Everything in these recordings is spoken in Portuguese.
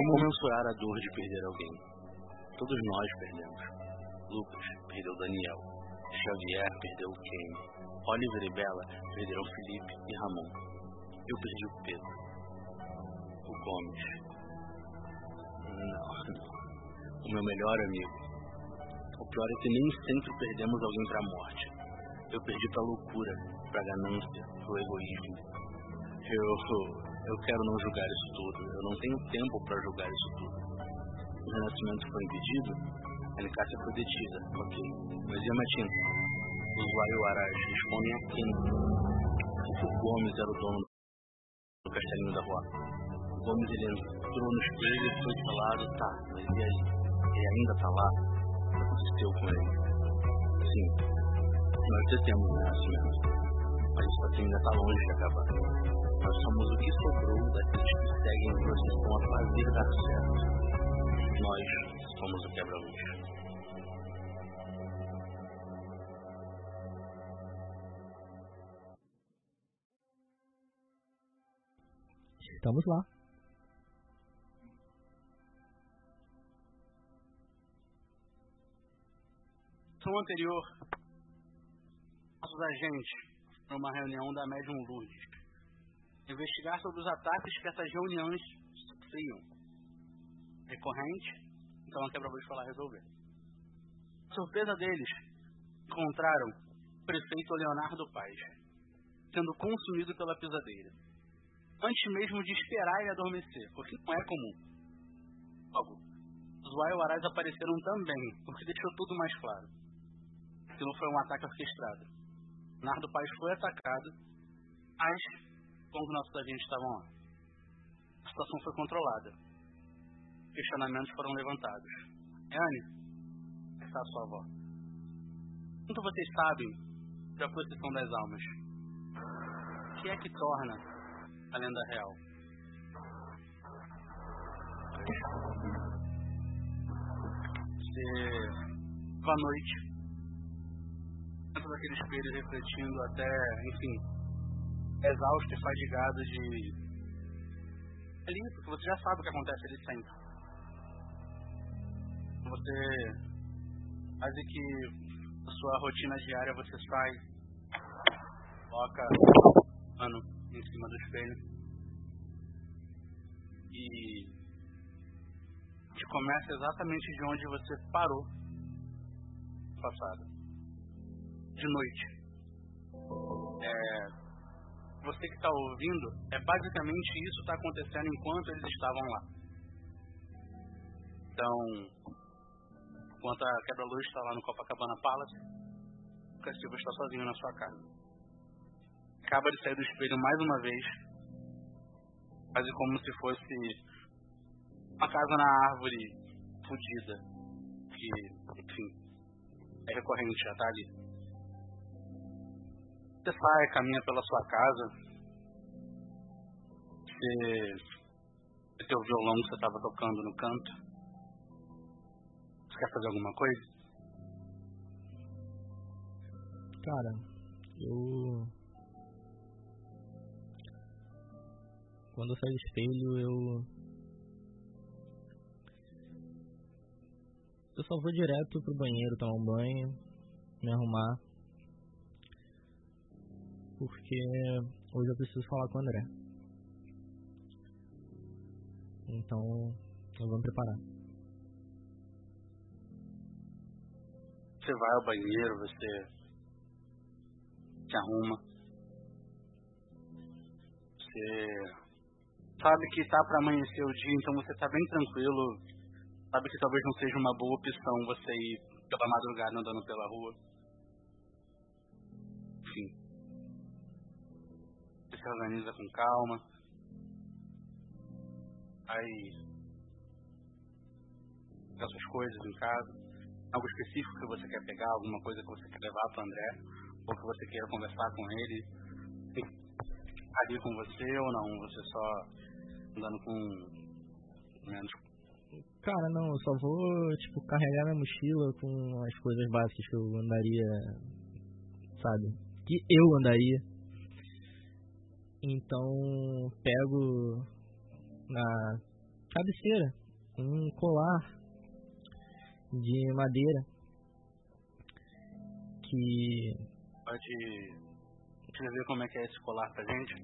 Como mensurar a dor de perder alguém? Todos nós perdemos. Lucas perdeu Daniel. Xavier perdeu Kenny. Oliver e Bella perderam Felipe e Ramon. Eu perdi o Pedro. O Gomes. Não, não. O meu melhor amigo. O pior é que nem sempre perdemos alguém para a morte. Eu perdi para loucura, para ganância, para egoísmo. Eu eu quero não julgar isso tudo. Eu não tenho tempo para julgar isso tudo. O renascimento foi impedido, a Nicásia foi detida, ok. Mas e a? O usuário respondem a quem? O Gomes era o dono do castelinho da rua? O Gomes ele entrou no espelho e foi falado, tá, mas e aí? Ele ainda tá lá? O que aconteceu com ele? Sim, nós detemos o renascimento. Mas isso ainda tá longe de acabar. Nós somos o que sobrou daqueles que seguem a procissão a fazer dar certo. Nós somos o quebra-luz. Estamos lá. No anterior, nossos agentes, numa reunião da Médium Lourdes, investigar sobre os ataques que essas reuniões sofriam. Recorrente, então a quebra-luz foi lá resolver. Surpresa deles, encontraram o prefeito Leonardo Paz, sendo consumido pela pisadeira. Antes mesmo de esperar ele adormecer, porque não é comum. Logo, os Waiwarais apareceram também, porque deixou tudo mais claro. Aquilo foi um ataque orquestrado. Leonardo Paz foi atacado, mas como os nossos agentes estavam lá. A situação foi controlada. Questionamentos foram levantados. Anne, está a sua avó. Quanto vocês sabem da procissão das almas? O que é que torna a lenda real? Você, boa noite, dentro daquele espelho refletindo até, enfim, exausto e fadigado de. ali, porque você já sabe o que acontece ali sempre. Você. Quase que a sua rotina diária você sai, coloca mano em cima do espelho e começa exatamente de onde você parou passado. De noite. É, você que está ouvindo, é basicamente isso está acontecendo enquanto eles estavam lá. Então, enquanto a quebra-luz está lá no Copacabana Palace, o Castigo está sozinho na sua casa. Acaba de sair do espelho mais uma vez, quase como se fosse uma casa na árvore fodida, que, enfim, é recorrente, já está ali. Você sai, caminha pela sua casa. Você, tem o violão que você estava tocando no canto. Você quer fazer alguma coisa? Cara, eu. Quando eu saio do espelho, eu. Eu só vou direto pro banheiro tomar um banho, me arrumar porque hoje eu preciso falar com o André. Então, eu vou me preparar. Você vai ao banheiro, você se arruma. Você sabe que tá para amanhecer o dia, então você tá bem tranquilo. Sabe que talvez não seja uma boa opção você ir pela madrugada andando pela rua. Se organiza com calma. Aí pega suas coisas em casa. Algo específico que você quer pegar, alguma coisa que você quer levar para André, ou que você queira conversar com ele, ali com você ou não, você só andando com menos. Cara, não, eu só vou, tipo, carregar minha mochila com as coisas básicas que eu andaria, sabe? Que eu andaria então pego na cabeceira, um colar de madeira que pode descrever como é que é esse colar pra gente?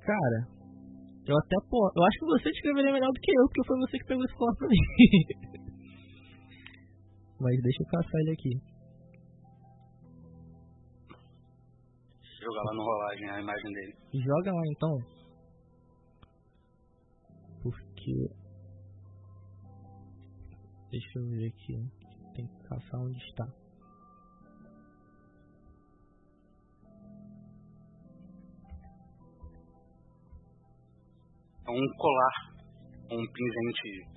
Cara, eu até posso. Eu acho que você descreveria melhor do que eu, porque foi você que pegou esse colar pra mim. Mas deixa eu caçar ele aqui. Jogar lá no rolagem a imagem dele. Joga lá então. Porque. Deixa eu ver aqui. Tem que caçar onde está. É um colar, um pingente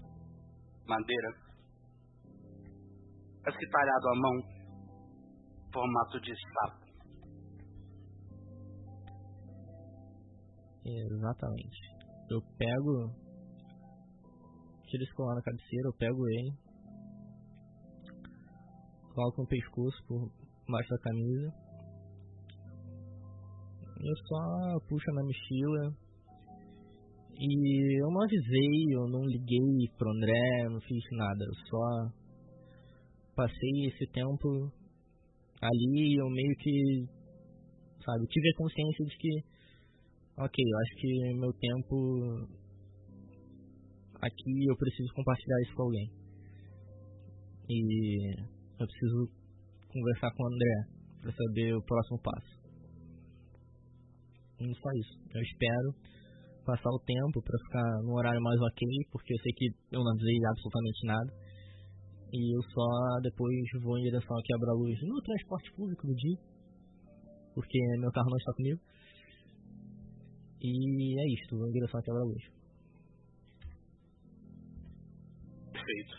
madeira, parece que talhado à mão, formato de sapo. Exatamente. Eu pego. Tiro esse colar na cabeceira, eu pego ele. Coloco no pescoço por baixo da camisa. Eu só puxo na mochila. E eu não avisei, eu não liguei pro André, não fiz nada. Eu só passei esse tempo ali eu meio que, sabe, tive a consciência de que ok, eu acho que meu tempo aqui eu preciso compartilhar isso com alguém. E eu preciso conversar com o André para saber o próximo passo. E só isso. Eu espero passar o tempo para ficar no horário mais ok, porque eu sei que eu não avisei absolutamente nada. E eu só depois vou em direção a quebra-luz no transporte público do dia, porque meu carro não está comigo. E é isso, em direção a quebra-luz. Perfeito.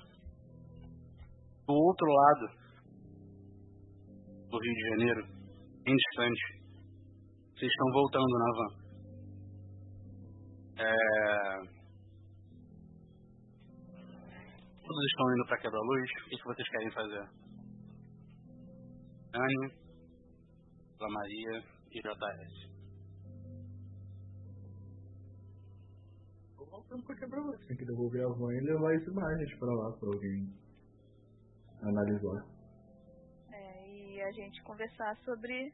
Do outro lado do Rio de Janeiro, em distante, vocês estão voltando na van. É... Todos estão indo para quebra-luz. O que, que vocês querem fazer? Anne, Maria e JS. Voltando pra quebra-luz. Tem que devolver a van e levar as imagens pra lá pra alguém analisar. É, e a gente conversar sobre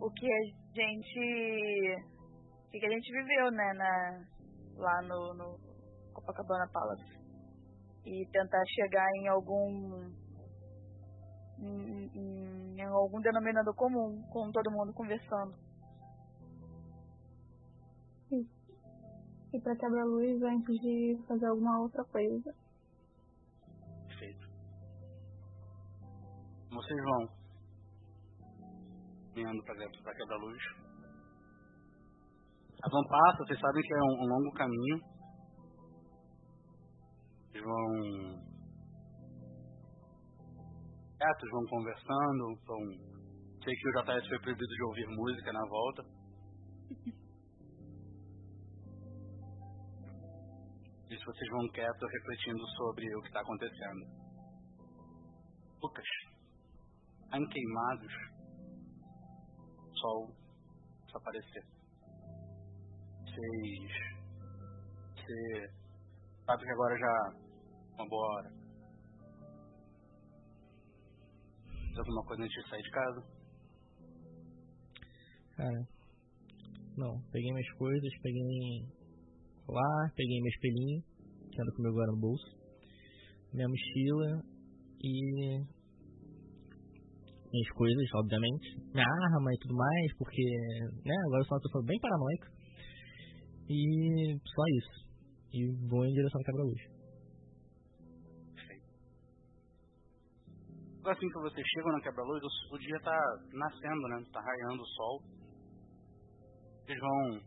o que a gente. O que a gente viveu, né, na, lá no, no Copacabana Palace. E tentar chegar em algum. Em, em, em algum denominador comum, com todo mundo conversando. E pra quebra-luz antes de fazer alguma outra coisa. Perfeito. Vocês vão caminhando para quebra-luz. A van passa, vocês sabem que é um, um longo caminho. Eles vão quietos, vão conversando, vão... Sei que o JS foi proibido de ouvir música na volta. Isso vocês vão quietos, refletindo sobre o que está acontecendo. Lucas, em queimados, o sol desaparecer. Vocês. Você sabe que agora já hora. Tem alguma coisa antes de sair de casa? Cara, não. Peguei minhas coisas, peguei colar, peguei meu espelhinho, que ando comigo agora no bolso, minha mochila e minhas coisas, obviamente, minha arma e tudo mais, porque, né, agora eu sou uma pessoa bem paranoica. E só isso. E vou em direção ao quebra-luz. Assim que vocês chegam na quebra-luz, o dia tá nascendo, né? Tá raiando o sol. Vocês vão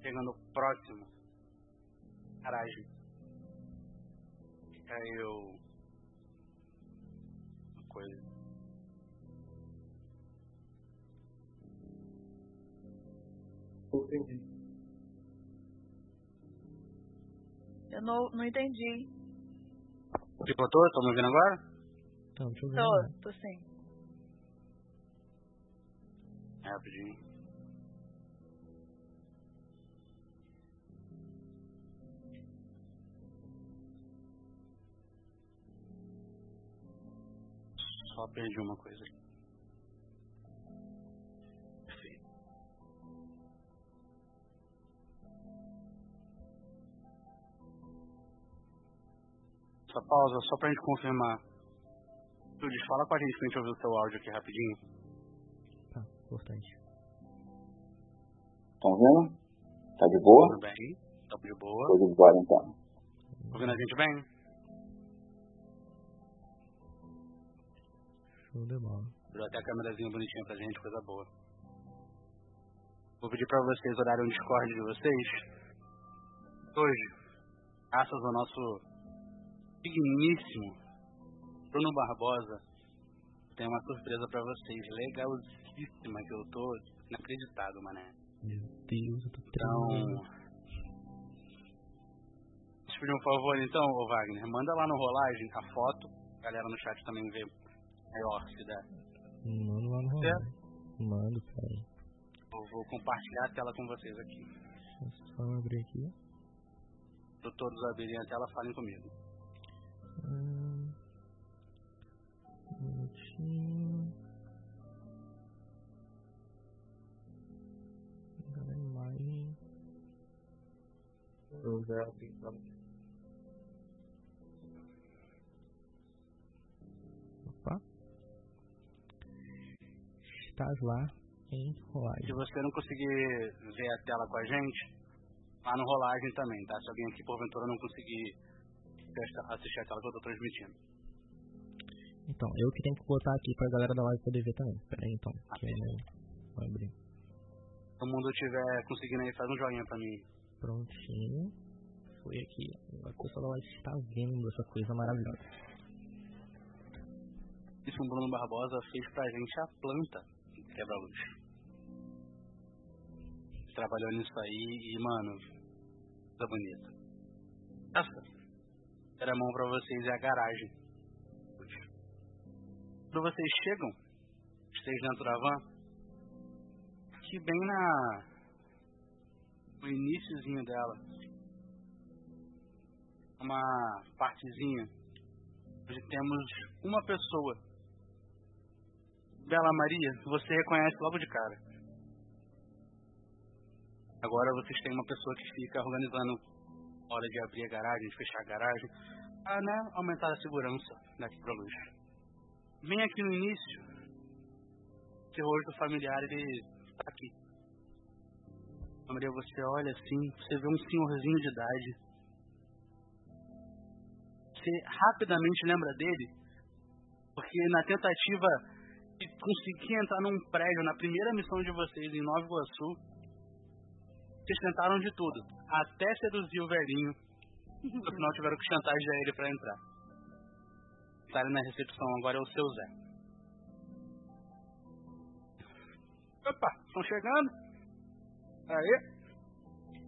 chegando próximo. Garagem. Fica aí o... Uma coisa. Entendi. Eu não, não entendi. Picotou? Estão me ouvindo agora? Deixa eu ver. Tô, tô sim. É, rapidinho. Só perdi uma coisa. Perfeito. Só pausa, só pra gente confirmar. Judith, fala com a gente pra gente ouvir o seu áudio aqui rapidinho. Tá, importante. Estão vendo? Tá de boa? Tudo bem? Tá de boa? Tô de boa então. Ouvindo a gente bem? Show de bola. Virou até a câmerazinha bonitinha pra gente, coisa boa. Vou pedir pra vocês olharem o Discord de vocês. Hoje, graças ao nosso digníssimo Bruno Barbosa, tem uma surpresa pra vocês. Legalzíssima que eu tô inacreditado, mané. Meu Deus, eu tô Então. tremendo. Eu pedir um favor então, ô Wagner. Manda lá no rolagem a foto. A galera no chat também vê se der. Manda lá no rolê. Mando, peraí. Eu vou compartilhar a tela com vocês aqui. Deixa eu só abrir aqui. Pra todos abrirem a tela, falem comigo. Hum, um minutinho. Cadê a imagem? Eu já. Estás lá em Se rolagem. você não conseguir ver a tela com a gente, lá no rolagem também, tá? Se alguém aqui porventura não conseguir assistir a tela que eu tô transmitindo. Então, eu que tenho que botar aqui pra galera da live poder ver também. Pera aí então. Ah, Que eu vou abrir. Se todo mundo estiver conseguindo aí, faz um joinha pra mim. Prontinho. Foi aqui. A pessoa da live está vendo essa coisa maravilhosa. Isso o Bruno Barbosa fez pra gente a planta quebra-luz. Trabalhou nisso aí e, mano, coisa bonita. Essa era a mão pra vocês é a garagem. Quando vocês chegam, vocês dentro da van, que bem na no iníciozinho dela, uma partezinha onde temos uma pessoa Bela Maria, você reconhece logo de cara. Agora vocês têm uma pessoa que fica organizando hora de abrir a garagem, de fechar a garagem, para né, aumentar a segurança daqui pra luz. Bem aqui no início, seu rosto familiar ele tá aqui. Maria, você olha assim, você vê um senhorzinho de idade. Você rapidamente lembra dele, porque na tentativa conseguir entrar num prédio na primeira missão de vocês em Nova Iguaçu, vocês tentaram de tudo, até seduzir o velhinho. No final tiveram que chantagear ele pra entrar. Tá ali na recepção, agora é o seu Zé. Opa, estão chegando? Aí.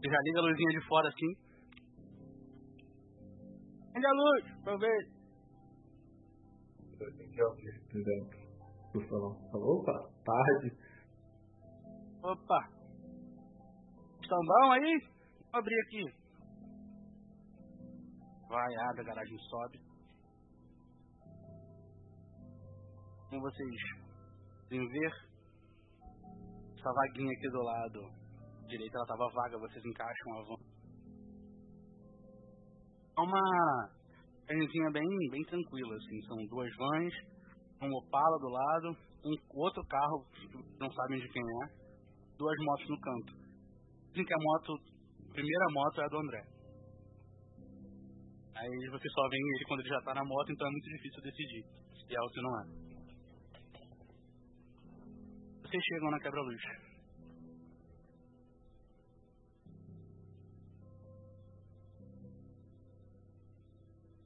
Já liga a luzinha de fora assim. Acende a luz, pra eu ver. Eu tenho que Do salão. Falou, opa, tarde. Opa! Estão bom aí? Vou abrir aqui. Vai, abre, a garagem sobe. Como vocês podem ver, essa vaguinha aqui do lado direito, ela tava vaga, vocês encaixam a van. É uma carnezinha bem, bem tranquila, assim, são duas vans, um Opala do lado, um outro carro, não sabem de quem é, duas motos no canto. Dizem que a moto, a primeira moto é a do André. Aí você só vê ele quando ele já tá na moto, então é muito difícil decidir se é ou se não é. Vocês chegam na quebra-luz.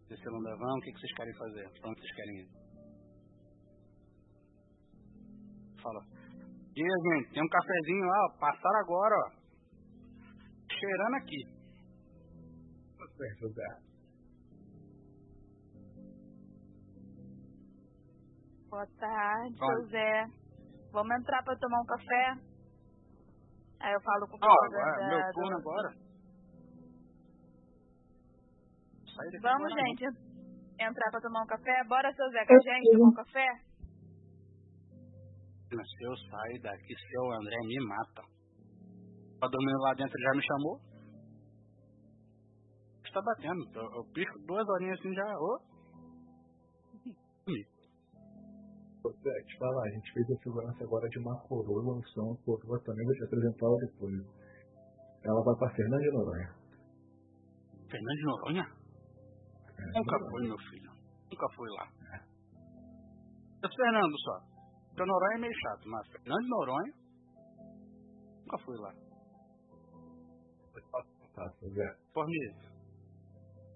Desceram da van, o que, que vocês querem fazer? Pra onde vocês querem ir? Fala. E aí, gente, tem um cafezinho lá, ó, passaram agora, ó. Cheirando aqui. Certo, José. Boa tarde, Olha. José. Vamos entrar pra tomar um café? Aí eu falo com o agora, da- meu turno agora. Vamos, agora, gente. Entrar pra tomar um café? Bora, seu Zé, com a gente tomar um café? Se eu sair daqui, seu André me mata. Tá dormindo lá dentro, já me chamou? Está batendo. Eu, eu pisco duas horinhas assim já. Ô. É, te falar, a gente fez a segurança agora de uma coroa, lançou uma coroa também, vou te apresentar ela depois. Ela vai pra Fernanda de Noronha. Fernando de Noronha? É, Nunca fui, meu filho. Nunca fui lá. É Fernando só. Porque Noronha é meio chato, mas Fernando de Noronha. Nunca fui lá. Por mim.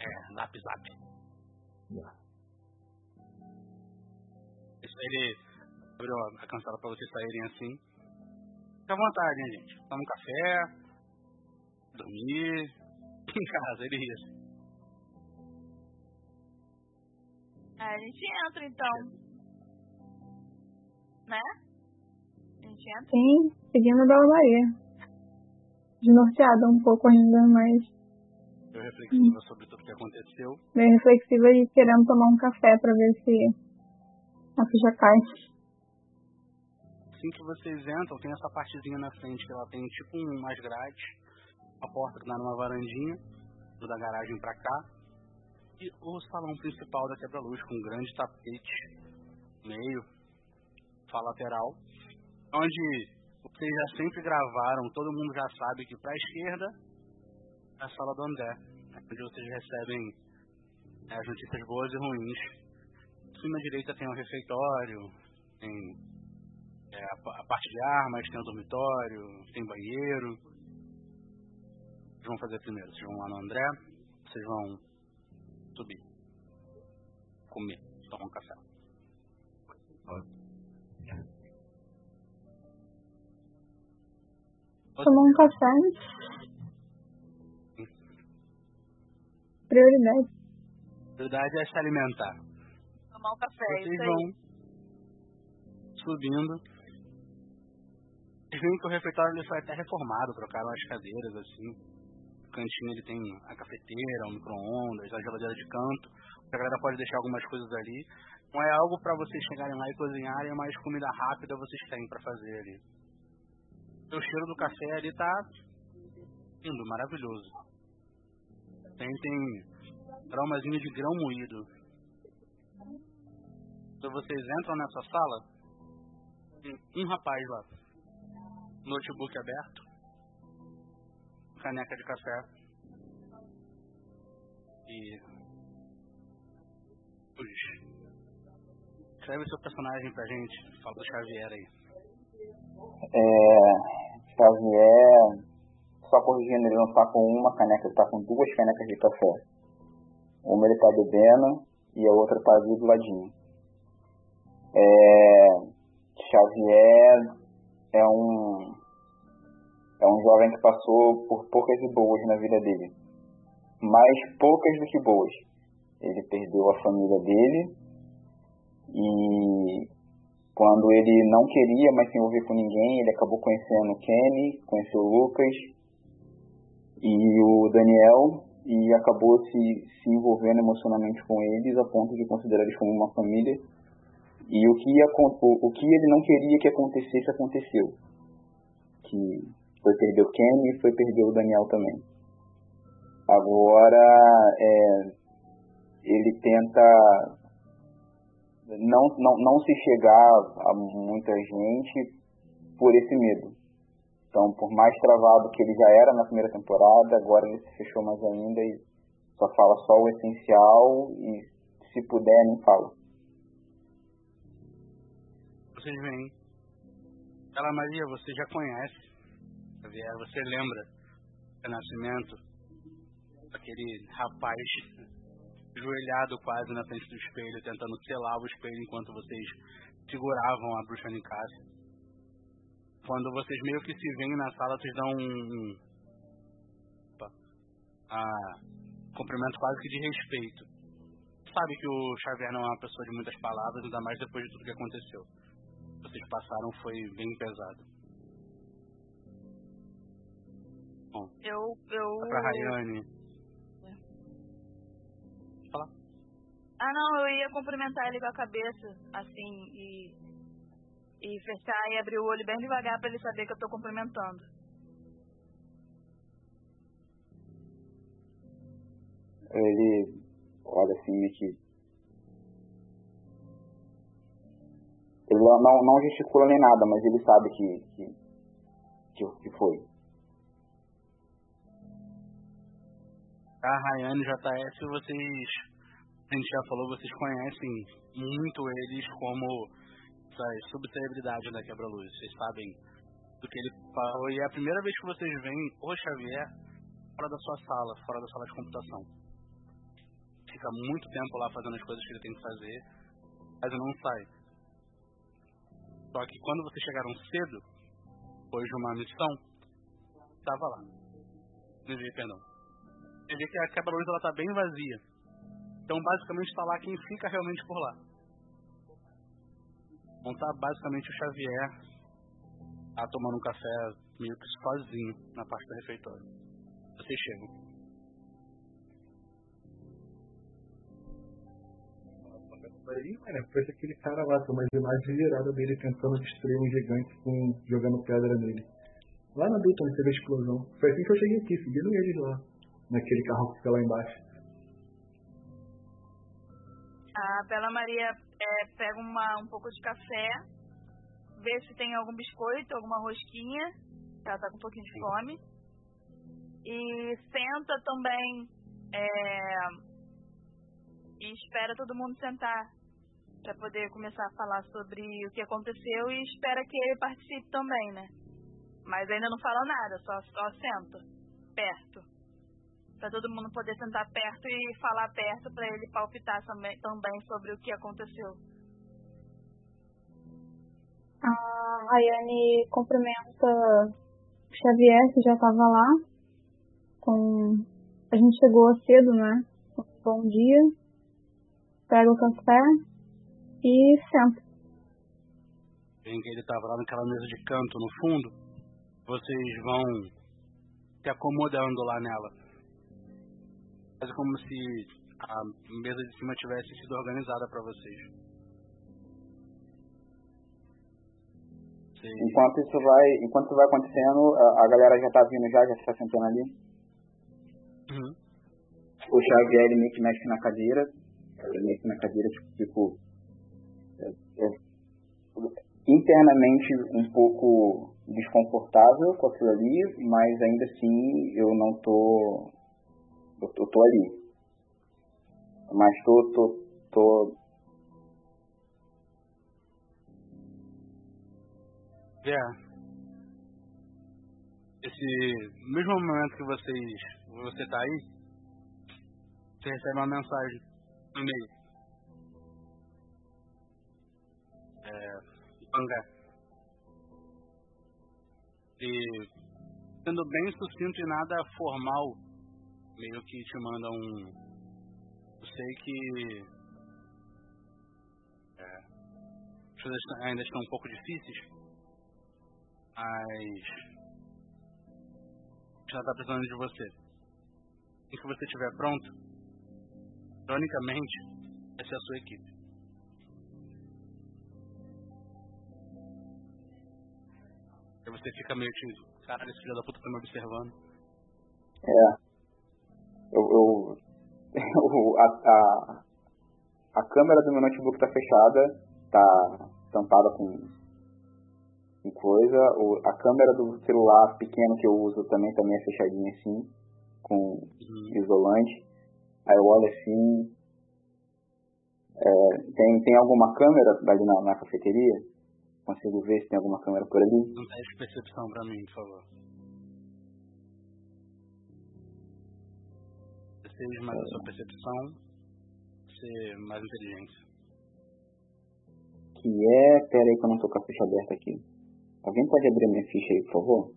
É, zap zap. Tá. Isso ele abriu a cancela pra vocês saírem assim. Fica à vontade, hein, gente. Toma um café. Dormir. Em casa, ele ria assim. É, a gente entra então. Né? A gente entra. Sim, seguindo da Maria. Desnorteada um pouco ainda, mas Eu reflexiva sobre tudo que aconteceu. meio reflexiva e querendo tomar um café pra ver se a ficha cai. Assim que vocês entram, tem essa partezinha na frente que ela tem tipo umas grades, a porta que dá numa varandinha, do da garagem pra cá, e o salão principal da quebra-luz com um grande tapete no meio, sala lateral, onde vocês já sempre gravaram, todo mundo já sabe que pra esquerda é a sala do André, onde vocês recebem é, as notícias boas e ruins. Cima direita tem o refeitório, tem é, a, a parte de armas, tem o dormitório, tem banheiro. Vocês vão fazer primeiro? Vocês vão lá no André? Vocês vão subir? Comer, tomar um café. Tomar um café. Prioridade. Prioridade é se alimentar. Tomar um café, Vocês isso vão aí. subindo. Vocês veem que o refeitório ele foi até reformado, trocaram as cadeiras assim. O cantinho ele tem a cafeteira, o micro-ondas, a geladeira de canto. A galera pode deixar algumas coisas ali. Não é algo para vocês chegarem lá e cozinharem, mas comida rápida vocês têm para fazer ali. O cheiro do café ali tá lindo, maravilhoso. Tem, tem aromazinho de grão moído. Quando vocês entram nessa sala, tem um rapaz lá, notebook aberto, caneca de café e. Escreve seu personagem pra gente, fala do Xavier aí. É, Xavier, só corrigindo, ele não tá com uma caneca, ele tá com duas canecas de café. Uma ele tá bebendo e a outra tá ali do ladinho. É, Xavier é um é um jovem que passou por poucas e boas na vida dele. Mais poucas do que boas. Ele perdeu a família dele e quando ele não queria mais se envolver com ninguém, ele acabou conhecendo o Kenny, conheceu o Lucas e o Daniel e acabou se, se envolvendo emocionalmente com eles a ponto de considerar eles como uma família. E o que, o, o que ele não queria que acontecesse, aconteceu. Que foi perder o Kenny e foi perder o Daniel também. Agora, é, ele tenta não, não, não se chegar a muita gente por esse medo. Então, por mais travado que ele já era na primeira temporada, agora ele se fechou mais ainda e só fala só o essencial e se puder nem fala. Vocês veem. Ela Maria, você já conhece. Você lembra do nascimento daquele rapaz joelhado quase na frente do espelho, tentando selar o espelho enquanto vocês seguravam a bruxa Nicássia. Quando vocês meio que se veem na sala, vocês dão um, opa, ah, cumprimento quase que de respeito. Sabe que o Xavier não é uma pessoa de muitas palavras, ainda mais depois de tudo que aconteceu. Vocês passaram foi bem pesado. Bom, Eu. eu... vai pra Rayane. Ah, não, eu ia cumprimentar ele com a cabeça, assim, e. E fechar e abrir o olho bem devagar para ele saber que eu tô cumprimentando. Ele olha assim meio que. Ele não, não gesticula nem nada, mas ele sabe que, que, que, que foi. A Rayane e JS, vocês, a gente já falou, vocês conhecem muito eles como essas subcelebridades da Quebra-Luz. Vocês sabem do que ele falou. E é a primeira vez que vocês veem o Xavier fora da sua sala, fora da sala de computação. Fica muito tempo lá fazendo as coisas que ele tem que fazer, mas não sai. Só que quando vocês chegaram cedo, depois de uma missão, estava lá. Perdão você vê que a quebra-luz ela tá bem vazia. Então basicamente está lá quem fica realmente por lá. Então tá basicamente o Xavier tá tomando um café meio que sozinho na parte do refeitório. Vocês chegam. Foi aquele cara lá, tem uma imagem virada dele tentando destruir um gigante com, jogando pedra nele. Lá na Dayton teve a explosão. Foi assim que eu cheguei aqui, seguindo eles lá naquele carro que fica lá embaixo. A Bela Maria é, pega uma, um pouco de café, vê se tem algum biscoito, alguma rosquinha, ela tá com um pouquinho de fome. E senta também é, e espera todo mundo sentar para poder começar a falar sobre o que aconteceu e espera que ele participe também, né? Mas ainda não fala nada, só, só senta perto para todo mundo poder sentar perto e falar perto para ele palpitar também, também sobre o que aconteceu. A Rayane cumprimenta o Xavier, que já estava lá. Com... A gente chegou cedo, né? Bom dia. Pega o café e senta. Bem que ele estava lá naquela mesa de canto no fundo, vocês vão se acomodando lá nela quase como se a mesa de cima tivesse sido organizada para vocês. Enquanto isso vai, enquanto isso vai acontecendo, a, a galera já tá vindo já, já está sentando ali. Uhum. O Xavier ele meio que mexe na cadeira, ele mexe na cadeira tipo, tipo é, é, internamente um pouco desconfortável com aquilo ali, mas ainda assim eu não tô eu, tô ali. Mas tô, tô, tô. É. Esse mesmo momento que vocês. Você tá aí, você recebe uma mensagem no meio. É. E sendo bem sucinto e nada formal meio que te manda um. Eu sei que. É, as coisas ainda estão um pouco difíceis, mas. Já está precisando de você. E que você estiver pronto, ironicamente, essa é a sua equipe. Aí você fica meio que, cara, esse filho da puta tá me observando. É a, a, a câmera do meu notebook está fechada, está tampada com, com coisa, o, a câmera do celular pequeno que eu uso também, também é fechadinha assim, com uhum. isolante. Aí eu olho assim, é, tem, tem alguma câmera ali na, na cafeteria? Consigo ver se tem alguma câmera por ali? Teste de percepção pra mim, por favor. Seja mais a sua percepção, ser mais inteligente. Que é. Pera aí que eu não tô com a ficha aberta aqui. Alguém pode abrir minha ficha aí, por favor?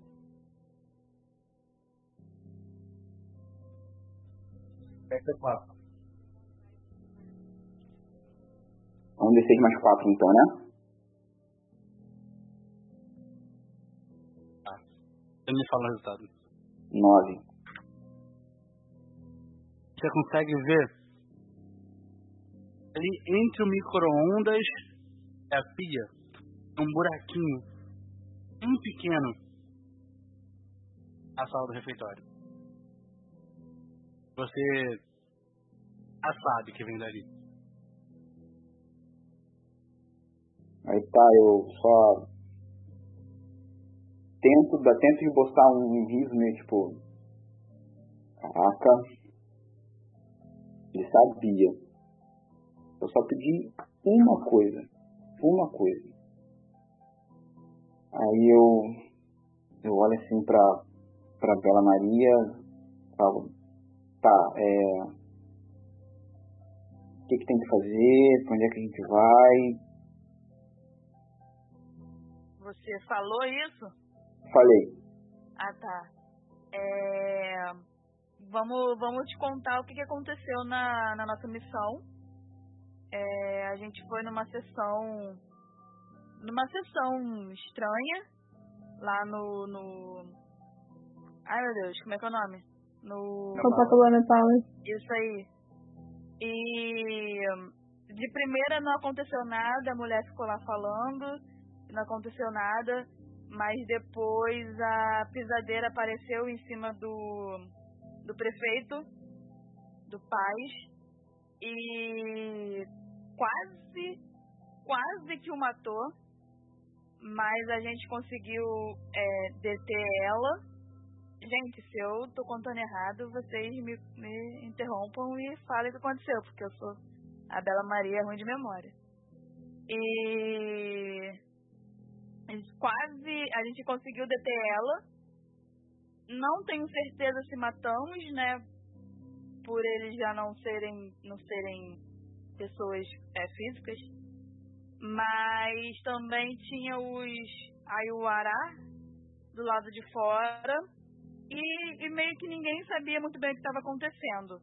Aperta 4. Um D6 mais 4 então, né? Tá. Você me fala o resultado. 9 você consegue ver ali entre o micro-ondas e a pia um buraquinho bem pequeno na sala do refeitório. Você já sabe que vem dali. Aí tá, eu só tento, tento esboçar um riso meio tipo. Caraca. Ele sabia. Eu só pedi uma coisa. Uma coisa. Aí eu, eu olho assim pra, pra Bela Maria, falo, tá, é. O que, que tem que fazer? Pra onde é que a gente vai? Você falou isso? Falei. Ah, tá. É... Vamos, vamos te contar o que, que aconteceu na, na nossa missão. É, a gente foi numa sessão numa sessão estranha lá no, no. Ai meu Deus, como é que é o nome? No. Palace. Isso aí. E de primeira não aconteceu nada, a mulher ficou lá falando, não aconteceu nada, mas depois a pisadeira apareceu em cima do, do prefeito, do Paz, e quase, quase que o matou mas a gente conseguiu é, deter ela. Gente, se eu tô contando errado, vocês me, me interrompam e falem o que aconteceu, porque eu sou a Bela Maria ruim de memória. E quase a gente conseguiu deter ela. Não tenho certeza se matamos, né? Por eles já não serem não serem pessoas é, físicas mas também tinha os Ayuará do lado de fora e, e, meio que ninguém sabia muito bem o que estava acontecendo.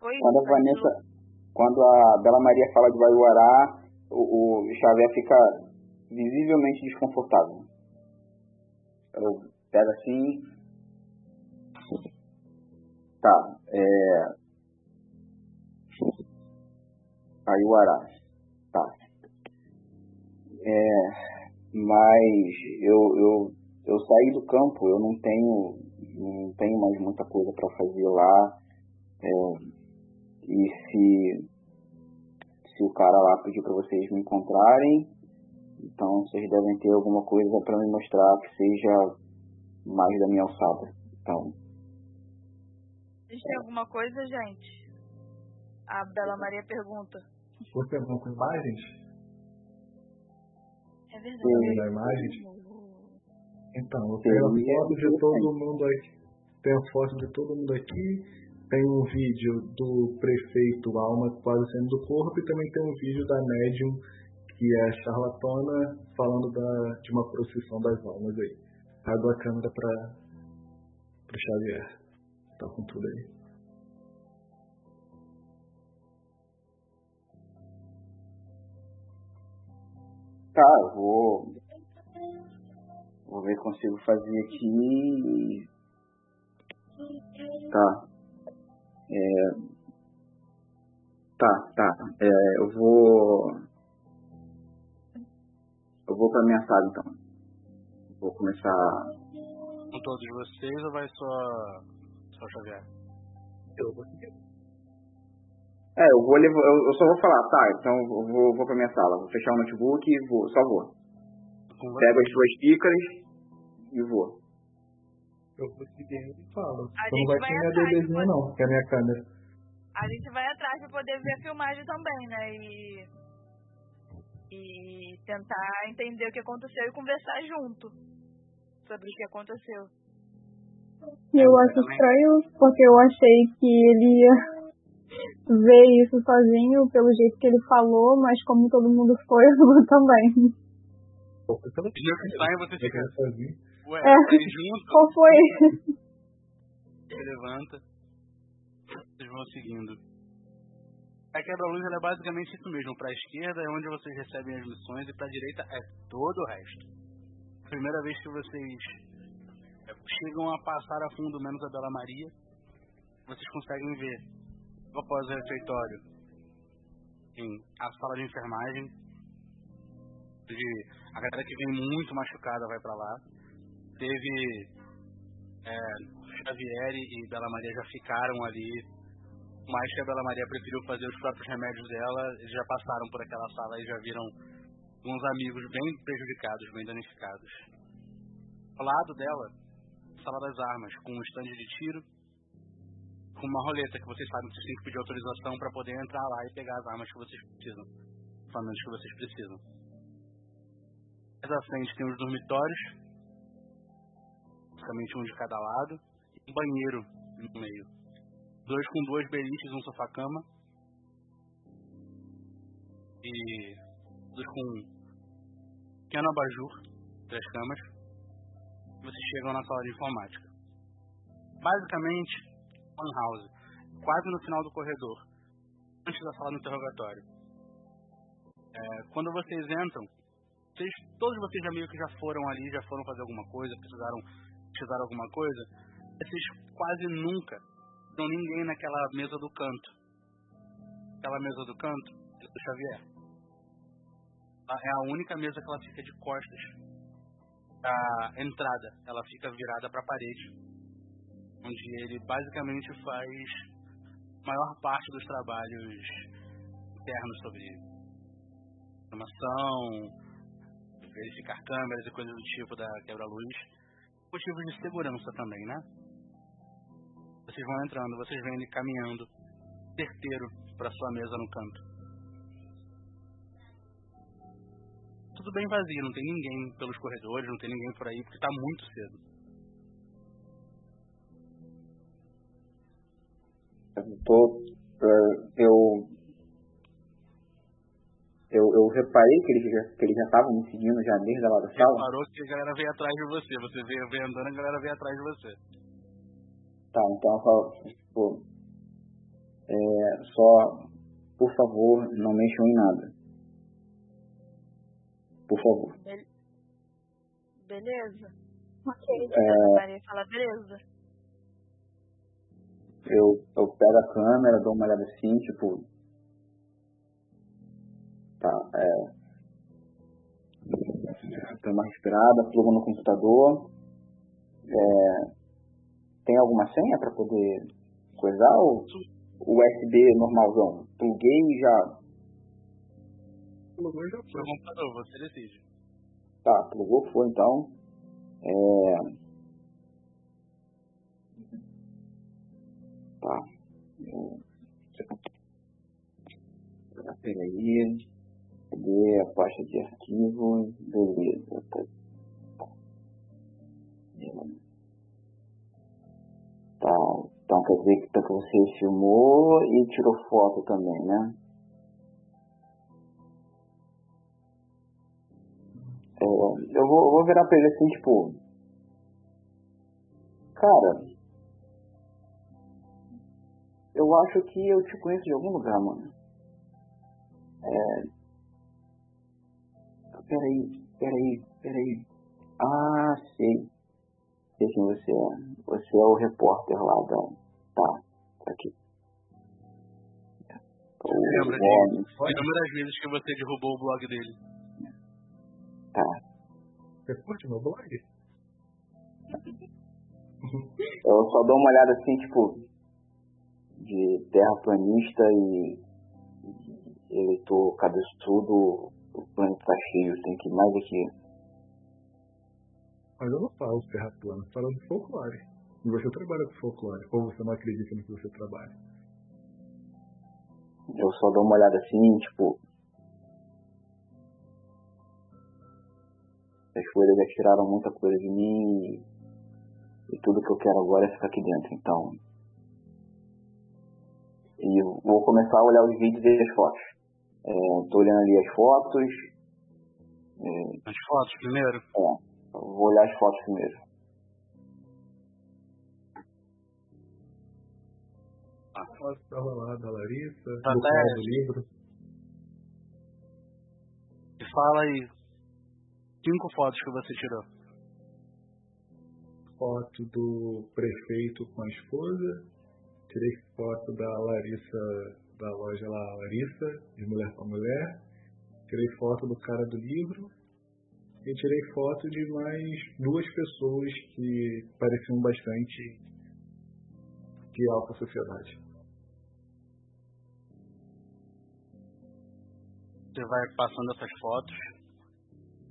Foi quando a Vanessa, quando a Bela Maria fala de Ayuará, o, o Xavier fica visivelmente desconfortável. Eu pego assim. Tá, é. Ayuará. Tá. É, mas eu, eu, eu saí do campo, eu não tenho, não tenho mais muita coisa para fazer lá. É, e se, se o cara lá pediu para vocês me encontrarem, então vocês devem ter alguma coisa para me mostrar que seja mais da minha alçada. Então. Vocês têm alguma coisa, gente? A Bela Maria pergunta. Você tem alguma com imagens? É verdade. Da imagem? Então, eu tenho a foto de todo mundo aqui. Tem a foto de todo mundo aqui. Tem um vídeo do prefeito Alma quase saindo do corpo e também tem um vídeo da médium que é charlatana falando da, de uma procissão das almas aí. Trago a câmera para o Xavier. Tá com tudo aí. Tá, eu vou. Vou ver se consigo fazer aqui. Tá. É, tá, tá. É, eu vou. Eu vou pra minha sala então. Vou começar. Com todos vocês ou vai só. Só Xavier? Eu vou seguir. É, eu vou levar, eu, eu, só vou falar, tá, então eu vou, vou pra minha sala, vou fechar o notebook e vou, só vou. Pego as suas xícaras e vou. Eu vou seguir e falo. A não vai ser minha bebezinha não, que é a minha câmera. A gente vai atrás pra poder ver a filmagem também, né? E. E tentar entender o que aconteceu e conversar junto sobre o que aconteceu. Eu acho estranho, porque eu achei que ele ia ver isso sozinho pelo jeito que ele falou, mas como todo mundo foi, eu também. Primeiro você fica sozinho. Ué, é. junto. Qual foi? Você levanta. Vocês vão seguindo. A quebra-luz é basicamente isso mesmo. Para a esquerda é onde vocês recebem as missões e para a direita é todo o resto. Primeira vez que vocês é, chegam a passar a fundo menos a Bela Maria, vocês conseguem ver após o refeitório, em a sala de enfermagem, a galera que vem muito machucada vai para lá. Teve é, Xavier e Bela Maria já ficaram ali, mas que a Bela Maria preferiu fazer os próprios remédios dela, eles já passaram por aquela sala e já viram uns amigos bem prejudicados, bem danificados. Ao lado dela, sala das armas, com um estande de tiro, com uma roleta que vocês sabem que vocês têm que pedir autorização para poder entrar lá e pegar as armas que vocês precisam, os que vocês precisam. Mais à frente tem os dormitórios, basicamente um de cada lado, e um banheiro no meio. Dois com duas beliches, um sofá-cama. E dois com um pequeno abajur, três camas. Vocês chegam na sala de informática. Basicamente, one house, quase no final do corredor, antes da sala do interrogatório. É, quando vocês entram, vocês, todos vocês já meio que já foram ali, já foram fazer alguma coisa, precisaram precisar alguma coisa, vocês quase nunca não ninguém naquela mesa do canto. Aquela mesa do canto é do Xavier. É a única mesa que ela fica de costas. A entrada, ela fica virada para a parede. Onde ele basicamente faz a maior parte dos trabalhos internos sobre informação, verificar câmeras e coisas do tipo da quebra-luz motivos de segurança também, né? Vocês vão entrando, vocês vêm caminhando certeiro para sua mesa no canto. Tudo bem vazio, não tem ninguém pelos corredores, não tem ninguém por aí, porque está muito cedo. Eu, tô, eh, eu eu, eu reparei que eles já que eles já estavam me seguindo já desde lá da sala. Reparou que a galera veio atrás de você. Você veio, veio andando, a galera veio atrás de você. Tá, então eu falo, tipo, é, só, por favor, não mexam em nada. Por favor. Beleza. Ok. É, Maria fala, beleza. eu, eu pego a câmera, dou uma olhada assim, tipo, Tá, é. Tem uma respirada, plugo no computador. É, tem alguma senha para poder coisar ou USB normalzão? Pluguei e já. Plugou e já foi. computador, você decide. Tá, plugou, foi então. É. Tá. É, Peraí. Cadê a pasta de arquivo? Beleza. Tá. Tá, então quer dizer que, que você filmou e tirou foto também, né? Eu, vou, eu vou virar pra ele assim, tipo. Cara. Eu acho que eu te conheço de algum lugar, mano. É, peraí, peraí, peraí. Ah, sei. Sei quem você é. Você é o repórter lá da. Tá, tá aqui. O Lembra de inúmeras vezes que você derrubou o blog dele. Tá. Você curte meu blog? Eu só dou uma olhada assim, tipo, de terraplanista e eleitor cabeçudo, o planeta tá cheio, tem que ir mais aqui. Mas eu não falo terra plana, eu falo de folclore. E você trabalha com folclore. Ou você não acredita no que você trabalha. Eu só dou uma olhada assim, tipo. As folhas já tiraram muita coisa de mim e, e tudo que eu quero agora é ficar aqui dentro, então. E vou começar a olhar os vídeos e as fotos. É, tô olhando ali as fotos. É, As fotos primeiro. é, eu vou olhar as fotos primeiro. Posso dar lá da Larissa, Tá, do tá, é. livro. Fala aí. Cinco fotos que você tirou. Foto do prefeito com a esposa. Tirei foto da Larissa, da loja lá, Larissa, de mulher para mulher. Tirei foto do cara do livro. e tirei foto de mais duas pessoas que pareciam bastante de alta sociedade. Você vai passando essas fotos.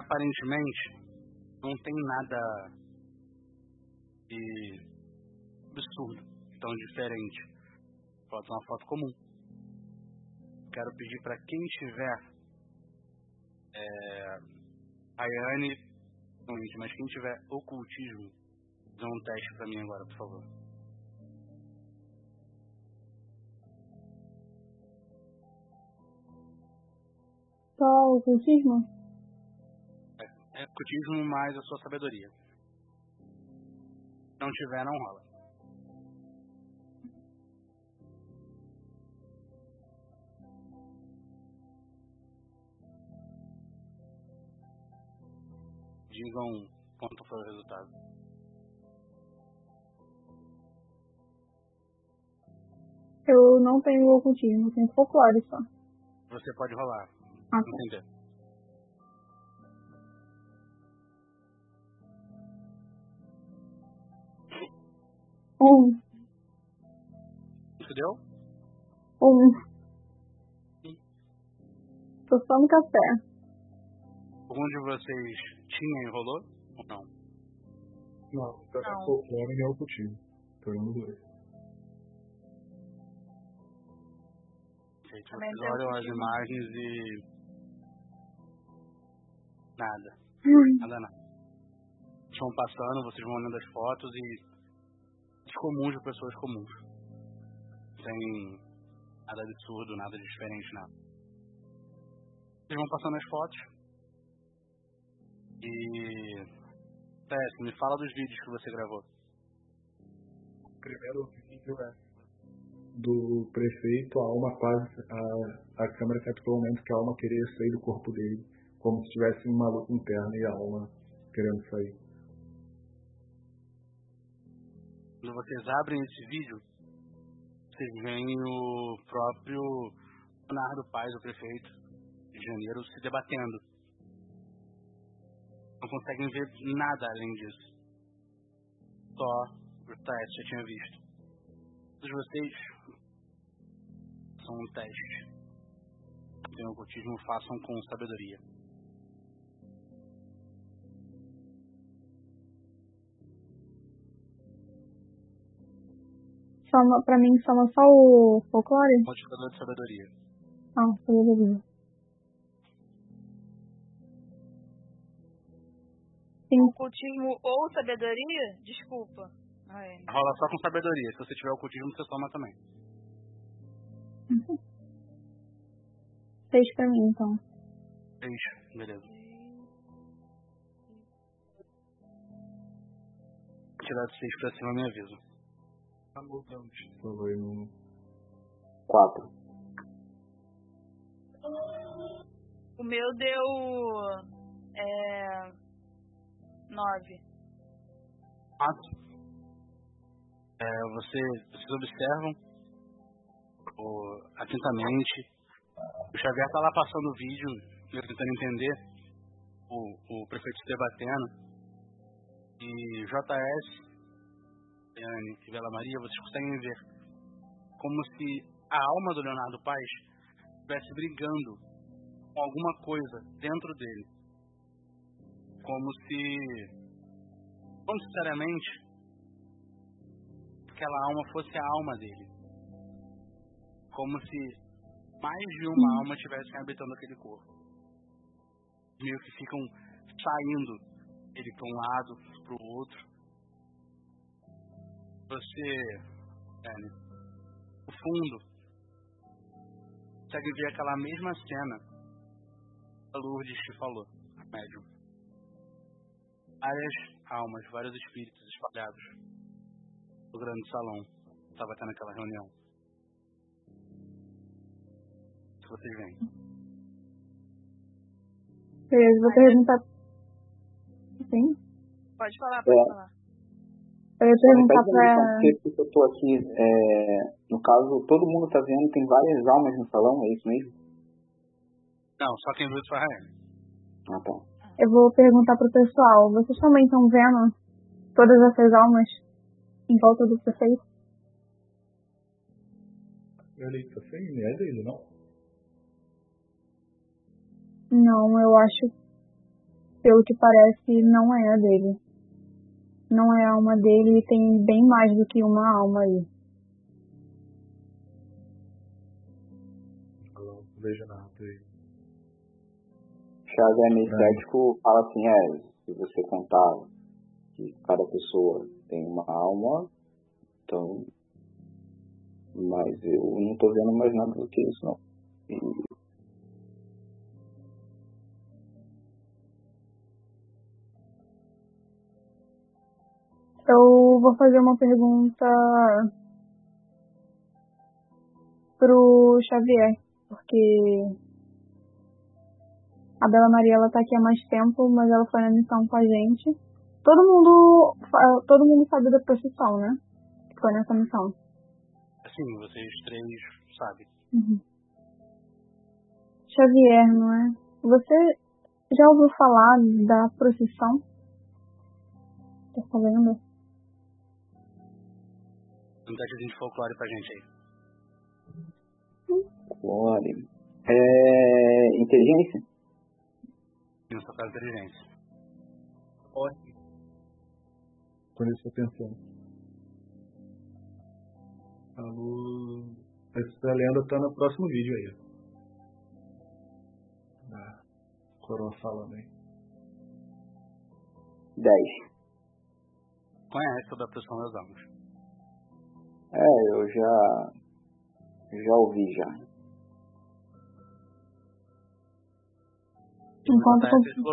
Aparentemente, não tem nada de absurdo, tão diferente. Ser uma foto comum. Quero pedir para quem estiver é, Ayane, mas quem tiver ocultismo, dê um teste para mim agora, por favor. Só ocultismo? É, ocultismo mais a sua sabedoria. Se não tiver, não rola. Digam quanto foi o resultado. Eu não tenho ocultismo, tenho folclore só. Você pode rolar. Ah, tá. Entender. Um. Isso deu? Um. Tô só no café. Algum de vocês tinha e rolou? Ou não? Não, tá Não. folclore e ocultismo. Pegando dois. Vocês olham as imagens e. Nada. Nada, nada. Vocês vão passando, vocês vão olhando as fotos e. comuns de pessoas comuns. Sem nada absurdo, nada de diferente, nada. Vocês vão passando as fotos. E. Tess, me fala dos vídeos que você gravou. O primeiro vídeo é do prefeito, a alma quase. A, a câmera captou o momento que a alma queria sair do corpo dele, como se tivesse uma luta interna e a alma querendo sair. Quando vocês abrem esse vídeo, vocês veem o próprio Leonardo Paz, o prefeito de Janeiro, se debatendo. Não conseguem ver nada além disso. Só o teste já tinha visto. Todos vocês são um teste. Tem ocultismo, façam com sabedoria. Soma, pra mim soma só o folclore? Modificador de sabedoria. Ah, sabedoria. Sim. Ocultismo ou sabedoria? Desculpa. Ai, Rola só com sabedoria. Se você tiver ocultismo, você toma também. Seis pra mim, então. Três, beleza. Tirar de seis pra cima, me avisa. Tá. Falou aí no. Quatro. O meu deu. É. Nove. Quatro. É, você, vocês observam o, atentamente. O Xavier tá lá passando o vídeo, eu tentando entender o, o prefeito se debatendo. E JS, Yane e Bela Maria, vocês conseguem ver como se a alma do Leonardo Paz estivesse brigando com alguma coisa dentro dele. Como se, não necessariamente, aquela alma fosse a alma dele. Como se mais de uma alma estivessem habitando aquele corpo. Meio que ficam saindo ele para um lado, para o outro. Você, Anne, no fundo, consegue ver aquela mesma cena que a Lourdes te falou, a médium. Várias almas, vários espíritos espalhados no grande salão. Estava tendo aquela reunião. Se vocês veem. Beleza, vou perguntar. Sim? Pode falar, pode É. falar. Eu ia perguntar Pede pra. a licença, porque eu tô aqui, é, no caso, todo mundo tá vendo, tem várias almas no salão, é isso mesmo? Não, só quem viu foi a Rainha. Ah, tá. eu vou perguntar pro pessoal, vocês também estão vendo todas essas almas em volta do prefeito? Eu li que você é dele, não? Não, eu acho, pelo que parece, não é a dele. Não é a alma dele e tem bem mais do que uma alma aí. Não vejo nada aí. Xavier Cético fala assim, é, se você contar que cada pessoa tem uma alma, então mas eu não tô vendo mais nada do que isso não. E... Eu vou fazer uma pergunta pro Xavier, porque a Bela Maria ela tá aqui há mais tempo, mas ela foi na missão com a gente. Todo mundo, todo mundo sabe da procissão, né? Que foi nessa missão. Sim, vocês três sabem. Uhum. Xavier, não é? Você já ouviu falar da procissão? Tá sabendo? Um testezinho de folclore pra gente aí. Folclore. É. Inteligência? Não só faz inteligência. Ótimo. Quando eu estou pensando. Alô. Essa lenda tá no próximo vídeo aí. Ah, coroa falando aí. 10. Conhece toda a pressão das almas. É, eu já. Já ouvi já. Enquanto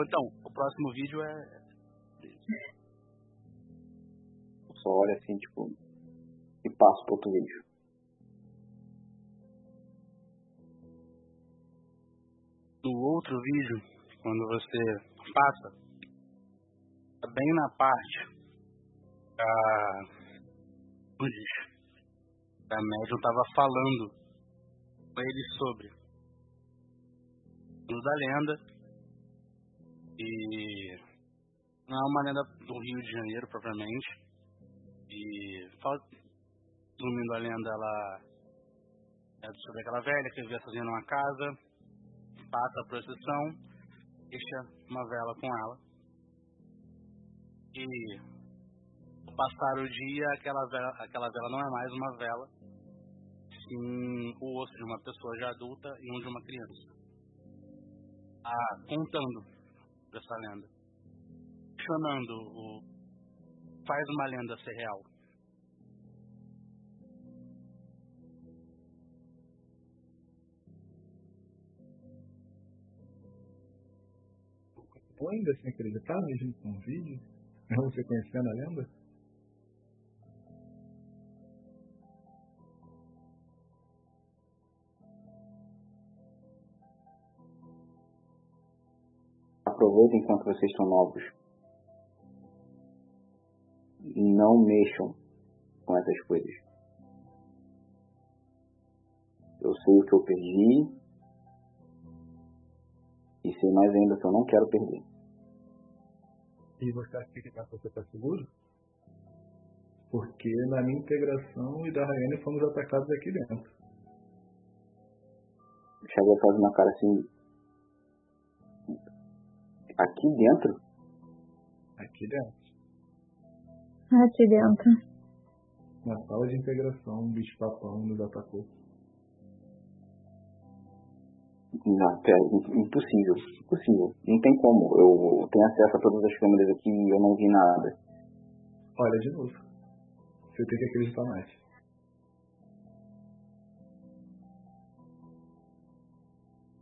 Então, o próximo vídeo é. Só olha assim, tipo. E passo pro outro vídeo. No outro vídeo, quando você passa, tá bem na parte da. Como diz? A médium tava falando com ele sobre da lenda e não é uma lenda do Rio de Janeiro propriamente. E fala- resumindo a lenda ela é sobre aquela velha que vivia sozinha numa casa passa a procissão deixa uma vela com ela. E passar o dia aquela vela, aquela vela não é mais uma vela sim o osso de uma pessoa já adulta e um de uma criança ah, contando dessa lenda questionando o faz uma lenda ser real Ou ainda sem acreditar mesmo com um vídeo? Mesmo você conhecendo a lenda? Aproveitem enquanto vocês estão novos. Não mexam com essas coisas. Eu sei o que eu perdi. E sei mais ainda que eu não quero perder. E você acha que você está seguro? Porque na minha integração e da Rayane fomos atacados aqui dentro. O Xavier faz uma cara assim. Aqui dentro? Aqui dentro. Aqui dentro. Na sala de integração, um bicho papão nos atacou. Não, pera, impossível. Impossível. Não tem como. Eu tenho acesso a todas as câmeras aqui e eu não vi nada. Olha de novo. Você tem que acreditar mais.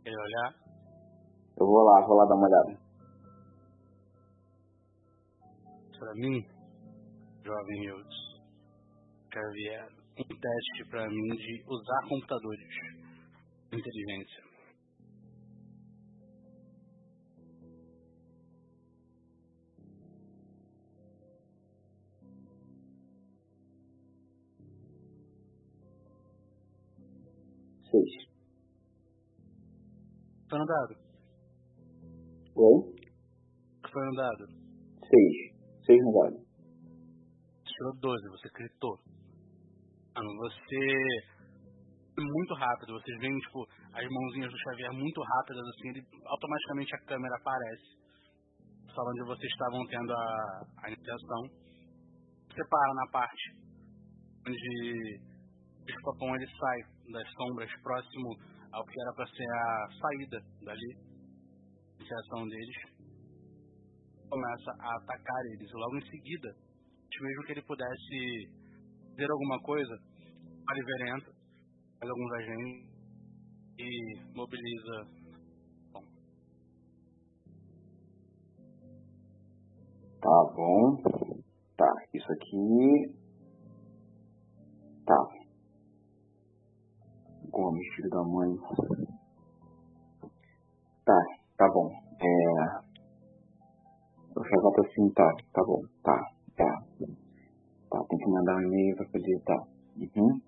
Quer olhar? Eu vou lá, vou lá dar uma olhada. Pra mim, jovem Eudes, Xavier, um teste pra mim de usar computadores. Inteligência. Seis. Tá no dado. Oi? foi no dado? Seis. Seis no dado. Tirou 12, você gritou. Você. Muito rápido, vocês veem, tipo, as mãozinhas do Xavier muito rápidas, assim, ele, automaticamente a câmera aparece. Sala onde vocês estavam tendo a, a iniciação. Você para na parte onde o Escopão ele sai das sombras próximo ao que era para ser a saída dali, iniciação deles, começa a atacar eles. Logo em seguida, mesmo que ele pudesse dizer alguma coisa, Oliver entra, faz alguns agentes e mobiliza. Bom. Tá bom. Tá, isso aqui. Tá. Gomes, filho da mãe. Tá, tá bom. É. Volto assim, tá, tá bom, tá, tá. Tá, tem que mandar um e-mail pra poder, tá. Uhum.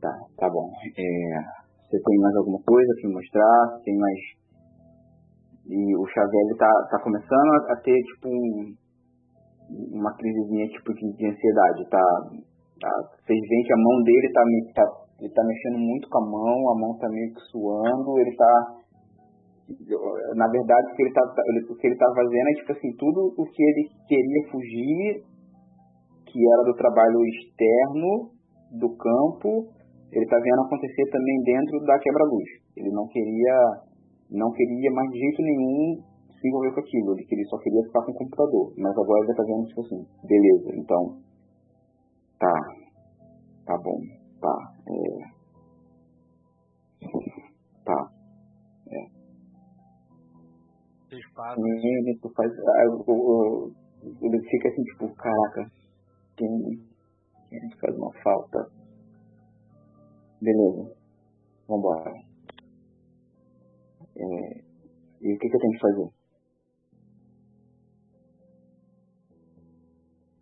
Tá, tá bom. É, você tem mais alguma coisa pra mostrar? Tem mais. E o Xavier tá, tá começando a ter, tipo, um, uma crisezinha tipo de, de ansiedade, tá? tá? Vocês veem que a mão dele tá, tá, ele tá mexendo muito com a mão, a mão tá meio que suando, ele tá. Na verdade, o que ele tá, o que ele tá fazendo é tipo assim, tudo o que ele queria fugir que era do trabalho externo do campo, ele está vendo acontecer também dentro da quebra-luz. Ele não queria, não queria mais de jeito nenhum se envolver com aquilo. Ele queria, só queria ficar com o computador. Mas agora ele está vendo tipo assim, beleza, então tá, tá bom, tá, é, tá, Ele faz, ah, ele fica assim tipo, caraca, tem, que faz uma falta. Beleza. Vambora. É, e o que, que eu tenho que fazer?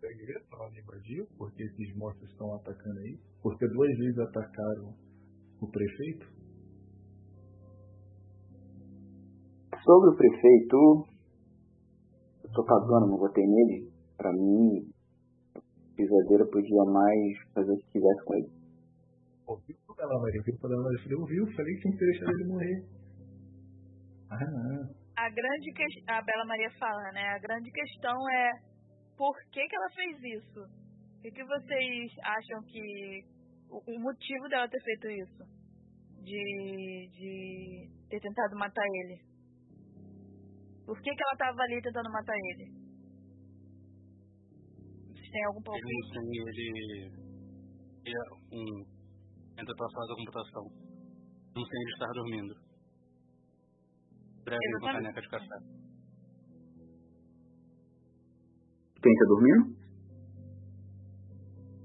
Peguei falar invadir, porque esses monstros estão atacando aí. Porque duas vezes atacaram o prefeito. Sobre o prefeito, eu tô cagando, não votei nele. Pra mim, pisadeira podia mais fazer o que quisesse com ele. Ouviu o Bela Maria? Ouviu o Bela Maria? Falei, ouviu? Falei que tinha que deixar ele morrer. Ah, não. A grande que... A Bela Maria fala, né? A grande questão é por que, que ela fez isso? O que, que vocês acham que... O motivo dela ter feito isso? De, de ter tentado matar ele? Por que, que ela estava ali tentando matar ele? tem algum problema? Ele tem, ele é um entra pra sala da computação. Não sei ele estar dormindo. Breve uma caneca de café. Quem tá dormindo?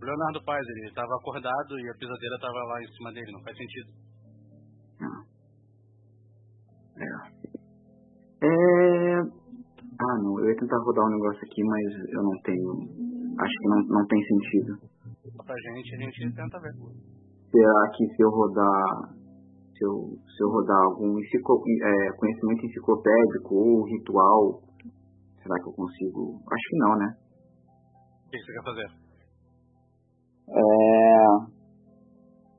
O Leonardo Paz, ele estava acordado e a pisadeira estava lá em cima dele, não faz sentido. Ah. É. É. Ah, não, eu ia tentar rodar um negócio aqui, mas eu não tenho acho que não, não tem sentido. Pra gente, a gente tenta ver. Será que se eu rodar se eu, se eu rodar algum enciclo, é, conhecimento enciclopédico ou ritual, será que eu consigo? Acho que não, né? O que você quer fazer? É,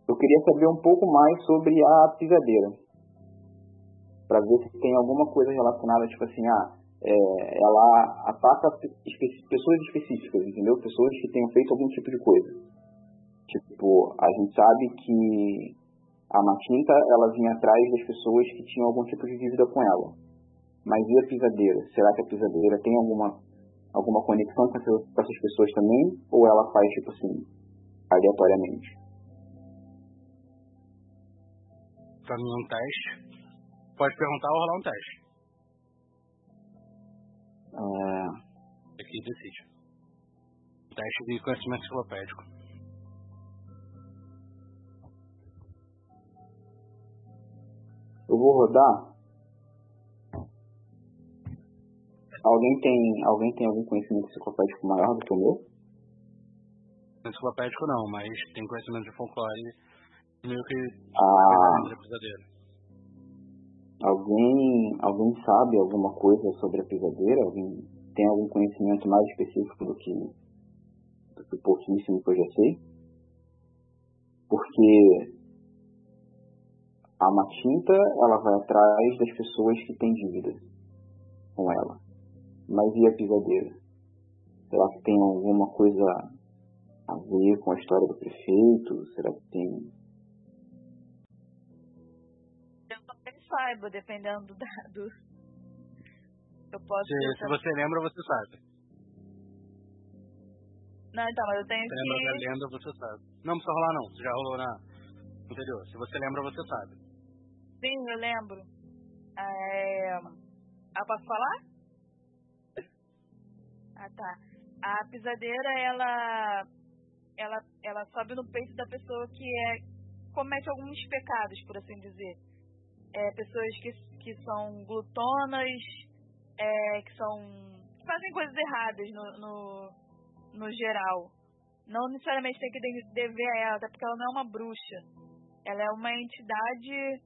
eu queria saber um pouco mais sobre a pisadeira. Para ver se tem alguma coisa relacionada, tipo assim, ah, é, ela ataca pessoas específicas, entendeu? Pessoas que tenham feito algum tipo de coisa. Tipo, a gente sabe que a Matinta, ela vinha atrás das pessoas que tinham algum tipo de dívida com ela. Mas e a pisadeira? Será que a pisadeira tem alguma, alguma conexão com essas, com essas pessoas também? Ou ela faz, tipo assim, aleatoriamente? Pra mim um teste. Pode perguntar ou rolar um teste. É... Aqui decide. Teste de conhecimento enciclopédico. Eu vou rodar. Alguém tem, alguém tem algum conhecimento enciclopédico maior do que o meu? Enciclopédico não, mas tem conhecimento de folclore meio que ah, Alguém alguém sabe alguma coisa sobre a pisadeira? Alguém tem algum conhecimento mais específico do que, do que o pouquíssimo que eu já sei? Porque a Matinta, ela vai atrás das pessoas que têm dívida com ela. Mas e a pisadeira? Será que tem alguma coisa a ver com a história do prefeito? Será que tem. Saiba, dependendo do. do... Eu posso. Se, se você lembra, você sabe. Não, então, mas eu tenho Você que. lembra da lenda, você sabe. Não precisa rolar, não. Você já rolou na anterior. Se você lembra, você sabe. Sim, eu lembro. É... Ah, posso falar? Ah, tá. A pisadeira, ela, ela, ela sobe no peito da pessoa que é, comete alguns pecados, por assim dizer. É, pessoas que, que são glutonas, é, que são que fazem coisas erradas no, no, no geral. Não necessariamente tem que de- dever a ela, até porque ela não é uma bruxa. Ela é uma entidade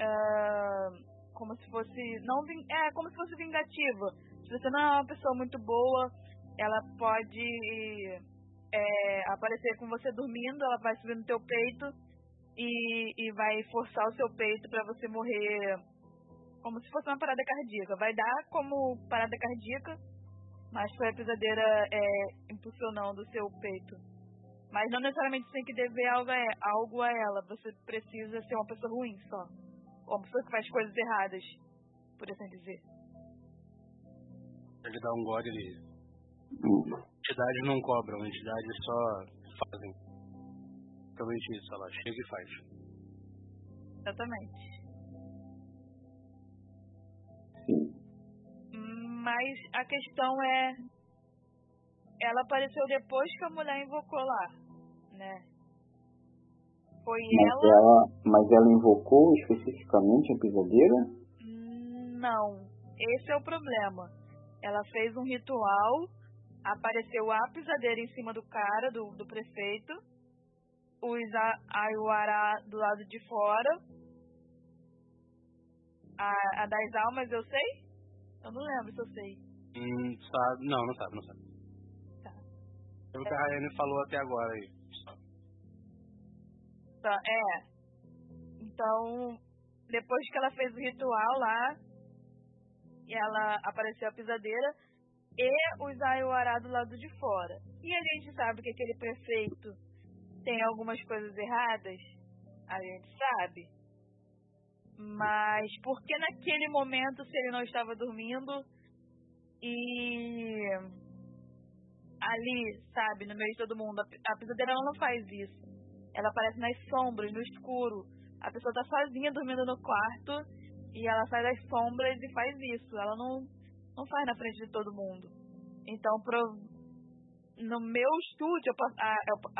ah, como se fosse não é como se fosse vingativa se você não é uma pessoa muito boa ela pode é, aparecer com você dormindo ela vai subir no teu peito e, e vai forçar o seu peito para você morrer como se fosse uma parada cardíaca vai dar como parada cardíaca mas foi a pisadeira é, impulsionando o seu peito mas não necessariamente tem que dever algo a, algo a ela você precisa ser uma pessoa ruim só uma pessoa que faz coisas erradas, por assim dizer. Ele dá um gole ali. Entidades não cobram, entidades só fazem. Realmente isso, ela chega e faz. Exatamente. sim. Mas a questão é. Ela apareceu depois que a mulher invocou lá, né? Foi Mas ela. ela, mas ela invocou especificamente a pisadeira? Não. Esse é o problema. Ela fez um ritual, apareceu a pisadeira em cima do cara, do, do prefeito, os a- Ayuará do lado de fora. A, a das almas eu sei? Eu não lembro se eu sei. Hum, sabe? Não, não sabe, não sabe. Tá. É o que a Rayane falou até agora aí. Tá, é. Então, depois que ela fez o ritual lá, e ela apareceu a pisadeira e os Ayuará do lado de fora. E a gente sabe que aquele prefeito tem algumas coisas erradas, a gente sabe. Mas por que naquele momento, se ele não estava dormindo e ali, sabe, no meio de todo mundo, a pi- a pisadeira não faz isso. Ela aparece nas sombras, no escuro. A pessoa tá sozinha dormindo no quarto e ela sai das sombras e faz isso. Ela não, não faz na frente de todo mundo. Então, pro, no meu estúdio, posso- a,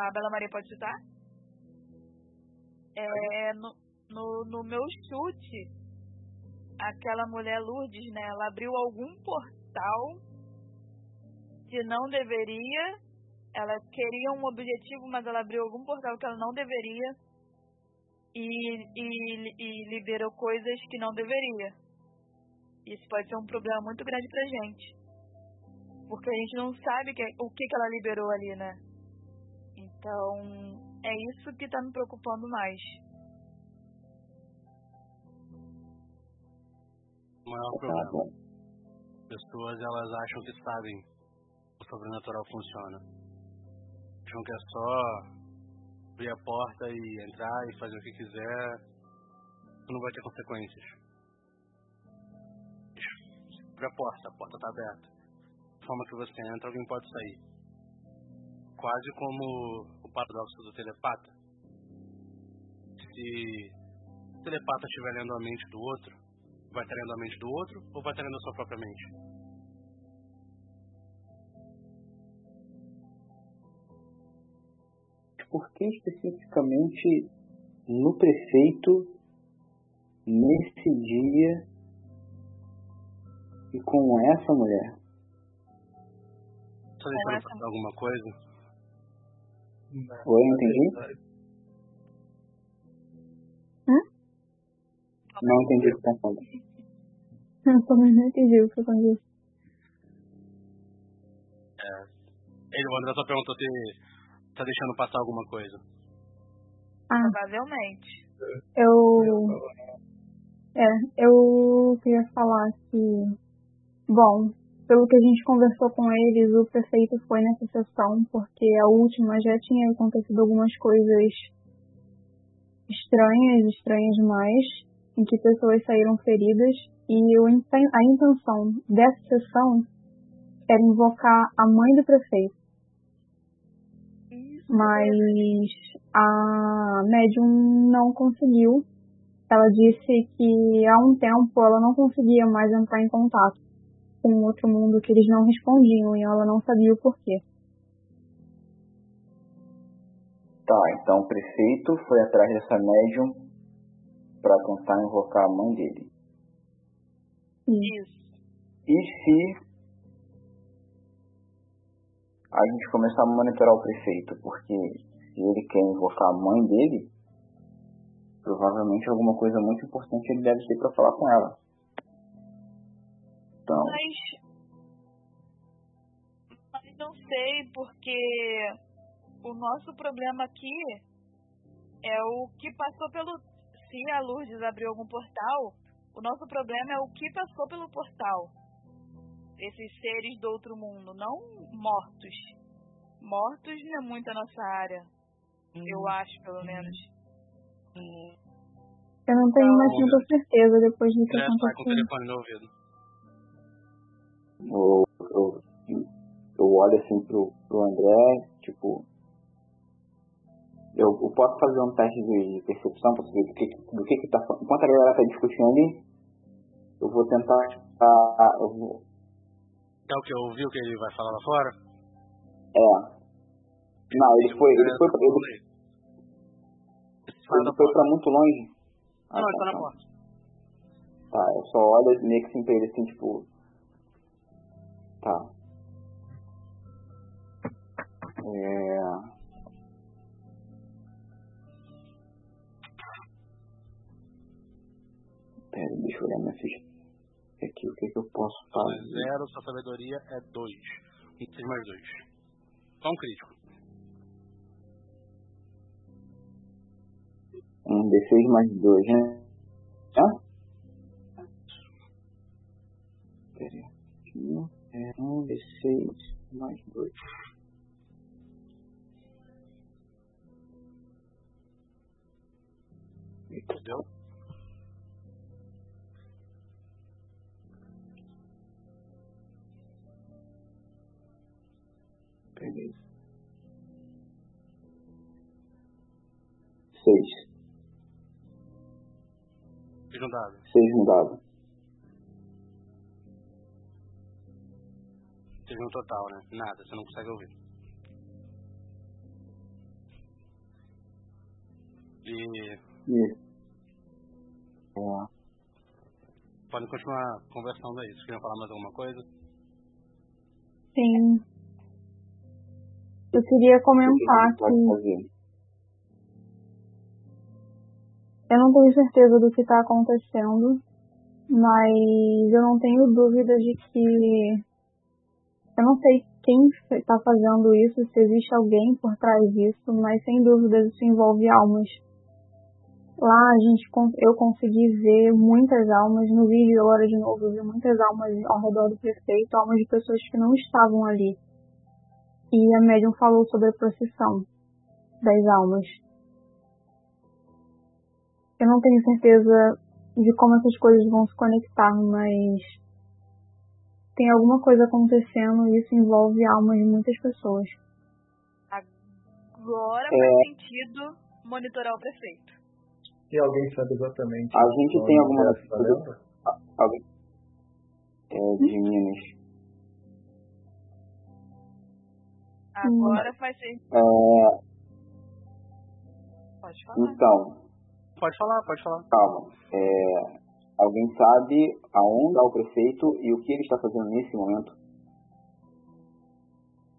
a Bela Maria pode citar? É, no, no, no meu chute, aquela mulher Lourdes, né? Ela abriu algum portal que não deveria. Ela queria um objetivo, mas ela abriu algum portal que ela não deveria. E, e, e liberou coisas que não deveria. Isso pode ser um problema muito grande pra gente. Porque a gente não sabe que, o que, que ela liberou ali, né? Então, é isso que tá me preocupando mais. O maior Tá problema. Pessoas, elas acham que sabem o sobrenatural funciona. Acham que é só abrir a porta e entrar e fazer o que quiser. Não vai ter consequências. Abre a porta, a porta está aberta. Forma que você entra, alguém pode sair. Quase como o paradoxo do telepata. Se o telepata estiver lendo a mente do outro, vai estar lendo a mente do outro ou vai estar lendo a sua própria mente? Por que especificamente no prefeito, nesse dia e com essa mulher? Essa- passar alguma coisa? Oi, entendi? Não entendi o que tá falando. Eu também não entendi o que aconteceu. É. Ele, o André só perguntou se tá deixando passar alguma coisa. Ah, Provavelmente. eu. É, eu queria falar que. Bom, pelo que a gente conversou com eles, o prefeito foi nessa sessão, porque a última já tinha acontecido algumas coisas estranhas, estranhas demais, em que pessoas saíram feridas, e a intenção dessa sessão era invocar a mãe do prefeito. Mas a médium não conseguiu. Ela disse que há um tempo ela não conseguia mais entrar em contato com o outro mundo, que eles não respondiam e ela não sabia o porquê. Tá, então o prefeito foi atrás dessa médium para tentar invocar a mãe dele. Isso. E se a gente começar a monitorar o prefeito, porque se ele quer invocar a mãe dele, provavelmente alguma coisa muito importante ele deve ter para falar com ela. Então, Mas. Mas não sei, porque o nosso problema aqui é o que passou pelo. Se a Lourdes abriu algum portal, o nosso problema é o que passou pelo portal. Esses seres do outro mundo, não mortos. Mortos não é muito a nossa área. Eu acho, pelo menos. Eu não tenho mais Não, tanta certeza depois do que André sai com o telefone no ouvido. Eu, eu, eu olho assim pro, pro André, tipo. Eu, eu posso fazer um teste de percepção para saber do que, do que que tá. Enquanto a galera tá discutindo ali, eu vou tentar. ah, eu vou, É o que eu ouvi o que ele vai falar lá fora? é. Não, ele foi. Ele foi, ele, ele foi pra muito longe. Ah, Não, ele tá na porta. Tá, eu só olho meio que assim pra ele assim, tipo. Tá. É. Pera, deixa eu olhar minha ficha aqui, o que que eu posso fazer? Zero, sua sabedoria é 2. 26 mais 2. Só um crítico. Um D6 mais 2, né? Hã? Pera. Aqui é um D6 mais 2. Entendeu? Beleza. 6. Fiz um dado. 6 no dado. Um total, né? Nada, você não consegue ouvir. E Isso. É. podem continuar conversando aí. Vocês queriam falar mais alguma coisa? Sim. Eu queria comentar pode que eu não tenho certeza do que está acontecendo, mas eu não tenho dúvida de que eu não sei quem está fazendo isso, se existe alguém por trás disso, mas sem dúvida isso envolve almas. Lá a gente, eu consegui ver muitas almas no vídeo agora de novo, eu vi muitas almas ao redor do prefeito, almas de pessoas que não estavam ali. E a médium falou sobre a procissão das almas. Eu não tenho certeza de como essas coisas vão se conectar, mas tem alguma coisa acontecendo e isso envolve almas de muitas pessoas. Agora faz sentido monitorar o prefeito. E alguém sabe exatamente. A gente tem alguma é? Alguém? É, de Minas. Agora faz sentido. É, Pode falar. então, Pode falar, pode falar. calma. É, alguém sabe aonde está o prefeito e o que ele está fazendo nesse momento?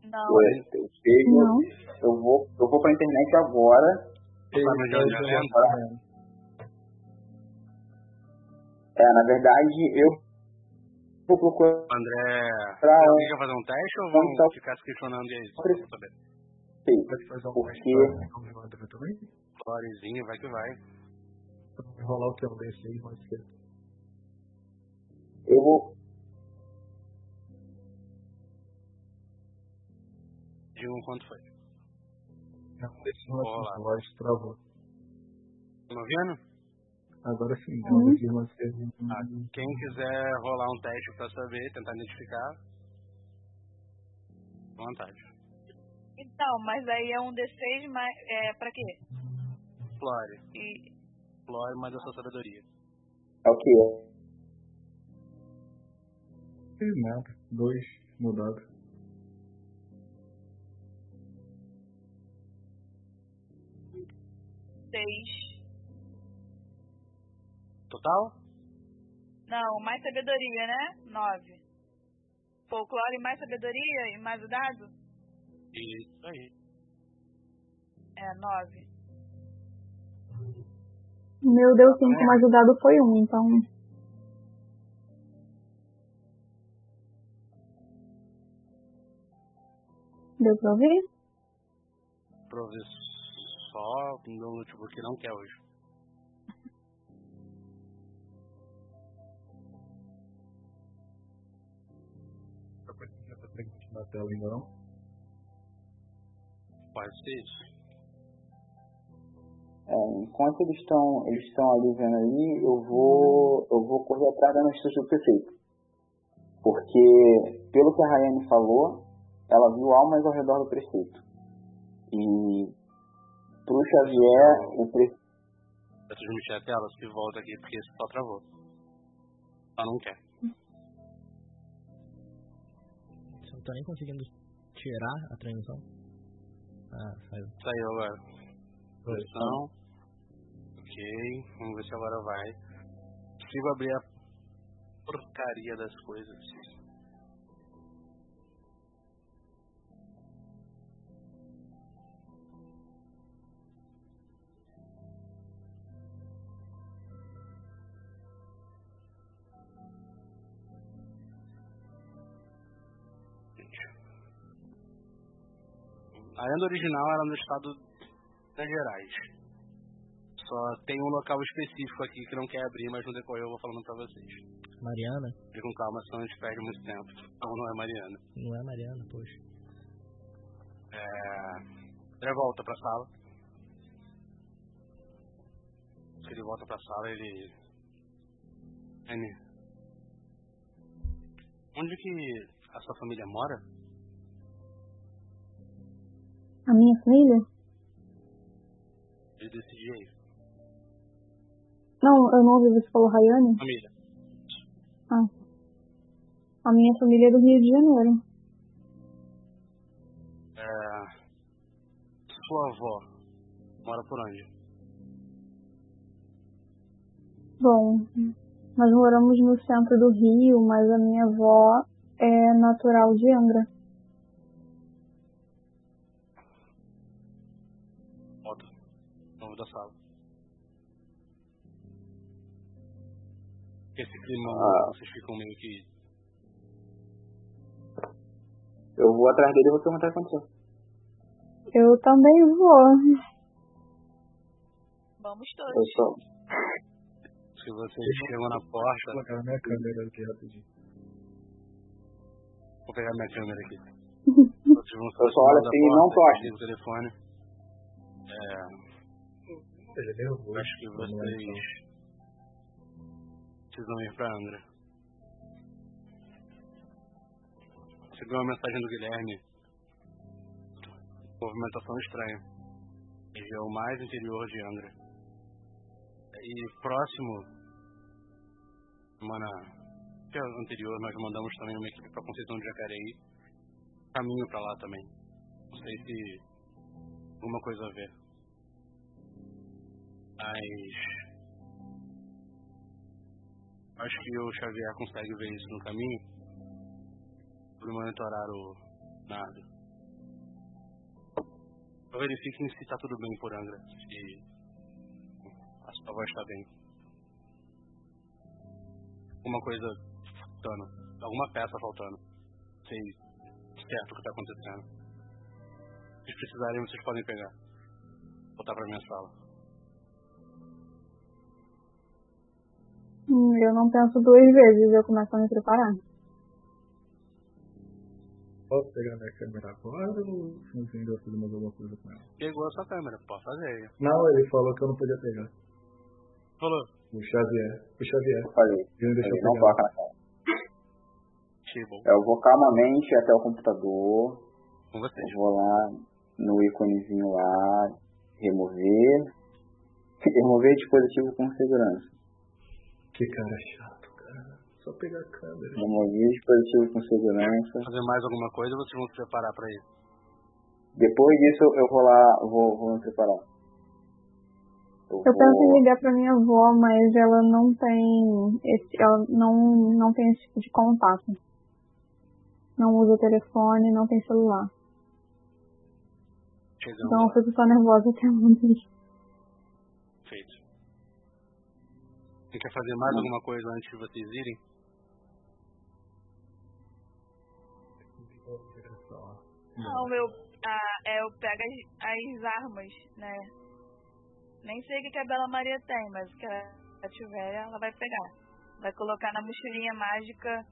Não, Eu, eu sei, Não. eu vou, eu vou pra internet agora. Tá é a lenda? exatamente. É, na verdade, eu Vou procurar. André, Pra- você quer fazer um teste ou vamos Então- ficar se questionando aí? Pre- saber. Um então, de André também? Florezinha, vai que vai. Pra rolar o que é um D6 mais cedo. Eu vou. De um quanto foi? D6 mais Rola. cedo. Agora isso travou. Tá me ouvindo? Agora sim, Uhum. um D6 mais cedo. Ah, quem quiser rolar um teste pra saber, tentar identificar, vontade. Então, mas aí é um D6, mas é pra quê? Flore. E Flore, mais a sua sabedoria. É o que? Fiz nada. Dois mudados. seis. Total? Não, mais sabedoria, né? Nove. Folclore mais sabedoria e mais o dado? Isso aí. É, nove. Meu deu 5, mas o dado foi 1, um, então. Deu pra ouvir? Professor, no notebook não quer hoje. Tá aparecendo essa pergunta na tela ainda não? Pode ser isso. É, enquanto eles estão eles estão ali vendo aí, eu vou eu vou correr atrás da notícia do prefeito. Porque, pelo que a Rayane falou, ela viu almas ao redor do prefeito. E pro Xavier, o prefeito. Pra transmitir a tela, se volta aqui porque esse só travou. Ela não quer. Você não tá nem conseguindo tirar a transmissão? Ah, saiu. Saiu agora. Posição. Ok. Vamos ver se agora vai. Consigo abrir a porcaria das coisas. Lenda original era no estado de Minas Gerais. Só tem um local específico aqui que não quer abrir, mas no decorrer eu vou falando pra vocês. Mariana? E com calma, senão a gente perde muito tempo. Não, não é Mariana. Não é Mariana, poxa. É... Ele volta pra sala. Se ele volta pra sala, ele... N. Onde que a sua família mora? A minha família? Ele decidiu aí. Não, eu não ouvi você falou Rayane. Família. A minha família é do Rio de Janeiro. É... Sua avó mora por onde? Bom, nós moramos no centro do Rio, mas a minha avó é natural de Angra. Da sala. Esse clima, Ah. vocês ficam meio que... Eu vou atrás dele e vou perguntar o que aconteceu. Eu também vou. Vamos Eu todos. só. Se vocês chegam na porta... Vou a minha câmera aqui rapidinho. Vou pegar minha câmera aqui. Vocês vão Eu só olho assim e não o telefone. É, Ele é nervoso. acho que vocês precisam ir pra Angra. Chegou uma mensagem do Guilherme. Movimentação estranha. Região mais interior de Angra. E próximo, semana é anterior, nós mandamos também uma equipe pra Conceição de Jacareí. Caminho pra lá também. Não sei se alguma coisa a ver. Mas acho que o Xavier consegue ver isso no caminho por monitorar o nada. Verifiquem se tá tudo bem por Angra, se a sua voz está bem. Uma coisa faltando. Alguma peça faltando. Sei certo o que tá acontecendo. Se precisarem, vocês podem pegar. Voltar pra minha sala. Hum, eu não penso duas vezes, eu começo a me preparar. Posso pegar minha câmera agora ou se não ainda fazer mais alguma coisa com ela? Pegou a sua câmera, pode fazer aí. Não, ele falou que eu não podia pegar. Falou. O Xavier. O Xavier. Eu falei, Ele não deixou eu não na cara. Eu vou calmamente até o computador, Com vocês. eu vou lá no íconezinho lá, remover, remover dispositivo com segurança. Que cara chato, cara. Só pegar a câmera. Remover dispositivo com segurança. Fazer mais alguma coisa ou vocês vão se preparar pra isso? Depois disso eu vou lá, vou, vou me preparar. Eu, Eu penso em vou, ligar pra minha avó, mas ela não tem esse, ela não, não tem esse tipo de contato. Não usa telefone, não tem celular. Chegando Então eu fico só nervosa até ontem. Feito. Você quer fazer mais alguma coisa antes de vocês irem? Não, eu, ah, é, eu pego as, as armas, né? Nem sei o que que a Bela Maria tem, mas o que ela tiver, ela vai pegar. Vai colocar na mochilinha mágica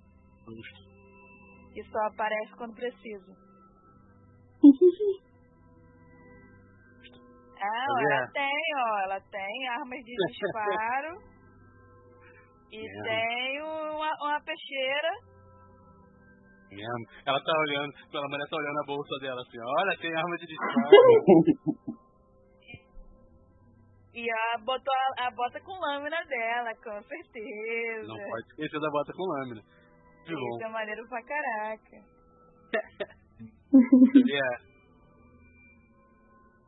que só aparece quando preciso. Ah, é. ela tem, ó, ela tem armas de disparo e tem uma, uma peixeira. Mesmo. Ela tá olhando, pela mulher tá olhando a bolsa dela assim, olha, tem arma de disparo. E a, botou a, a bota com lâmina dela, com certeza. Não pode esquecer da bota com lâmina. De bom. Isso é maneiro pra caraca. É.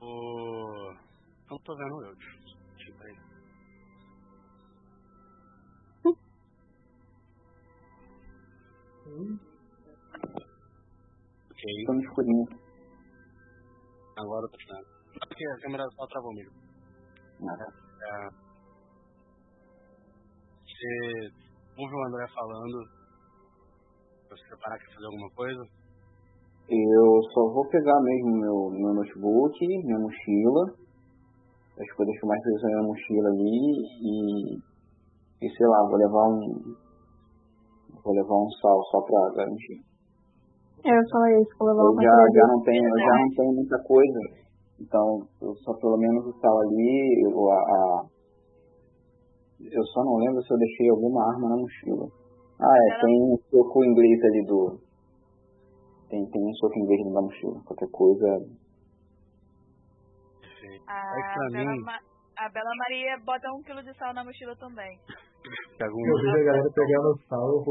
O. Não tô vendo eu. Ok, tô no escurinho. agora eu tô vendo. Porque a câmera só travou mesmo. Nada. É. Você ouve o André falando. Pra se preparar pra fazer alguma coisa? Eu só vou pegar mesmo meu, meu notebook, minha mochila, as coisas que eu mais preciso na minha mochila ali e, e sei lá, vou levar um. Vou levar um sal só pra garantir. É, eu falei isso, vou levar Eu uma já, já não tenho, eu já não tenho muita coisa. Então, eu só pelo menos o sal ali, eu, a, a- eu só não lembro se eu deixei alguma arma na mochila. Ah, é, tem um soco inglês ali do. Tem, tem um soco inglês dentro da mochila. Qualquer coisa. Perfeito. A Aí pra mim, a Bela Maria bota um quilo de sal na mochila também. pega Eu um. vejo a galera pegando sal,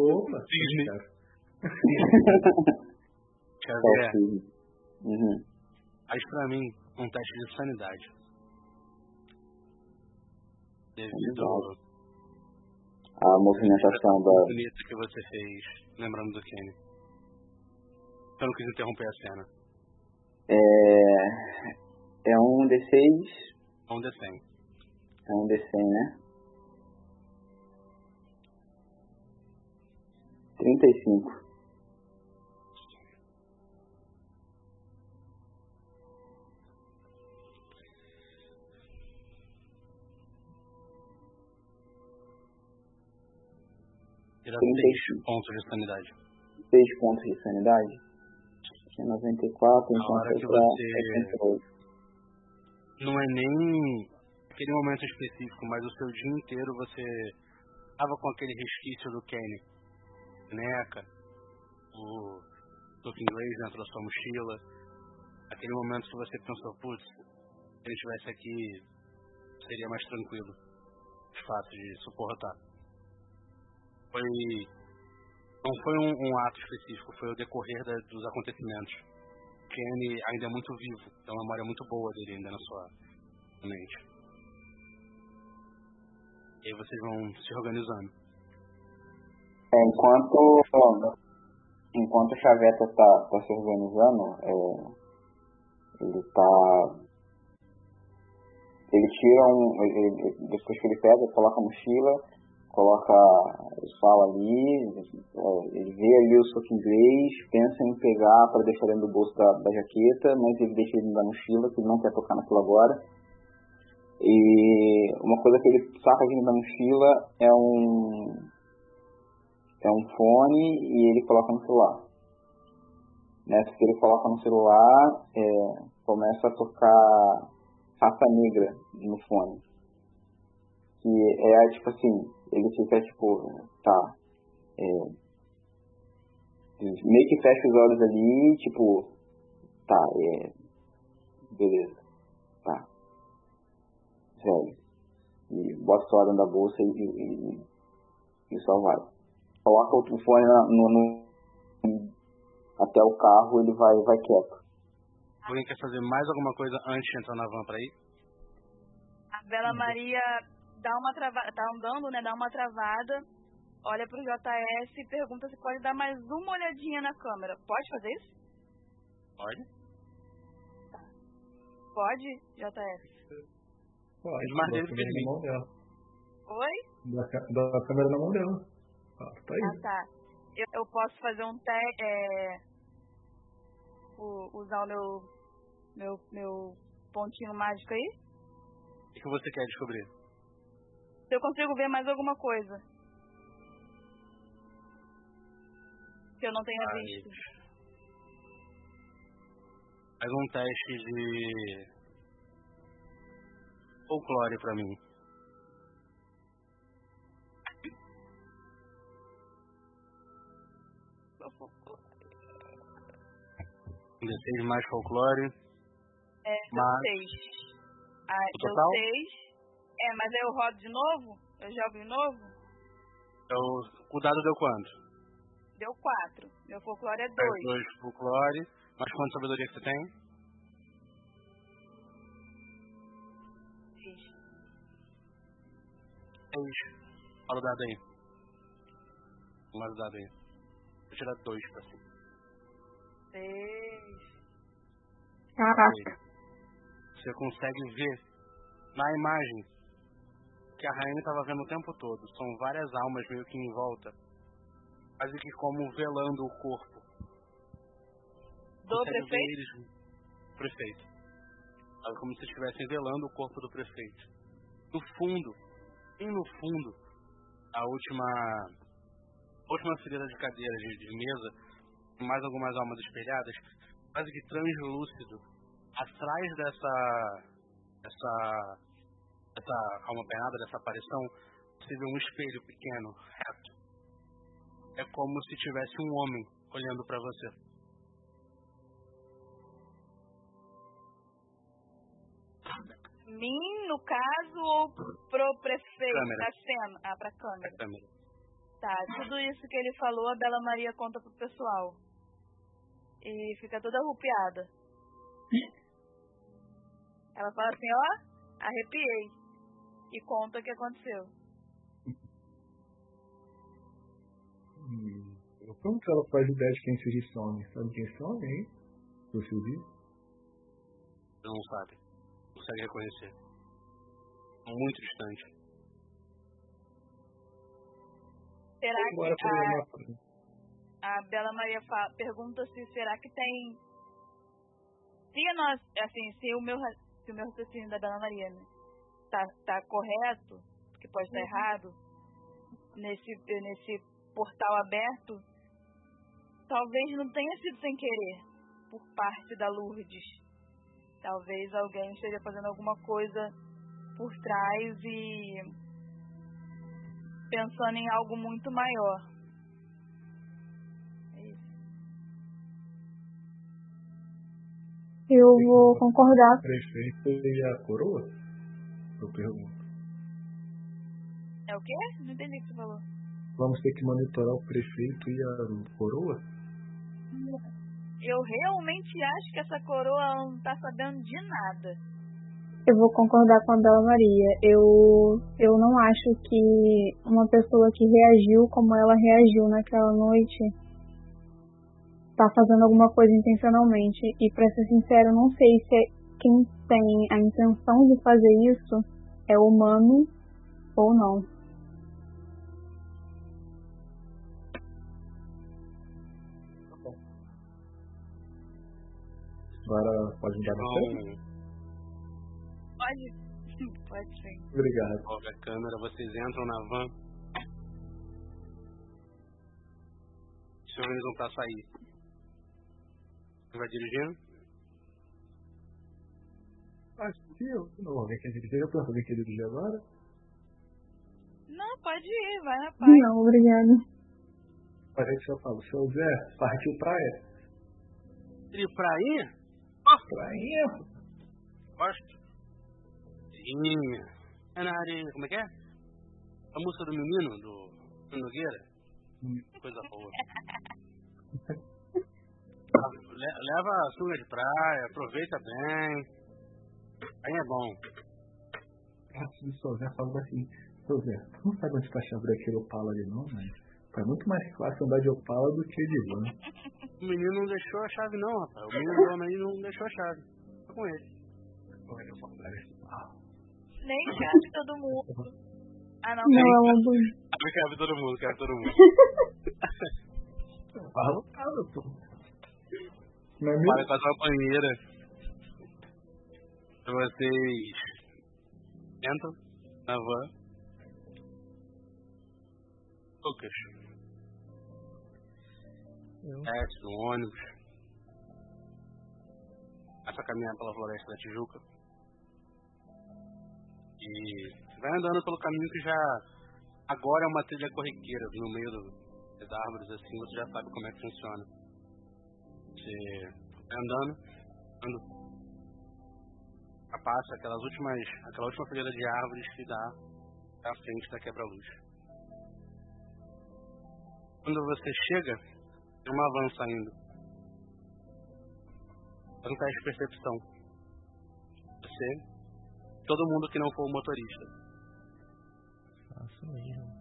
Só ver? que- Uhum. Faz pra mim um teste de sanidade. Devido A movimentação ao da. bonito que você fez, lembrando do Kenny. Eu não quis interromper a cena. É. É um D6. Vamos descendo. É um D100, né? 35. Tira 35. 6 pontos de sanidade. 6 pontos de sanidade. Tinha 94, Na então hora foi pra você- 88. Não é nem aquele momento específico, mas o seu dia inteiro você tava com aquele resquício do Kenny. Neca, o toque inglês dentro da sua mochila. Aquele momento que você pensou, putz, se ele estivesse aqui, seria mais tranquilo. Fato, de suportar. Foi. Não foi um, um ato específico, foi o decorrer da- dos acontecimentos. Kenny ainda é muito vivo, tem uma memória muito boa dele ainda na sua mente. E aí vocês vão se organizando. É, enquanto, enquanto o Chaveta tá, tá se organizando, é, ele tá. Ele tira um. ele- ele- depois que ele pega, coloca a mochila, coloca, fala ali, ele vê ali o soco inglês, pensa em pegar para deixar dentro do bolso da, da jaqueta, mas ele deixa ele na mochila, que ele não quer tocar naquilo agora. E uma coisa que ele saca aqui da mochila é um é um fone e ele coloca no celular. Nessa que ele coloca no celular, é, começa a tocar raça negra no fone. Que é tipo assim, ele fica tipo, tá. É, meio que fecha os olhos ali, tipo, tá, é. Beleza. Velho. E bota só dentro da bolsa e, e, e só vai. Coloca o fone no, no, até o carro, ele vai, vai quieto. Alguém quer fazer mais alguma coisa antes de entrar na van pra ir? A Bela Maria dá uma travada, tá andando, né? Dá uma travada, olha pro JS e pergunta se pode dar mais uma olhadinha na câmera. Pode fazer isso? Pode. Tá. Pode, JS? Pode, Mas dá ele a câmera fez na mão dela. Oi? Dá, a ca- dá a câmera na mão dela. Ah, tá aí. Ah, tá. Eu, eu posso fazer um teste, é, usar o meu, meu, meu pontinho mágico aí? O que você quer descobrir? Se eu consigo ver mais alguma coisa. Que eu não tenha Ai. visto. Faz um teste de folclore pra mim. Um D6 mais folclore. É, Mas- deu seis. Ah, O total? seis. É, mas aí eu rodo de novo? Eu jogo de novo? Então, o dado deu quanto? Deu quatro. Meu folclore é Faz dois. dois folclore. Mas quanto sabedoria que você tem? 6. Olha o dado aí. Mais o dado aí. Vou tirar 2 pra cima. 6. Caraca. Você consegue ver na imagem que a Rainha estava vendo o tempo todo. São várias almas meio que em volta. Quase que como velando o corpo. Do consegue prefeito? Eles... Prefeito. Como se estivessem velando o corpo do prefeito. No fundo, bem no fundo, a última, a última fileira de cadeiras de, de mesa, mais algumas almas espelhadas, quase que translúcido, atrás dessa, dessa, dessa alma penada, dessa aparição, você vê um espelho pequeno, reto. É como se tivesse um homem olhando para você. Mim, no caso, ou pro prefeito? Câmera. Pra cena? Ah, pra câmera. câmera. Tá, tudo isso que ele falou, a Bela Maria conta pro pessoal. E fica toda arrupiada. Ela fala assim, ó, arrepiei. E conta o que aconteceu. Hum, como que ela faz ideia de quem esses são? Sabe quem são, hein? Você viu? Não sabe. Consegue reconhecer. Muito distante. Será Bora que a, a Bela Maria fa- pergunta se será que tem. Se nós, assim, se o meu, se o meu raciocínio da Bela Maria né, tá, tá correto, que pode estar errado, nesse, nesse portal aberto, talvez não tenha sido sem querer por parte da Lourdes. Talvez alguém esteja fazendo alguma coisa por trás e pensando em algo muito maior. É isso. Eu vou concordar. Prefeito e a coroa? Eu pergunto. É o quê? Não entendi o que você falou. Vamos ter que monitorar o prefeito e a coroa? Eu realmente acho que essa coroa não tá sabendo de nada. Eu vou concordar com a Bela Maria. Eu, eu não acho que uma pessoa que reagiu como ela reagiu naquela noite tá fazendo alguma coisa intencionalmente. E pra ser sincero, não sei se é quem tem a intenção de fazer isso é humano ou não. Agora pode me dar Então, bastante? Pode. Pode sim. Obrigado. Envolve a câmera, vocês entram na van. Se organizam pra sair. Quem vai dirigindo? Acho que eu não ver quem dirigir. Eu posso ver quem dirigir agora? Não, pode ir, vai na paz. Não, obrigada. Mas aí eu falo, seu Zé, partiu praia? Ele prainha? Prainha? Gosto. Sim. É na área. Como é que é? A música do menino, do, Nogueira. Hum. Coisa boa. Le- Leva a sunga de praia, aproveita bem. Aí é bom. O seu Zé falando assim, seu Zé, tu não sabe onde tá a chave daquele Opala ali não, mas tá muito mais fácil andar de Opala do que de van. O menino não deixou a chave não, rapaz. O menino dono aí não deixou a chave. Tô com ele. Nem cabe todo mundo. Ah, não, Não, é uma boa. Abre cabe todo mundo, cabe todo mundo. Fala, fala, pô. Não é Para com essa banheira. Vocês entram na van. Lucas, Desce no ônibus. Começa a caminhar pela floresta da Tijuca. E vai andando pelo caminho que já agora é uma trilha corriqueira, no meio das árvores assim, você já sabe como é que funciona. Você vai andando, andando passa aquelas últimas, aquela última fileira de árvores que dá à frente da quebra-luz. Quando você chega, tem uma van saindo. Faz um teste de percepção. Você, todo mundo que não for motorista. faço mesmo.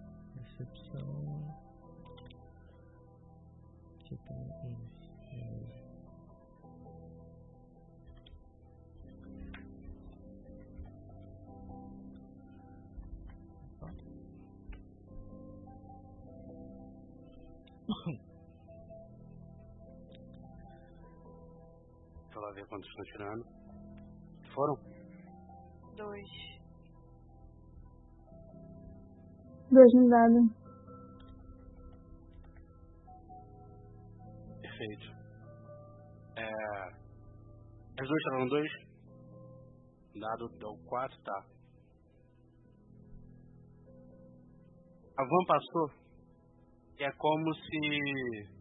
Lá ver quantos estão tirando. Foram? Dois. Dois no dado. Perfeito. É... As duas tiraram dois? Dado deu quatro, tá. A van passou e é como se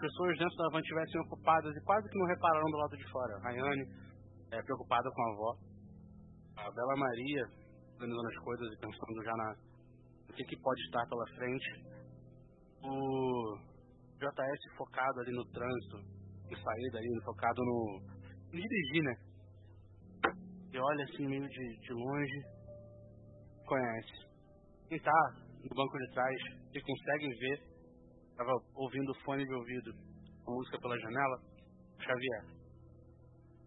pessoas dentro da van estivessem ocupadas e quase que não repararam do lado de fora. Rayane é preocupada com a avó. A Bela Maria organizando as coisas e pensando já na no que, que pode estar pela frente o JS focado ali no trânsito, em saída ali, focado no. em dirigir, né? E olha assim meio de, de longe, conhece. Quem tá no banco de trás, que conseguem ver, tava ouvindo fone de ouvido, a música pela janela, Xavier.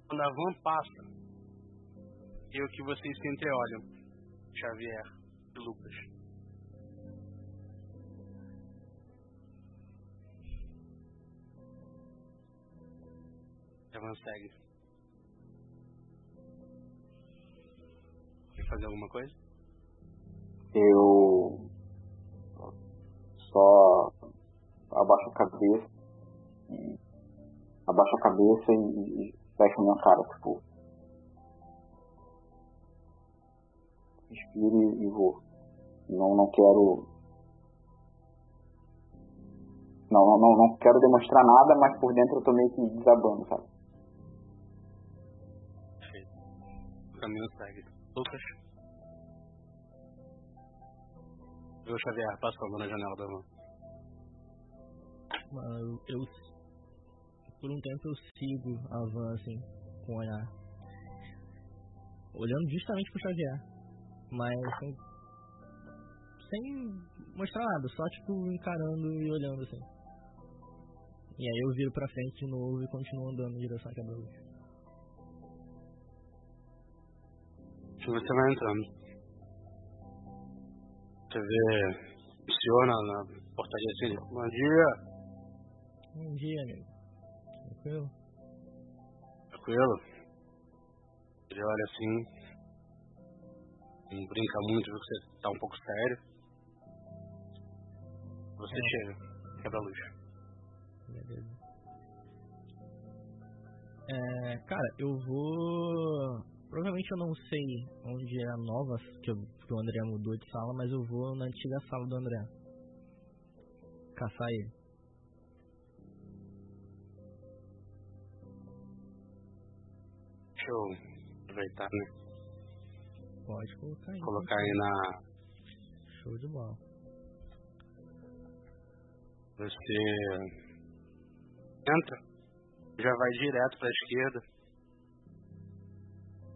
Quando a van passa, e o que vocês se entreolham, Xavier e Lucas. Evan segue. Quer fazer alguma coisa? Eu só abaixo a cabeça, e- abaixo a cabeça e, e fecho a minha cara, tipo. Respiro e, e vou. Não, não quero. Não, não, não, quero demonstrar nada, mas por dentro eu tô meio que desabando, sabe? Caminho segue. Lucas. Viu Xavier passando na janela da van. Eu, Por um tempo eu sigo a van assim, com olhar. Olhando justamente pro Xavier. Mas sem. Sem mostrar nada, só tipo encarando e olhando assim. E aí eu viro pra frente de novo e continuo andando em direção à quebra-luz. Se você vai entrando. Você vê o senhor na, na portaria assim, bom dia. Bom dia, amigo. Tranquilo? Tranquilo? Ele olha assim. Não brinca muito, você tá um pouco sério. Você É. chega, quebra a luz. Beleza. É, cara, eu vou. Provavelmente eu não sei onde é a nova que, eu- que o André mudou de sala, mas eu vou na antiga sala do André. Caçar ele. Deixa eu aproveitar, né? Pode colocar aí. Colocar aí na. Show de bola. Você entra, já vai direto para a esquerda,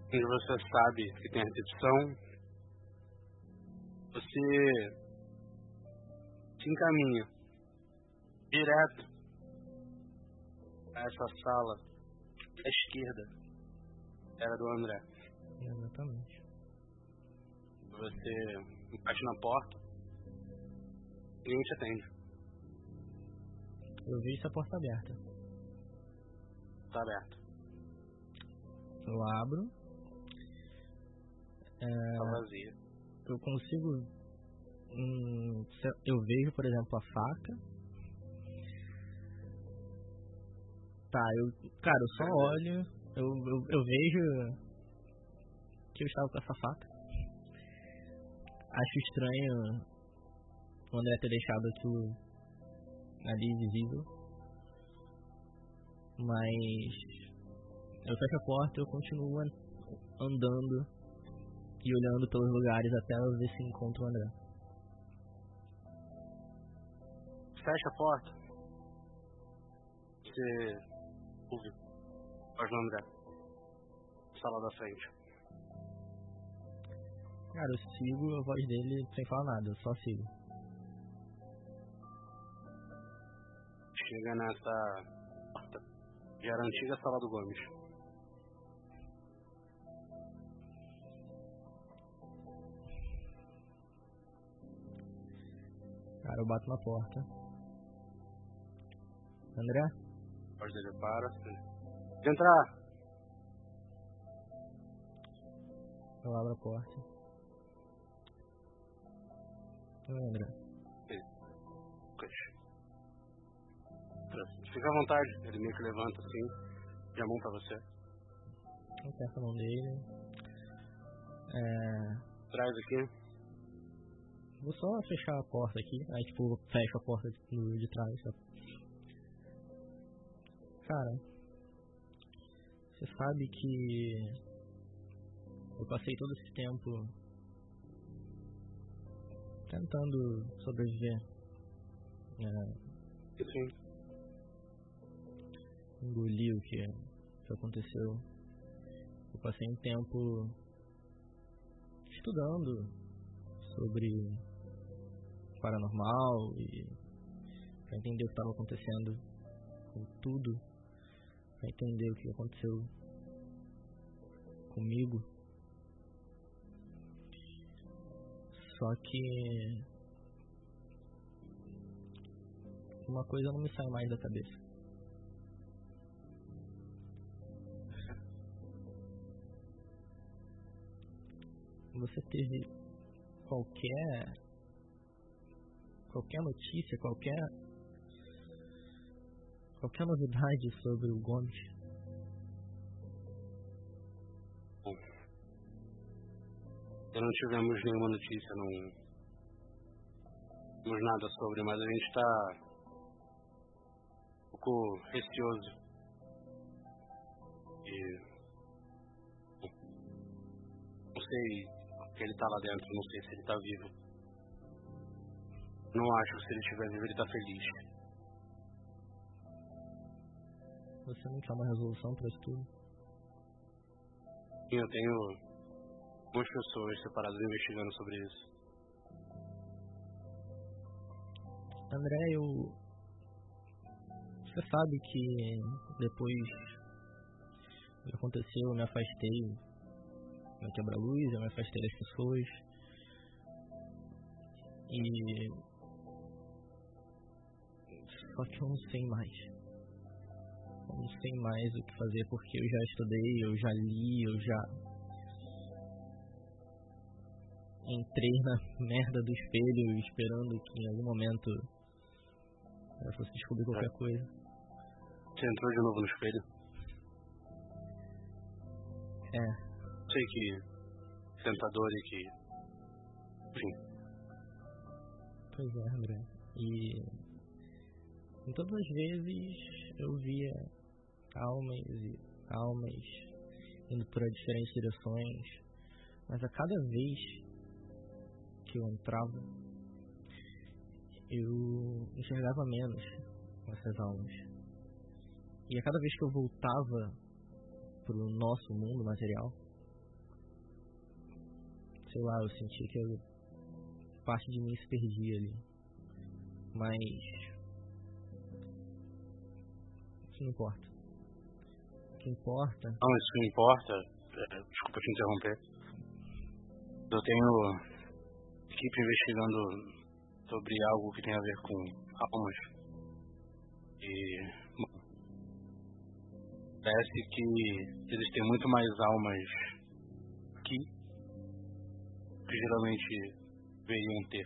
onde você sabe que tem a recepção. Você se encaminha direto a essa sala à esquerda. Era do André. Exatamente. Você bate na porta, ninguém te atende. Eu vejo essa porta aberta. Tá aberto. Eu abro. É, Tá vazia. eu consigo. hum, eu vejo, por exemplo, a faca. Tá, eu. Cara, eu só olho. Eu, eu, eu vejo que eu estava com essa faca. Acho estranho o André ter deixado aquilo ali visível. Mas eu fecho a porta e eu continuo an- andando e olhando pelos lugares até eu ver se encontro o André. Fecha a porta. Você ouve voz do André. Sala da frente. Cara, eu sigo a voz dele sem falar nada, eu só sigo. Chega nessa porta. Já era a antiga sala do Gomes. Cara, eu bato na porta. André? Voz dele para. Pode entrar. Eu abro a porta. André. Coisa. Fica à vontade. Ele meio que levanta assim. E a mão pra você. Eu aperto a mão dele. É, Traz aqui. Vou só fechar a porta aqui. Aí, tipo, fecho a porta do, de trás. Cara, você sabe que eu passei todo esse tempo tentando sobreviver. É, Sim. engolir o que, que aconteceu. Eu passei um tempo estudando sobre paranormal e para entender o que estava acontecendo com tudo, para entender o que aconteceu comigo. Só que uma coisa não me sai mais da cabeça. Você teve qualquer qualquer notícia, qualquer qualquer novidade sobre o Gomes? E não tivemos nenhuma notícia, não temos nada sobre, mas a gente está um pouco receoso. E não sei que ele tá lá dentro, não sei se ele tá vivo. Não acho que se ele estiver vivo ele tá feliz. Você não quer uma resolução para isso tudo? Eu tenho duas pessoas separadas investigando sobre isso. André, eu. Você sabe que depois do que aconteceu, eu me afastei no quebra-luz, eu me afastei das pessoas. E. Só que eu não sei mais. Sei mais o que fazer porque eu já estudei, eu já li, eu já entrei na merda do espelho esperando que em algum momento eu fosse descobrir qualquer É. coisa. Você entrou de novo no espelho? É, Sei que tentador e que. Enfim, pois é, André. E em todas as vezes eu via almas e almas indo para diferentes direções, mas a cada vez que eu entrava, eu enxergava menos essas almas. E a cada vez que eu voltava pro nosso mundo material, sei lá, eu sentia que eu, parte de mim se perdia ali. Mas isso não importa. Que importa não, isso não importa. É, desculpa te interromper. Eu tenho equipe investigando sobre algo que tem a ver com almas. E. Bom, parece que existem muito mais almas aqui que geralmente deveriam ter.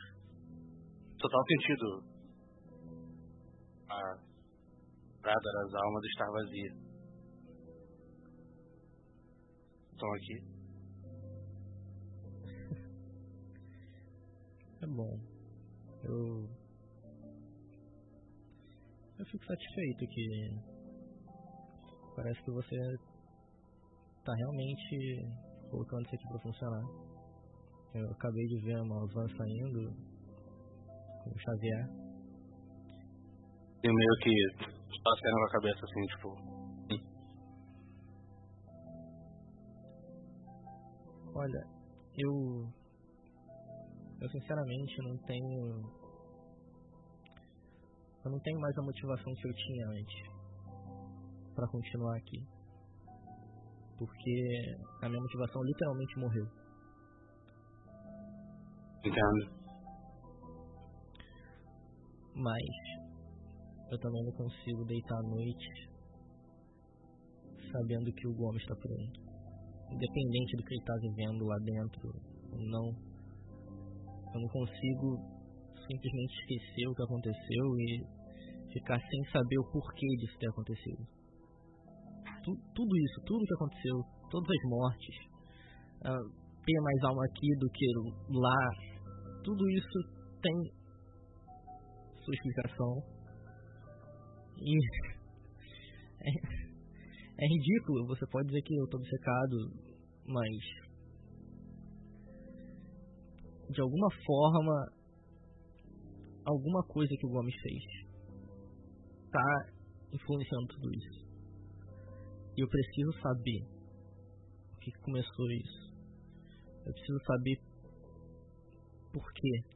Total sentido a prada das almas estar vazia. Estão aqui. é bom. Eu. Eu fico satisfeito que. Parece que você tá realmente colocando isso aqui pra funcionar. Eu acabei de ver uma van saindo com o Xavier. E meio que passando com a cabeça assim, tipo. Olha, eu. Eu sinceramente não tenho. Eu não tenho mais a motivação que eu tinha antes pra continuar aqui. Porque a minha motivação literalmente morreu. Entendo. Mas eu também não consigo deitar à noite sabendo que o Gomes está por aí. Independente do que ele está vivendo lá dentro não, eu não consigo simplesmente esquecer o que aconteceu e ficar sem saber o porquê disso ter acontecido. Tu, tudo isso, tudo que aconteceu, todas as mortes, ah, ter mais alma aqui do que lá, tudo isso tem sua explicação. E é, ridículo, você pode dizer que eu tô obcecado, mas de alguma forma alguma coisa que o Gomes fez tá influenciando tudo isso. E eu preciso saber o que começou isso. Eu preciso saber por quê.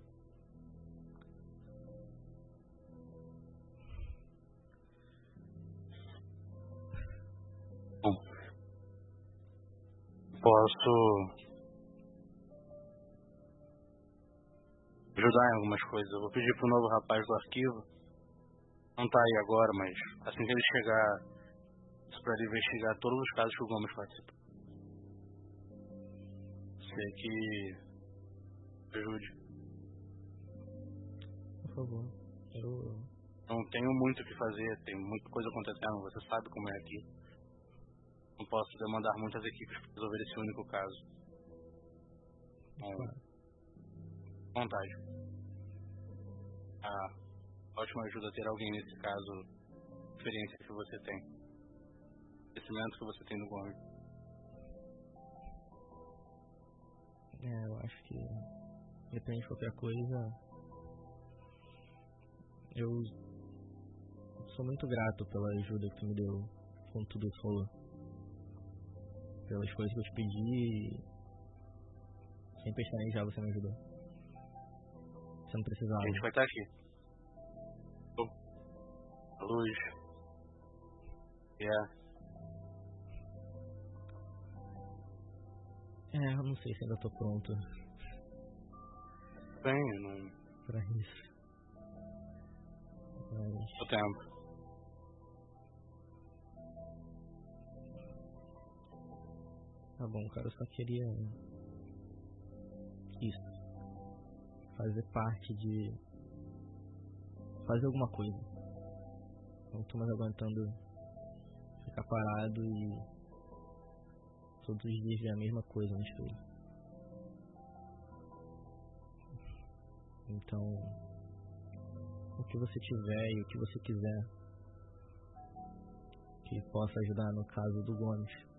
Posso ajudar em algumas coisas. Eu vou pedir pro novo rapaz do arquivo. Não tá aí agora, mas assim que ele chegar, pra ele investigar todos os casos que o Gomes participa. Sei que ajude. Por favor. Eu Não tenho muito o que fazer, tem muita coisa acontecendo, você sabe como é aqui. Não posso demandar muitas equipes para resolver esse único caso. Então, vontade. A ótima ajuda ter alguém nesse caso, experiência que você tem, conhecimento que você tem no Gomes. É, eu acho que depende de qualquer coisa. Eu sou muito grato pela ajuda que tu me deu com tudo isso rolou. Pelas coisas que eu te pedi. Sem pestanejar você me ajudou. Você não precisava. A gente vai estar aqui. A luz. É. É, eu não sei se ainda tô pronto Bem, não. pra isso. Mas O tempo. Tá bom, cara, eu só queria. Isso. Fazer parte de. Fazer alguma coisa. Não tô mais aguentando ficar parado e. Todos os dias ver a mesma coisa no espelho. Então. O que você tiver e o que você quiser que possa ajudar no caso do Gomes.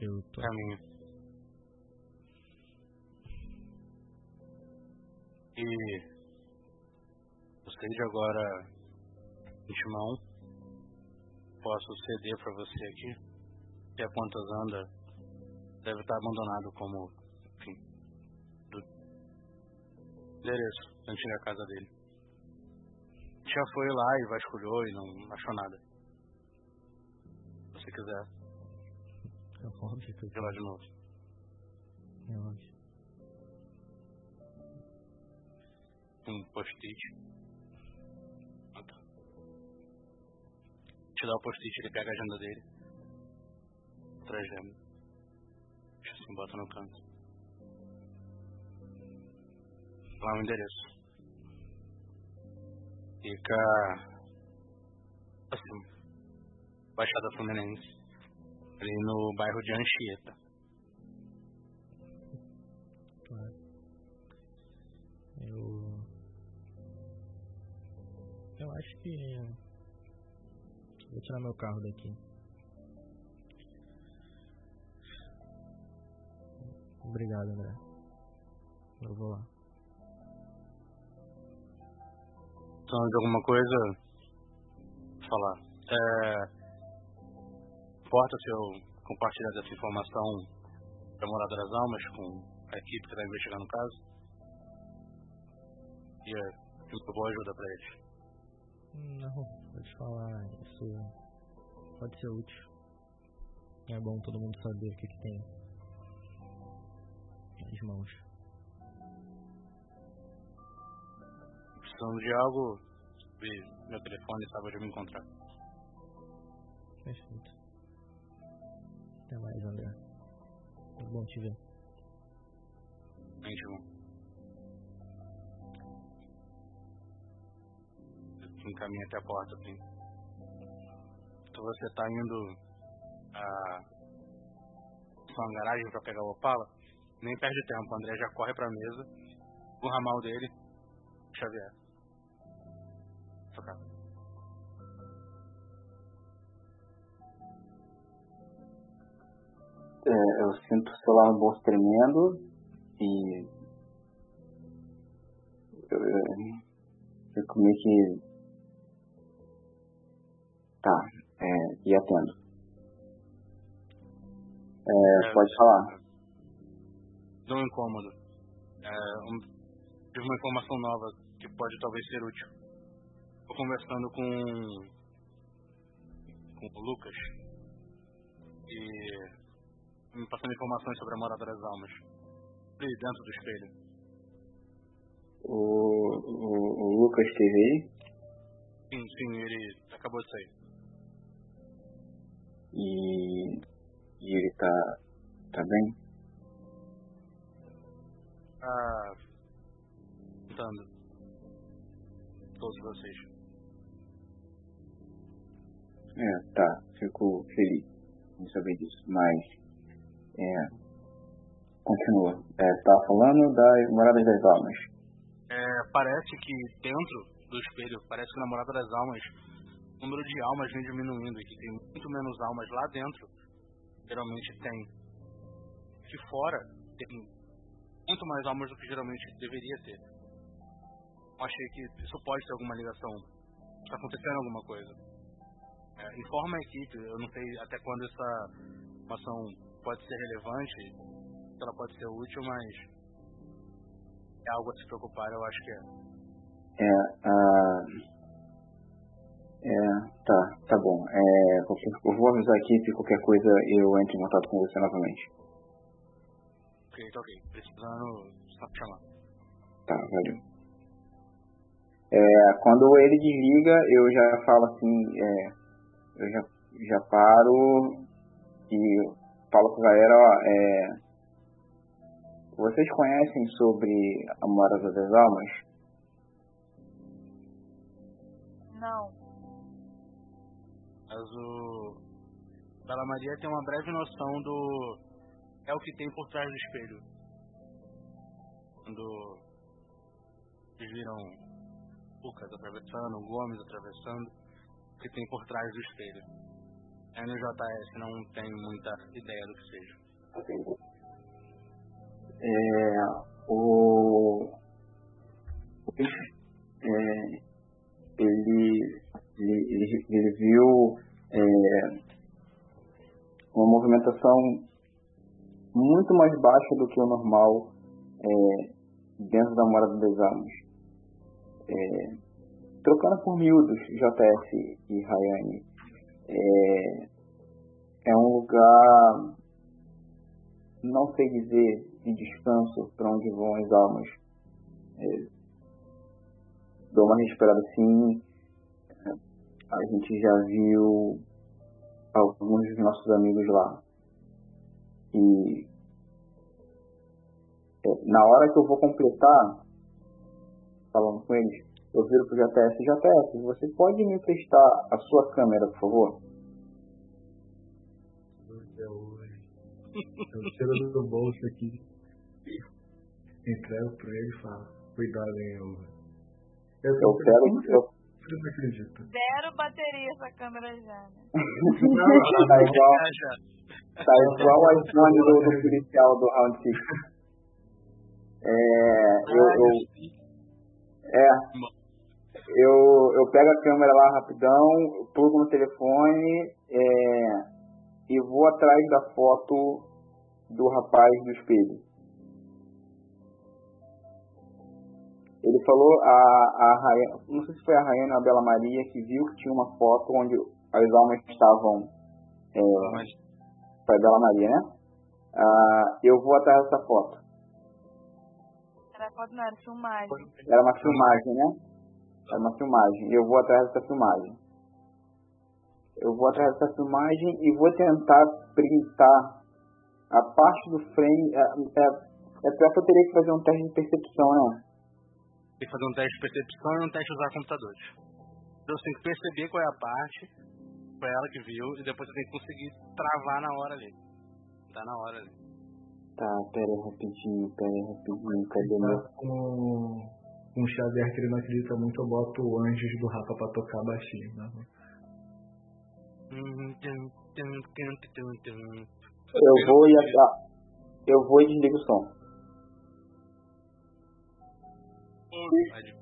Eu tô. Caminho. E você de agora, Intimão, posso ceder para você aqui, que a Pontas anda deve estar abandonado como, enfim, do endereço, antiga casa dele já foi lá e vasculhou e não achou nada. Se quiser. É óbvio que eu Ir lá de novo. É óbvio. Um post-it. Ah, tá. Te dá o post-it, ele pega a agenda dele. Traz. Deixa assim, bota no canto. Lá o endereço. Fica assim, Baixada Fluminense, ali no bairro de Anchieta. Claro. Eu. Eu acho que. Vou tirar meu carro daqui. Obrigado, André. Eu vou lá. Então, de alguma coisa falar. É, importa se eu compartilhar dessa informação para Morada das Almas com a equipe que está investigando o caso? E é de uma boa ajuda para eles. Não, pode falar. Isso pode ser útil. É bom todo mundo saber o que, que tem nas mãos. Precisando de algo, meu telefone e sabe onde me encontrar. Perfeito. Até mais, André. Muito bom te ver. Íntimo. Encaminha até a porta, assim. Então você está indo a sua garagem para pegar o Opala, nem perde tempo. O André já corre para a mesa, o ramal dele, Xavier. Tocar. Eu sinto o celular no bolso tremendo e eu, eu fico meio que tá é, e atendo é, pode falar Deu um incômodo. É, um, tive uma informação nova que pode talvez ser útil. Estou conversando com, com o Lucas e me passando informações sobre a morada das almas. Ali dentro do espelho. o, o, o Lucas esteve aí Sim, sim, ele acabou de sair. e, e ele tá tá bem Ah, tentando. Todos vocês. É, tá, fico feliz em saber disso, mas é, continua. É, tá falando das moradas das almas. É, parece que dentro do espelho, parece que na morada das almas, o número de almas vem diminuindo e que tem muito menos almas lá dentro. Geralmente tem. De fora, tem muito mais almas do que geralmente deveria ter. Eu achei que isso pode ter alguma ligação. Está acontecendo alguma coisa. É, informa a equipe, eu não sei até quando essa informação pode ser relevante, se ela pode ser útil, mas é algo a se preocupar, eu acho que é. É, ah, é, tá, tá bom. É, qualquer- eu vou avisar a equipe, qualquer coisa eu entro em contato com você novamente. Ok, tá ok. Precisando, só chamar. Tá, valeu. É, quando ele desliga, eu já falo assim, é, eu já, já paro e falo com a galera, ó, é, vocês conhecem sobre a Morada das Almas? Não. Mas o Bela Maria tem uma breve noção do é o que tem por trás do espelho. Quando eles viram Lucas atravessando, Gomes atravessando, o que tem por trás do espelho. A NJS não tem muita ideia do que seja. É, o, é, ele, ele, ele viu é, uma movimentação muito mais baixa do que o normal é, dentro da Morada dos Anos. É, trocando por miúdos, JS e Rayane, é, é um lugar, não sei dizer, de descanso para onde vão as almas. É, dou uma respirada assim. A gente já viu alguns dos nossos amigos lá. E é, na hora que eu vou completar, falando com eles, eu viro pro JS, JS, você pode me emprestar a sua câmera, por favor? Eu tiro do bolso aqui, entrego pra ele e falo, cuidado, hein, eu. Eu, eu quero. Eu, eu não acredito. Zero bateria essa câmera já, né? tá igual, tá igual o iPhone do, do policial do Round 6. É, eu, eu, é, eu, eu pego a câmera lá rapidão, plugo no telefone é, e vou atrás da foto do rapaz do espelho. Ele falou a, a não sei se foi a Rayana ou a Bela Maria que viu que tinha uma foto onde as almas estavam. É, foi a Bela Maria, né? Ah, eu vou atrás dessa foto. Era foto, não, era filmagem. Era uma filmagem, né? Era uma filmagem. Eu vou atrás dessa filmagem. Eu vou atrás dessa filmagem e vou tentar printar a parte do frame. É, é, é pior que eu teria que fazer um teste de percepção, né? Tem que fazer um teste de percepção e um teste de usar computadores. Então você tem que perceber qual é a parte, foi ela que viu, e depois você tem que conseguir travar na hora ali. Tá na hora ali. Tá, pera aí rapidinho, pera aí rapidinho, cadê meu... O Xavier que ele não acredita muito, eu boto o Anjos do Rafa pra tocar baixinho. Né? Eu vou e a... eu vou e desligo o som. Lorde.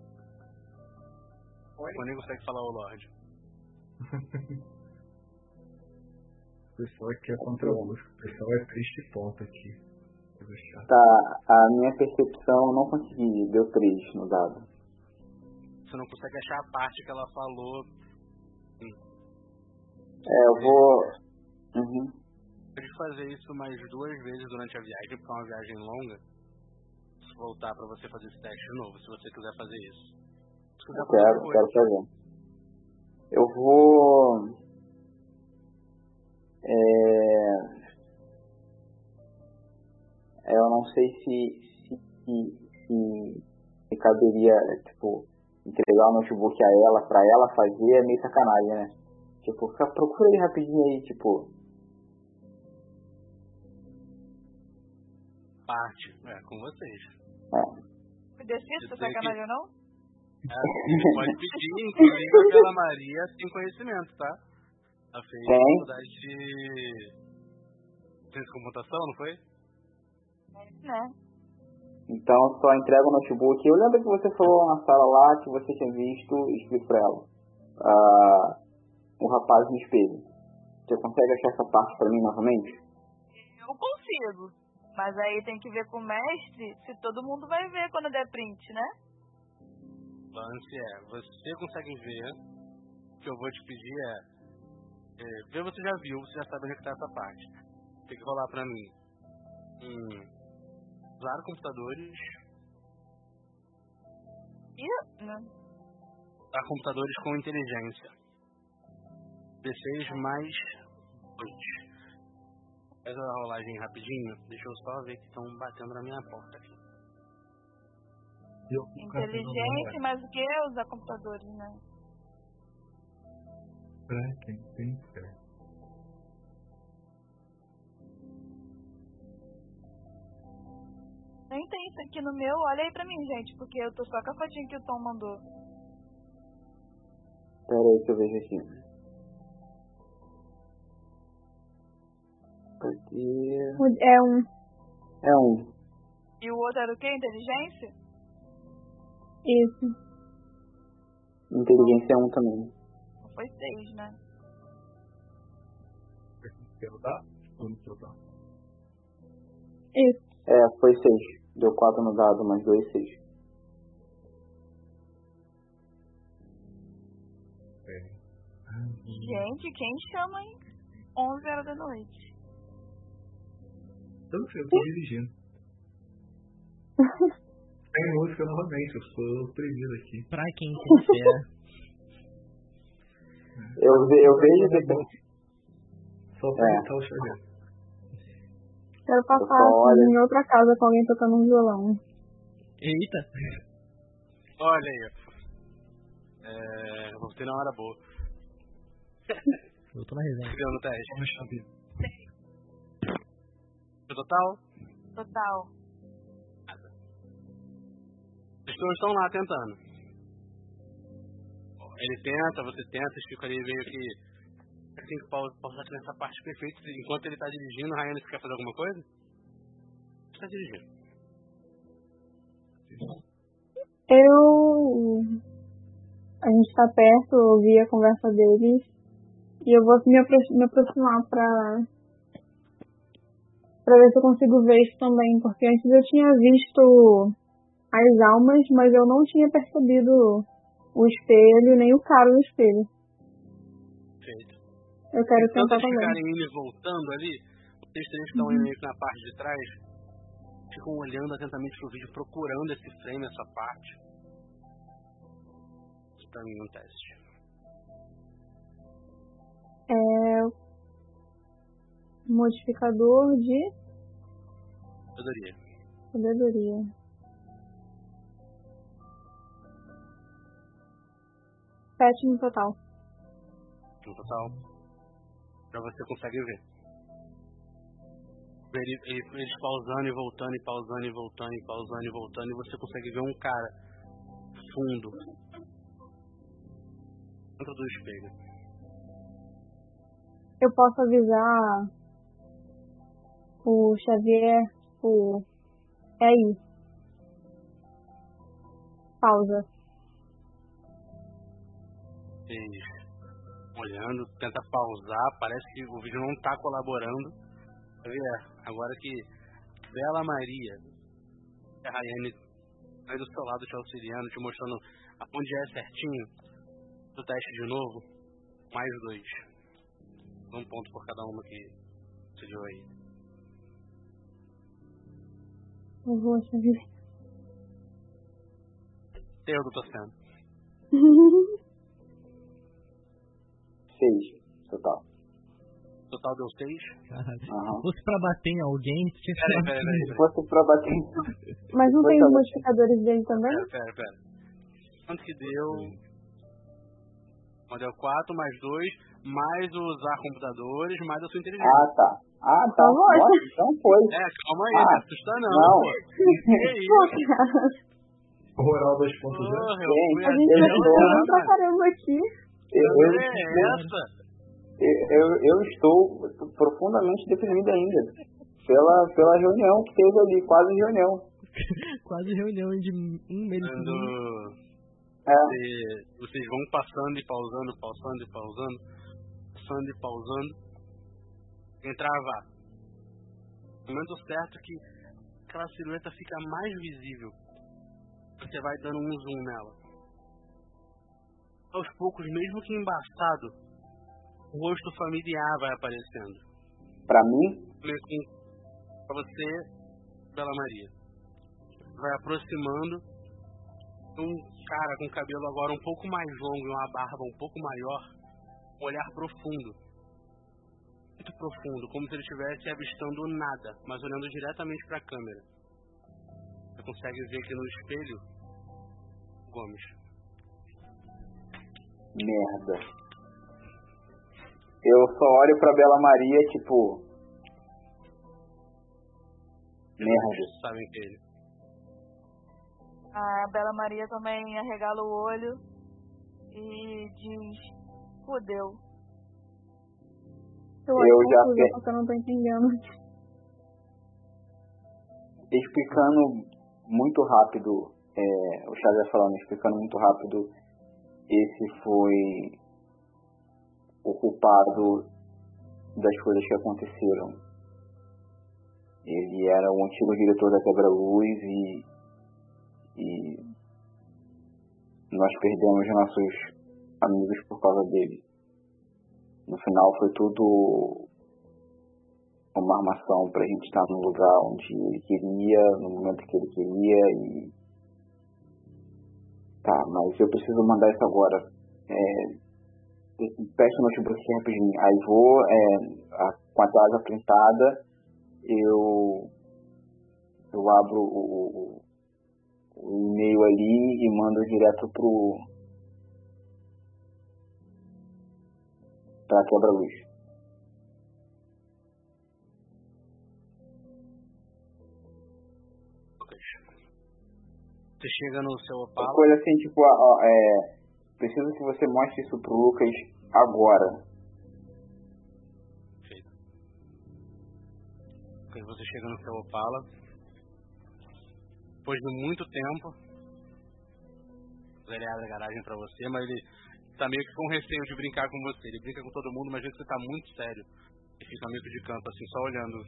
O nem consegue falar o Lorde. o pessoal aqui é contra o O pessoal é triste ponto aqui. Tá, a minha percepção não consegui, deu 3 no dado. Você não consegue achar a parte que ela falou. É, eu vou. Uhum. Pode fazer isso mais duas vezes durante a viagem, porque é uma viagem longa voltar para você fazer esse teste de novo, se você quiser fazer isso. Quiser eu quero, fazer quero fazer. Eu vou. É... Eu não sei se, se, se, se caberia, tipo, entregar o notebook a ela, pra ela fazer, é meio sacanagem, né? Tipo, procura aí rapidinho aí, tipo. Parte, é, com vocês. Me decide, sacanagem ou não? É, pode pedir, inclusive a Bela Maria tem conhecimento, tá? Ela fez tem. faculdade de ciência de computação, não foi? Né? Então só entrega o notebook. Eu lembro que você falou na sala lá que você tinha visto, explico pra ela. Uh, o rapaz no espelho. Você consegue achar essa parte pra mim novamente? Eu consigo. Mas aí tem que ver com o mestre se todo mundo vai ver quando der print, né? Lance é, você consegue ver. O que eu vou te pedir é, é ver você já viu, você já sabe onde é está essa parte. Tem que rolar pra mim. Hum, usar computadores. E. Né? Usar computadores com inteligência. D6 mais 2. Faz a rolagem rapidinho. Deixa eu só ver que estão batendo na minha porta aqui. Eu, Inteligente, mas o que usar computadores, né? Pra quem tem Nem tem isso aqui no meu, olha aí pra mim, gente, porque eu tô só com a fotinha que o Tom mandou. Pera aí que eu vejo aqui. Aqui. É um. É um. E o outro era o quê? Inteligência? Isso. Inteligência é um também. Foi seis, né? Ou dar? Isso. É, foi seis. Deu quatro no dado, mais dois, seis. É. Gente, quem chama em 11 horas da noite? Eu não sei, eu tô dirigindo. Tem música novamente, eu sou oprimido aqui. Pra quem fé. Eu, eu vejo depois. Só pra É. o Xavier. Quero passar Olha. em outra casa com alguém tocando um violão. Eita. Olha aí. ó. É, vou ter na hora boa. Eu tô na resenha. Deu no teste. No total, Total. os dois estão lá tentando. Ele tenta, você tenta, vocês ficam ali meio que. Assim, que pausa, pausar aqui nessa parte perfeita. Enquanto ele tá dirigindo, Rayane, você quer fazer alguma coisa? Você tá dirigindo. Eu. A gente tá perto, eu ouvi a conversa deles. E eu vou me, apro- me aproximar pra. pra ver se eu consigo ver isso também. Porque antes eu tinha visto as almas, mas eu não tinha percebido o espelho nem o cara no espelho. Eu quero Enquanto tentar eles também. ficarem indo e voltando ali, vocês três que estão aí meio que na parte de trás, ficam olhando atentamente pro vídeo, procurando esse frame, essa parte. Isso pra mim é um teste. É. Modificador de Poderia. sabedoria. Sete no total. No total. Pra você consegue ver. Ele- ele- Eles pausando e voltando, e pausando e voltando, e pausando e voltando, e você consegue ver um cara fundo dentro do espelho. Eu posso avisar o Xavier, o. É aí. Pausa. Eles olhando, tenta pausar, parece que o vídeo não tá colaborando. Xavier, agora que Bela Maria, a Rayane aí do seu lado te auxiliando, te mostrando onde é certinho, do teste de novo, mais dois. Um ponto por cada uma que se deu aí. Eu vou, Xavier. Eu tô torcendo. Seis, total. Total deu seis. Caralho. Aham. Se fosse pra bater em alguém, tinha que peraí, uma- peraí. Se fosse pra bater. Mas não tem os modificadores dele também? Pera, pera, pera. Quanto que deu? Mas Deu 4 mais 2, mais usar computadores, mais a sua inteligência. Ah, tá. Ah, tá. Tá. Nossa, então foi. É, calma aí, Ah, não assusta não. não. Que isso? Rural 2.0. Porra, eu Gente, fui A gente ficando pra caramba aqui. Eu, eu, É essa? eu, eu estou profundamente deprimido ainda. Pela, pela reunião que teve ali, quase reunião. quase reunião de um mês. Quando É. você- vocês vão passando e pausando, pausando e pausando, passando e pausando, sem travar. No momento certo que aquela silhueta fica mais visível, você vai dando um zoom nela. Aos poucos, mesmo que embaçado, o rosto familiar vai aparecendo. Pra mim, Pra você, Bela Maria. Vai aproximando um cara com cabelo agora um pouco mais longo e uma barba um pouco maior, um olhar profundo. Muito profundo, como se ele estivesse avistando nada, mas olhando diretamente para a câmera. Você consegue ver que no espelho, Gomes. Merda. Eu só olho pra Bela Maria, tipo. Merda. Sabem que é ele. A Bela Maria também arregala o olho e diz: Fudeu. Eu, Eu já porque eu não tô entendendo. explicando muito rápido, é, o Xavier falando, explicando muito rápido, esse foi o culpado das coisas que aconteceram. Ele era o antigo diretor da Quebra-Luz e, e nós perdemos nossos amigos por causa dele. No final foi tudo uma armação pra gente estar no lugar onde ele queria, no momento que ele queria e. Tá, mas eu preciso mandar isso agora. É... Peço notebook rapidinho. Aí vou, é, a, com a tela printada, eu, eu abro o, o, o e-mail ali e mando direto pro. pra quebra-luz. Você chega no seu Uma Opala, coisa assim, tipo, ó, é, preciso que você mostre isso pro Lucas agora. Feito. Quando você chega no seu Opala, depois de muito tempo, ele abre a garagem pra você, mas ele tá meio que com receio de brincar com você. Ele brinca com todo mundo, mas vê que você tá muito sério. E fica meio que de canto, assim, só olhando.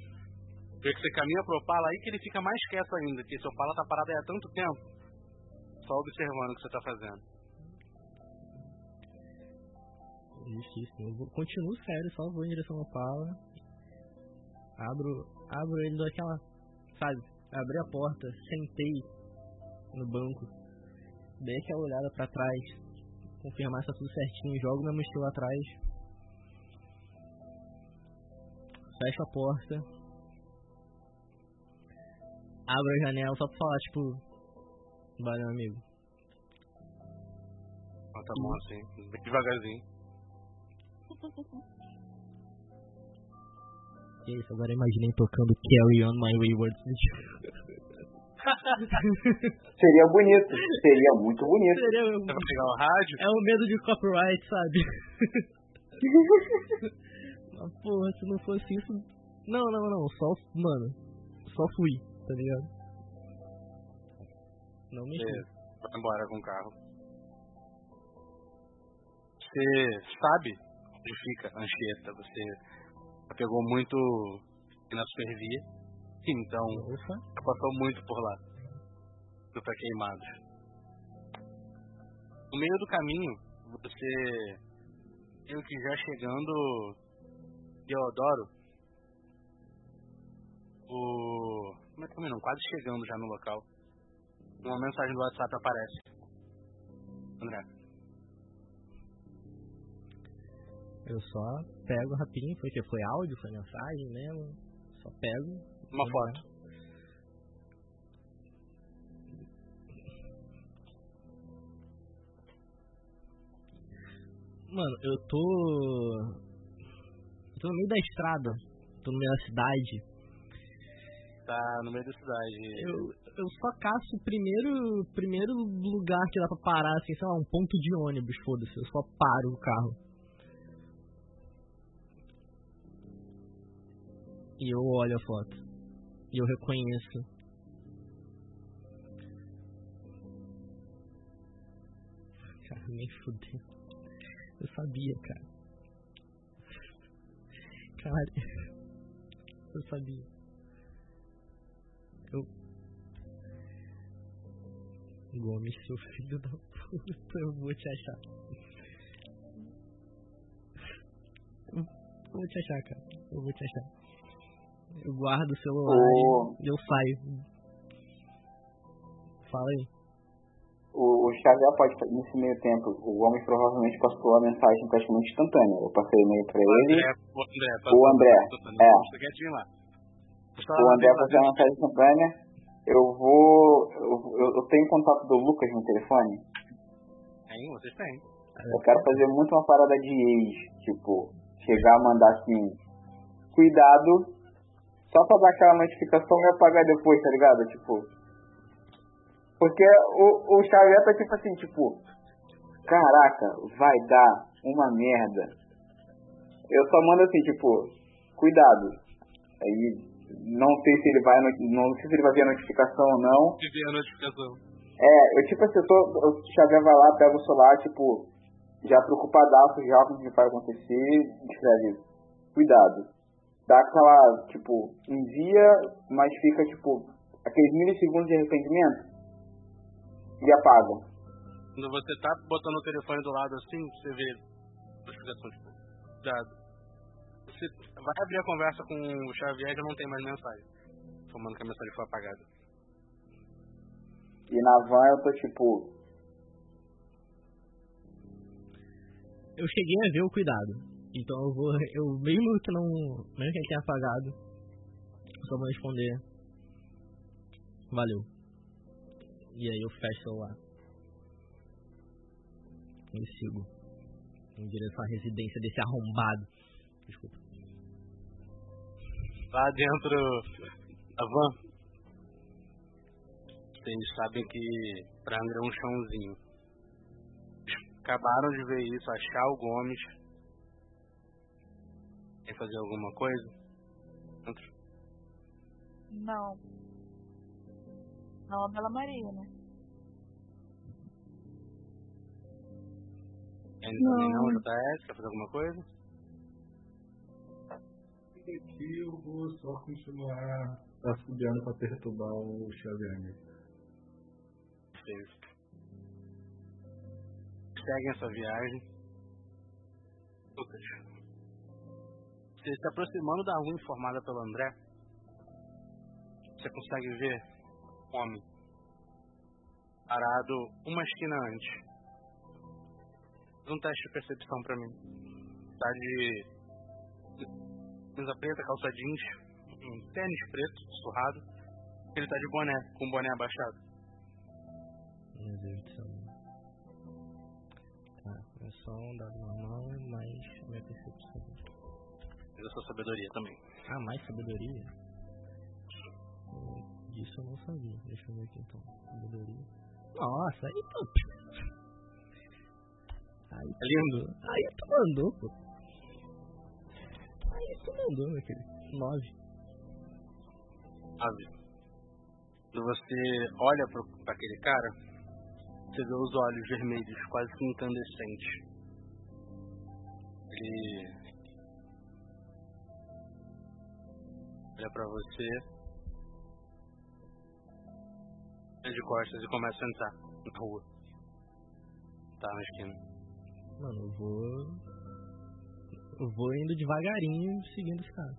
Vê que você caminha pro Opala, aí que ele fica mais quieto ainda, que seu Opala tá parado aí há tanto tempo, só observando o que você tá fazendo. Difícil. Eu vou, continuo sério, só vou em direção ao Pala. Abro, abro ele daquela, sabe? Abri a porta, sentei no banco, dei aquela olhada pra trás, confirmar se tá tudo certinho, jogo minha mochila atrás, fecho a porta, abro a janela só pra falar, tipo, valeu amigo. Bota a mão assim, bem devagarzinho. E é isso, agora imaginei tocando Carry On My Wayward Seria bonito, seria muito bonito. Seria Você vai pegar o rádio? É o medo de copyright, sabe? Mas porra, se não fosse isso. Não, não, não. Só. Mano. Só fui, tá ligado? Não me Beleza. Vai embora com o carro. Você sabe onde fica Anchieta. Você pegou muito na supervia. Então, passou muito por lá. Do pra queimados. No meio do caminho, você meio que já chegando Deodoro. O. Como é que não? Quase chegando já no local. Uma mensagem do WhatsApp aparece. André. Eu só pego rapidinho, porque foi áudio, foi mensagem mesmo. Só pego. Uma foto. Mano, eu tô. Eu tô no meio da estrada. Tô no meio da cidade. Tá no meio da cidade. Eu, eu só caço o primeiro, primeiro lugar que dá pra parar, assim, sei lá, um ponto de ônibus, foda-se. Eu só paro o carro. E eu olho a foto. E eu reconheço. Cara, nem fudeu. Eu sabia, cara. Cara, eu sabia. Gomes, seu filho da puta, eu vou te achar. Eu vou te achar, cara. Eu vou te achar. Eu guardo o celular e eu saio. Fala aí. O o, Xavier pode, nesse meio tempo, o homem provavelmente passou a mensagem praticamente instantânea. Eu passei e-mail pra ele. André, o André, O André, é. Quietinho lá. O André passou a mensagem instantânea. Eu vou. Eu, eu, tenho contato do Lucas no telefone. Tem, vocês têm. Eu quero fazer muito uma parada de ex, tipo, chegar a mandar assim, cuidado, só pra dar aquela notificação e apagar depois, tá ligado? Tipo. Porque o, o Xavier tá tipo assim, tipo, caraca, vai dar uma merda. Eu só mando assim, tipo, cuidado. Aí não sei se ele vai, não sei se ele vai ver a notificação ou não. Se ver a notificação. É, eu tipo assim, eu tô, o Xavier vai lá, pega o celular, tipo, já preocupadaço já com o que vai acontecer, escreve, cuidado. Dá aquela, tipo, envia, mas fica, tipo, aqueles milissegundos de arrependimento e apaga. Quando você tá botando o telefone do lado assim, você vê notificação, tipo, cuidado. Você vai abrir a conversa com o Xavier e já não tem mais mensagem. Informando que a mensagem foi apagada. E na van eu tô tipo, Eu cheguei a ver o cuidado. Então eu vou. Eu mesmo que não. Mesmo que ele tenha apagado, eu só vou responder. Valeu. E aí eu fecho o celular. E sigo. Em direção à residência desse arrombado. Desculpa. Lá dentro da van, vocês sabem que pra André é um chãozinho. Acabaram de ver isso, achar o Gomes. Quer fazer alguma coisa? Dentro. Não. Não a Bela Maria, né? Ele também não, JS, quer fazer alguma coisa? Eu vou só continuar assobiando pra perturbar o Xavier. Vocês seguem essa viagem. Lucas, você se aproximando da rua informada pelo André, você consegue ver um homem parado uma esquina antes. Faz um teste de percepção pra mim. Tá de camisa preta, calça jeans, um tênis preto, surrado. Ele tá de boné, com o boné abaixado. Meu Deus do céu. Tá, é só um dado normal, mais minha percepção. Mas a sua sabedoria também. Ah, mais sabedoria? Disso eu não sabia. Deixa eu ver aqui então. Sabedoria. Nossa, aí tu. Aí tu lindo. Aí tu mandou, pô. Aí meu querido. Nove. Ave. Quando você olha pra aquele cara, você vê os olhos vermelhos, quase que incandescentes. Ele olha pra você, é de costas e começa a entrar na rua. Tá na esquina. Mano, eu vou. Eu vou indo devagarinho seguindo esse cara.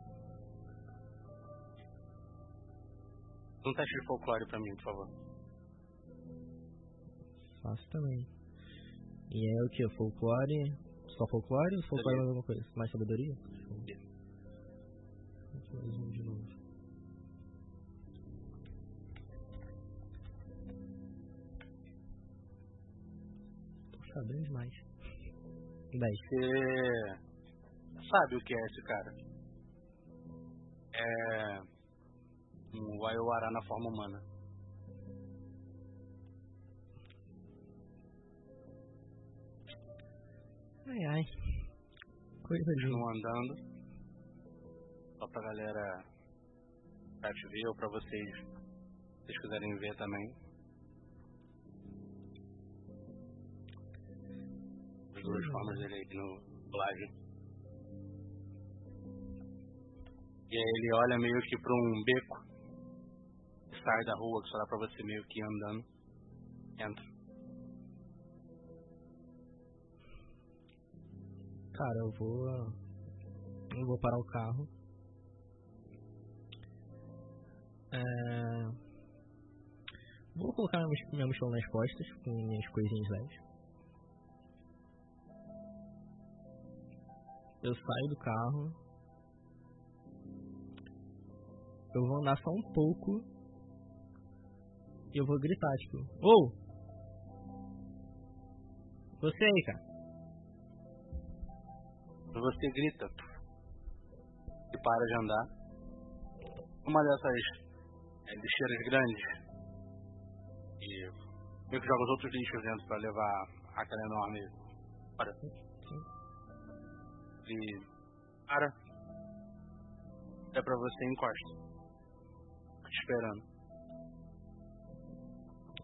Um teste de folclore pra mim, por favor. Faço também. E é o que? Folclore? Só folclore ou folclore mais alguma coisa? Mais sabedoria? Show. Mais um de novo. Tô sabendo demais. 10. Você sabe o que é esse cara? É um Waiowara na forma humana. Ai ai. Coisa de. Andando. Só pra galera pra te ver ou pra vocês, se vocês quiserem ver também. As duas formas dele aí no live. E aí ele olha meio que pra um beco. Sai da rua, que só dá pra você meio que andando. Entra. Cara, eu vou. Eu vou parar o carro. É... Vou colocar minha mochila nas costas com minhas coisinhas leves. Eu saio do carro. Eu vou andar só um pouco. E eu vou gritar, tipo, Ô! Oh! Você aí, cara. Você grita. E para de andar. Uma dessas é, lixeiras grandes. E meio que joga os outros lixos dentro pra levar aquela enorme. Para de para é pra você encosta. Te esperando.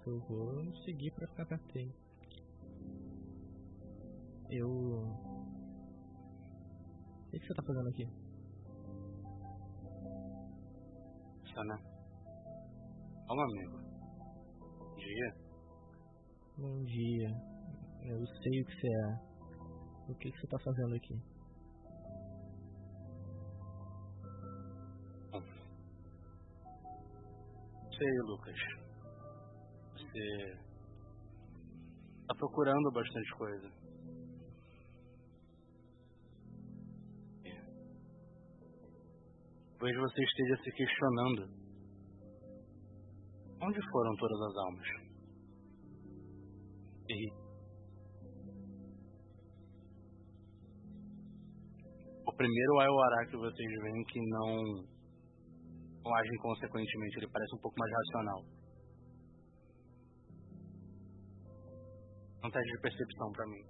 Eu vou seguir pra ficar perto dele. Eu. O que, que você tá fazendo aqui? Sana. Olá, amigo. Bom dia. Bom dia. Eu sei o que você é. O que, que você tá fazendo aqui? Sei, Lucas. Você está procurando bastante coisa. Talvez você esteja se questionando. Onde foram todas as almas? E o primeiro Aiorá que vocês veem que não agem consequentemente. Ele parece um pouco mais racional. Um teste de percepção pra mim.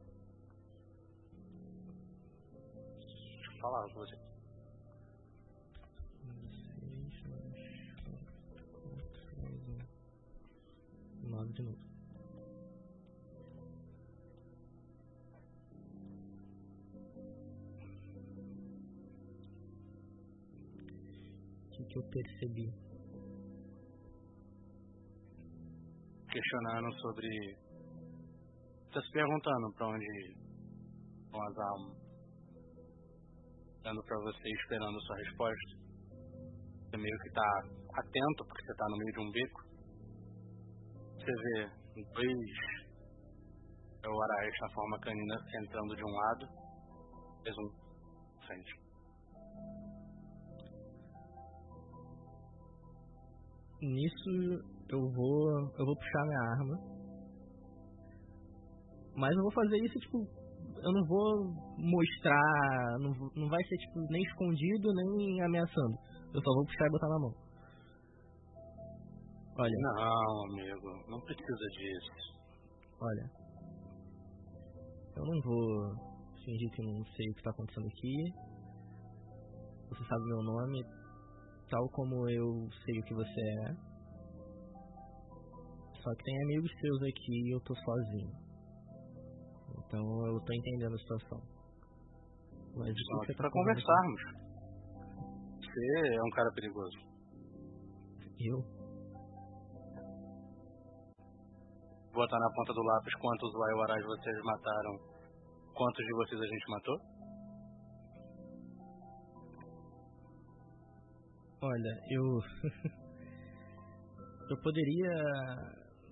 Deixa eu falar com você. Nove de novo. Que eu percebi. Questionando sobre. Você se perguntando para onde vão as almas. Dando para você esperando sua resposta. Você meio que tá atento porque você tá no meio de um beco. Você vê dois o Arais na forma canina entrando de um lado, fez um frente. Nisso eu vou. eu vou puxar minha arma. Mas eu vou fazer isso, tipo, eu não vou mostrar, não, não vai ser tipo nem escondido nem ameaçando. Eu só vou puxar e botar na mão. Olha. Não, amigo, não precisa disso. Olha. Eu não vou fingir que não sei o que está acontecendo aqui. Você sabe meu nome, tal como eu sei o que você é. Só que tem amigos seus aqui e eu tô sozinho. Então eu tô entendendo a situação. Mas Só que pra conversarmos. Você é um cara perigoso. Eu? Vou botar na ponta do lápis quantos Waiwarais vocês mataram. Quantos de vocês a gente matou? Olha, eu. eu poderia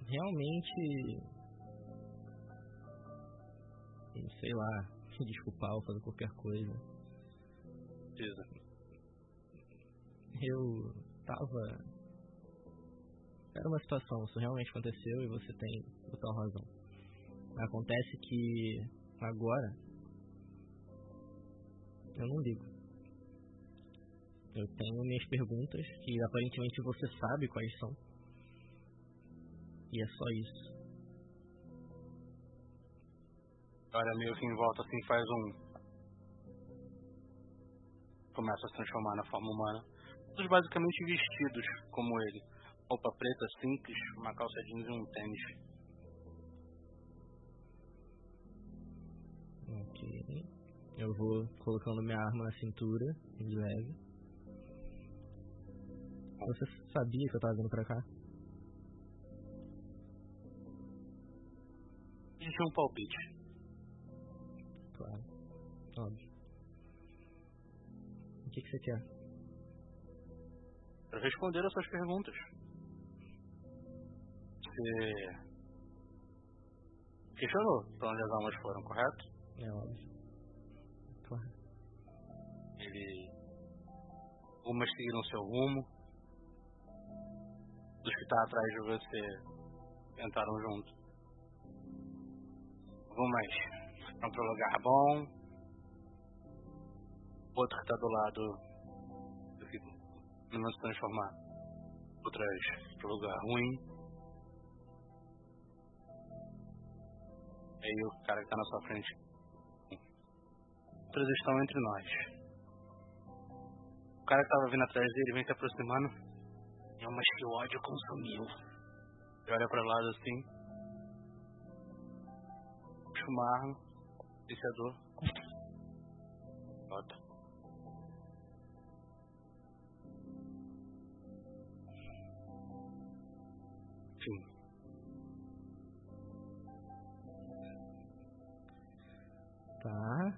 realmente. Sei lá, me desculpar ou fazer qualquer coisa. Eu tava. Era uma situação, isso realmente aconteceu e você tem total razão. Acontece que agora eu não ligo. Eu tenho minhas perguntas, que aparentemente você sabe quais são. E é só isso. Olha, meio que em volta assim faz um. Começa a se transformar na forma humana. Todos basicamente vestidos como ele. Roupa preta simples, uma calça jeans e um tênis. Ok. Eu vou colocando minha arma na cintura, de leve. Você sabia que eu tava vindo pra cá? Isso é um palpite. Claro. Óbvio. O que, que você quer? Para responder as suas perguntas. Você questionou pra onde as almas foram, correto? É óbvio. Claro. Ele. Algumas seguiram seu rumo. Dos que tá atrás de você entraram junto. Algumas foram pro lugar bom. Outro que tá do lado do que não se transformar. Outras pro lugar ruim. Aí o cara que tá na sua frente. Outras estão entre nós. O cara que tava vindo atrás dele vem se aproximando. É uma que o ódio consumiu. Ele olha pra lado assim. Puxa uma arma. Iniciador. Bota. Enfim. Tá.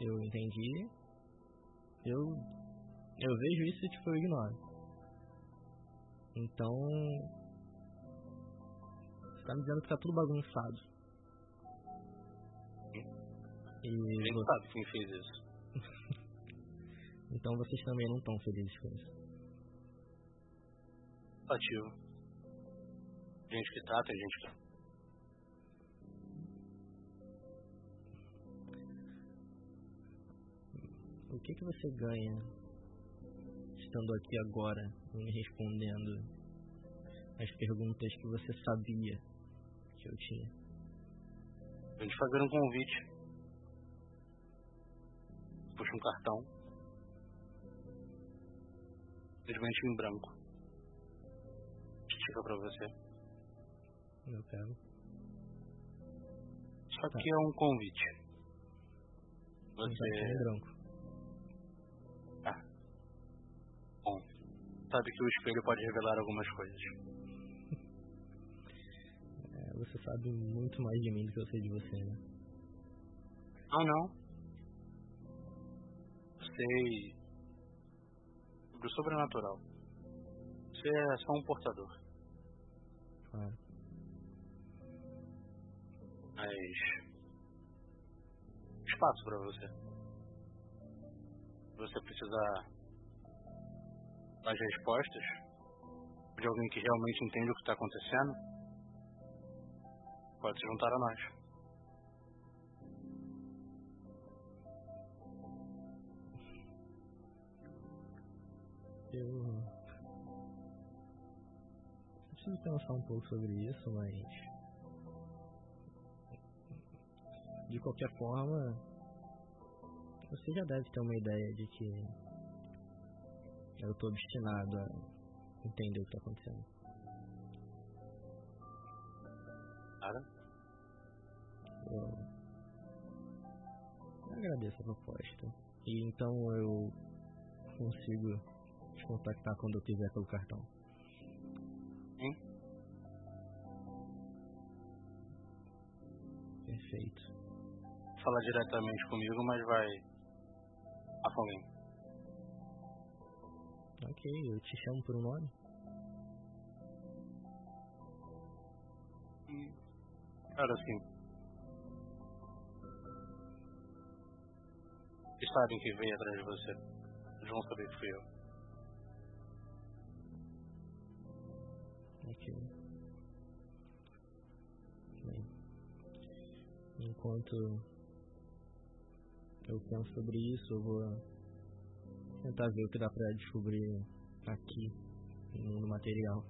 Eu entendi. Eu. Eu vejo isso e tipo, eu ignoro. Então. Você tá me dizendo que tá tudo bagunçado. E Ele vo- sabe quem fez isso. então vocês também não estão felizes com isso. Ativo. Gente que tá, tem gente que. O que que você ganha estando aqui agora me respondendo as perguntas que você sabia que eu tinha? Vem te fazer um convite. Puxa um cartão. Simplesmente em branco. Estica pra você. Eu quero. Só que é um convite. Cartão Você. em branco. Sabe que o espelho pode revelar algumas coisas. É, você sabe muito mais de mim do que eu sei de você, né? Não, não. Sei. Do sobrenatural. Você é só um portador. Claro. Mas. Espaço pra você. Você precisa das respostas de alguém que realmente entende o que está acontecendo. Pode se juntar a nós. Eu preciso pensar um pouco sobre isso, mas. De qualquer forma, você já deve ter uma ideia de que eu tô obstinado a entender o que tá acontecendo. Cara, Eu eu agradeço a proposta. E então eu consigo te contactar quando eu quiser pelo cartão. Hum? Perfeito. fala diretamente comigo, mas vai. A alguém. Ok, eu te chamo por um nome? Cara, assim. Eles sabem que veio atrás de você. Eles vão saber que fui eu. Ok. Bem, enquanto eu penso sobre isso, eu vou tentar ver o que dá pra descobrir aqui no material.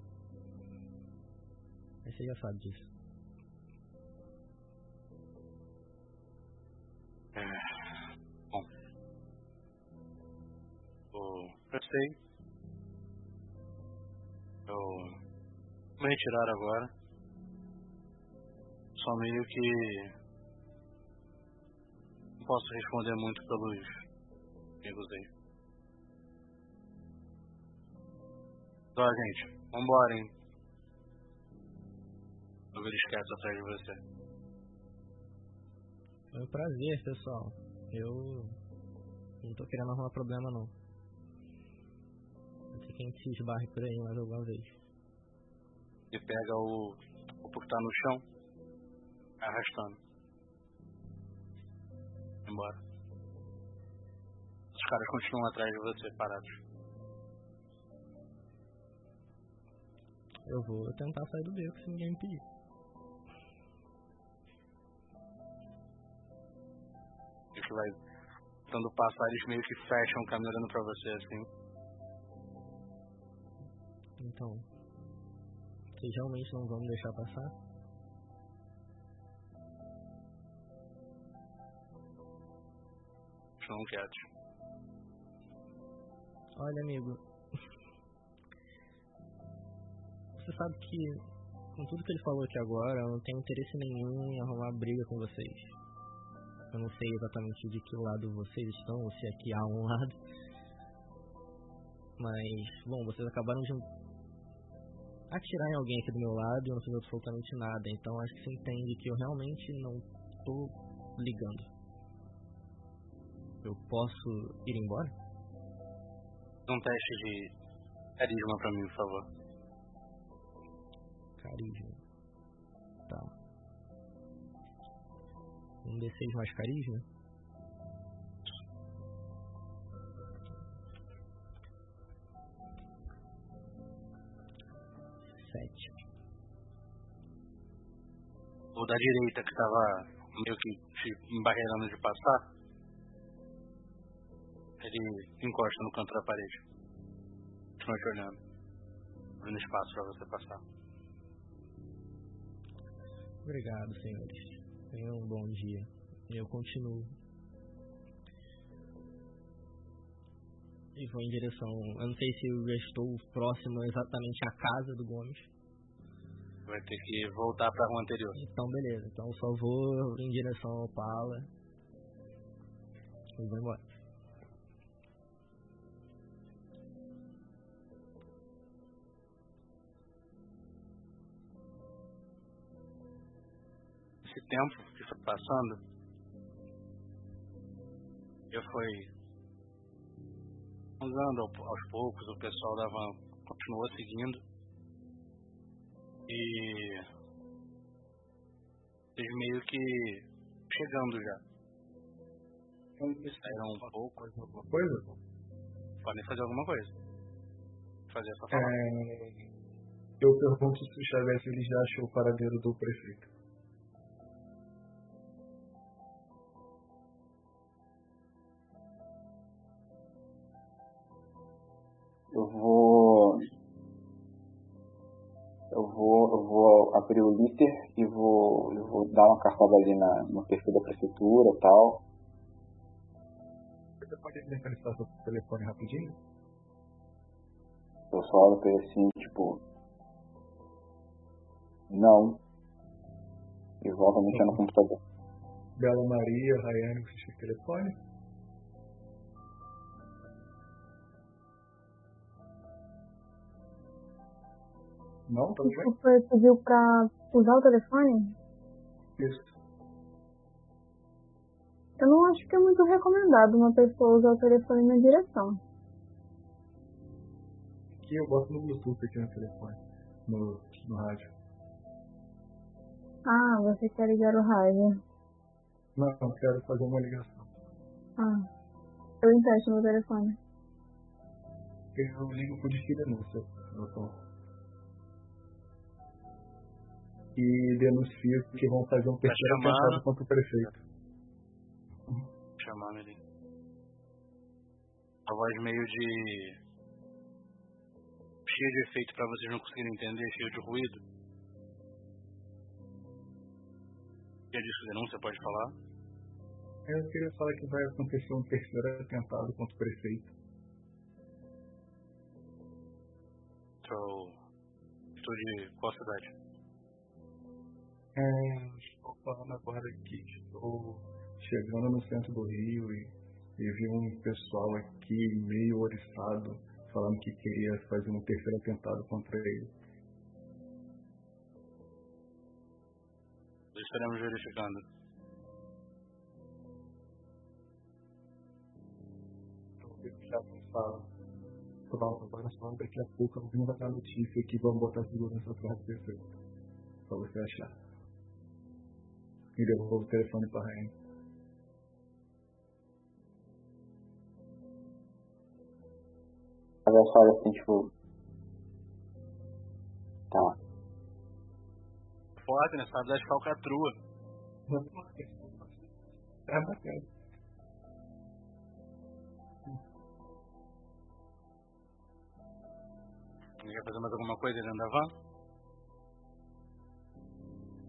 Mas você já sabe disso. É, Bom. Eu sei. Eu vou retirar agora. Só meio que. Não posso responder muito pelos amigos aí. Ó, gente, vambora, hein? Eu esquece atrás de você. É um prazer, pessoal. Eu não tô querendo arrumar problema, não. Pode ser que a gente se esbarre por aí mais alguma vez. e pega o, o que tá no chão, arrastando. Embora. Os caras continuam atrás de você, parados. Eu vou tentar sair do beco se ninguém me pedir. Que vai dando passar, eles meio que fecham o caminho olhando pra você assim. Então, vocês realmente não vão me deixar passar? Olha, amigo. Você sabe que, com tudo que ele falou aqui agora, eu não tenho interesse nenhum em arrumar briga com vocês. Eu não sei exatamente de que lado vocês estão, ou se aqui há um lado. Mas, bom, vocês acabaram de atirar em alguém aqui do meu lado e eu não fiz absolutamente nada. Então acho que você entende que eu realmente não tô ligando. Eu posso ir embora? Um teste de carisma pra mim, por favor. Carisma. Tá. Um D6 mais carisma? Sete. O da direita que tava meio que te embarreirando de passar. Ele encosta no canto da parede. Continua te olhando. Abrindo espaço pra você passar. Obrigado, senhores. Tenham um bom dia. Eu continuo. E vou em direção. Eu não sei se eu já estou próximo exatamente à casa do Gomes. Vai ter que voltar pra rua anterior. Então, beleza. Então, eu só vou em direção ao Pala. E vou embora. Esse tempo que foi passando, eu fui usando aos poucos, o pessoal dava, continuou seguindo. E eles meio que chegando já. Saíram um pouco. Alguma coisa? Podem fazer alguma coisa. Fazer essa. É, eu pergunto se o se ele já achou o paradeiro do prefeito. Abrir o Litter e vou, eu vou dar uma cartada ali na, no perfil da prefeitura e tal. Você pode mentalizar seu telefone rapidinho? Eu só olho pra ele assim, tipo. Não. E volto a mexer no computador. Bela Maria, Rayane, você tem telefone? Não, tá bem? Você pediu pra usar o telefone? Isso. Eu não acho que é muito recomendado uma pessoa usar o telefone na direção. Aqui eu boto no Bluetooth aqui no telefone. No, no rádio. Ah, você quer ligar o rádio. Não, eu quero fazer uma ligação. Ah, eu empresto meu telefone. Eu ligo pro disque denúncia, doutor. E denuncio que vão fazer um terceiro chamando. atentado contra o prefeito. chamando ele. A voz meio de. cheia de efeito pra vocês não conseguirem entender, cheio de ruído. E é disso denúncia pode falar? Eu queria falar que vai acontecer um terceiro atentado contra o prefeito. Estou. Estou de qual cidade? É, estou falando agora que estou chegando no centro do Rio e, e vi um pessoal aqui meio oriçado falando que queria fazer um terceiro atentado contra ele. Estaremos verificando. Então, já fala Pronto, agora só daqui a pouco alguém vai dar notícia que vão botar segurança atrás do prefeito. Pra você achar. E devolvo o telefone pra Rainha. Mas eu olha assim, tipo. Tá. Foda, né? Sabe das falcatruas. É bacana. Quer fazer mais alguma coisa dentro da van?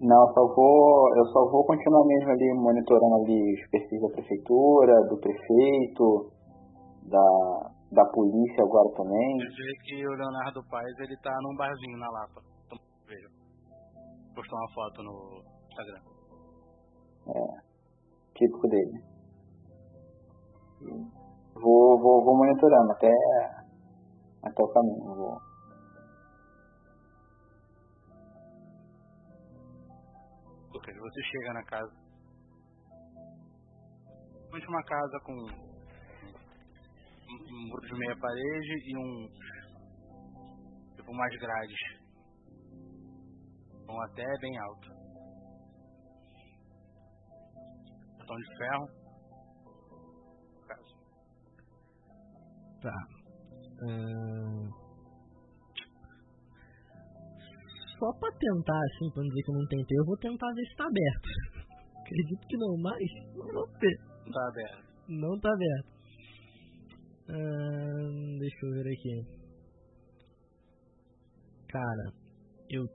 Não, eu só vou, eu só vou continuar mesmo ali monitorando ali os perfis da prefeitura, do prefeito, da, da polícia agora também. Quer dizer que o Leonardo Paes ele tá num barzinho na Lapa. Veja. Postou uma foto no Instagram. É, típico dele. Vou, vou, vou monitorando até, até o caminho. Vou. Você chega na casa. Principalmente uma casa com um, muro de meia parede e um. tipo umas grades. Vão até bem alto. Portão de ferro. Tá. Ahn, Só pra tentar, assim, pra não dizer que eu não tentei, eu vou tentar ver se tá aberto. Acredito que não, mas não vou ver. Tá aberto. Não tá aberto. Deixa eu ver aqui. Cara, eu.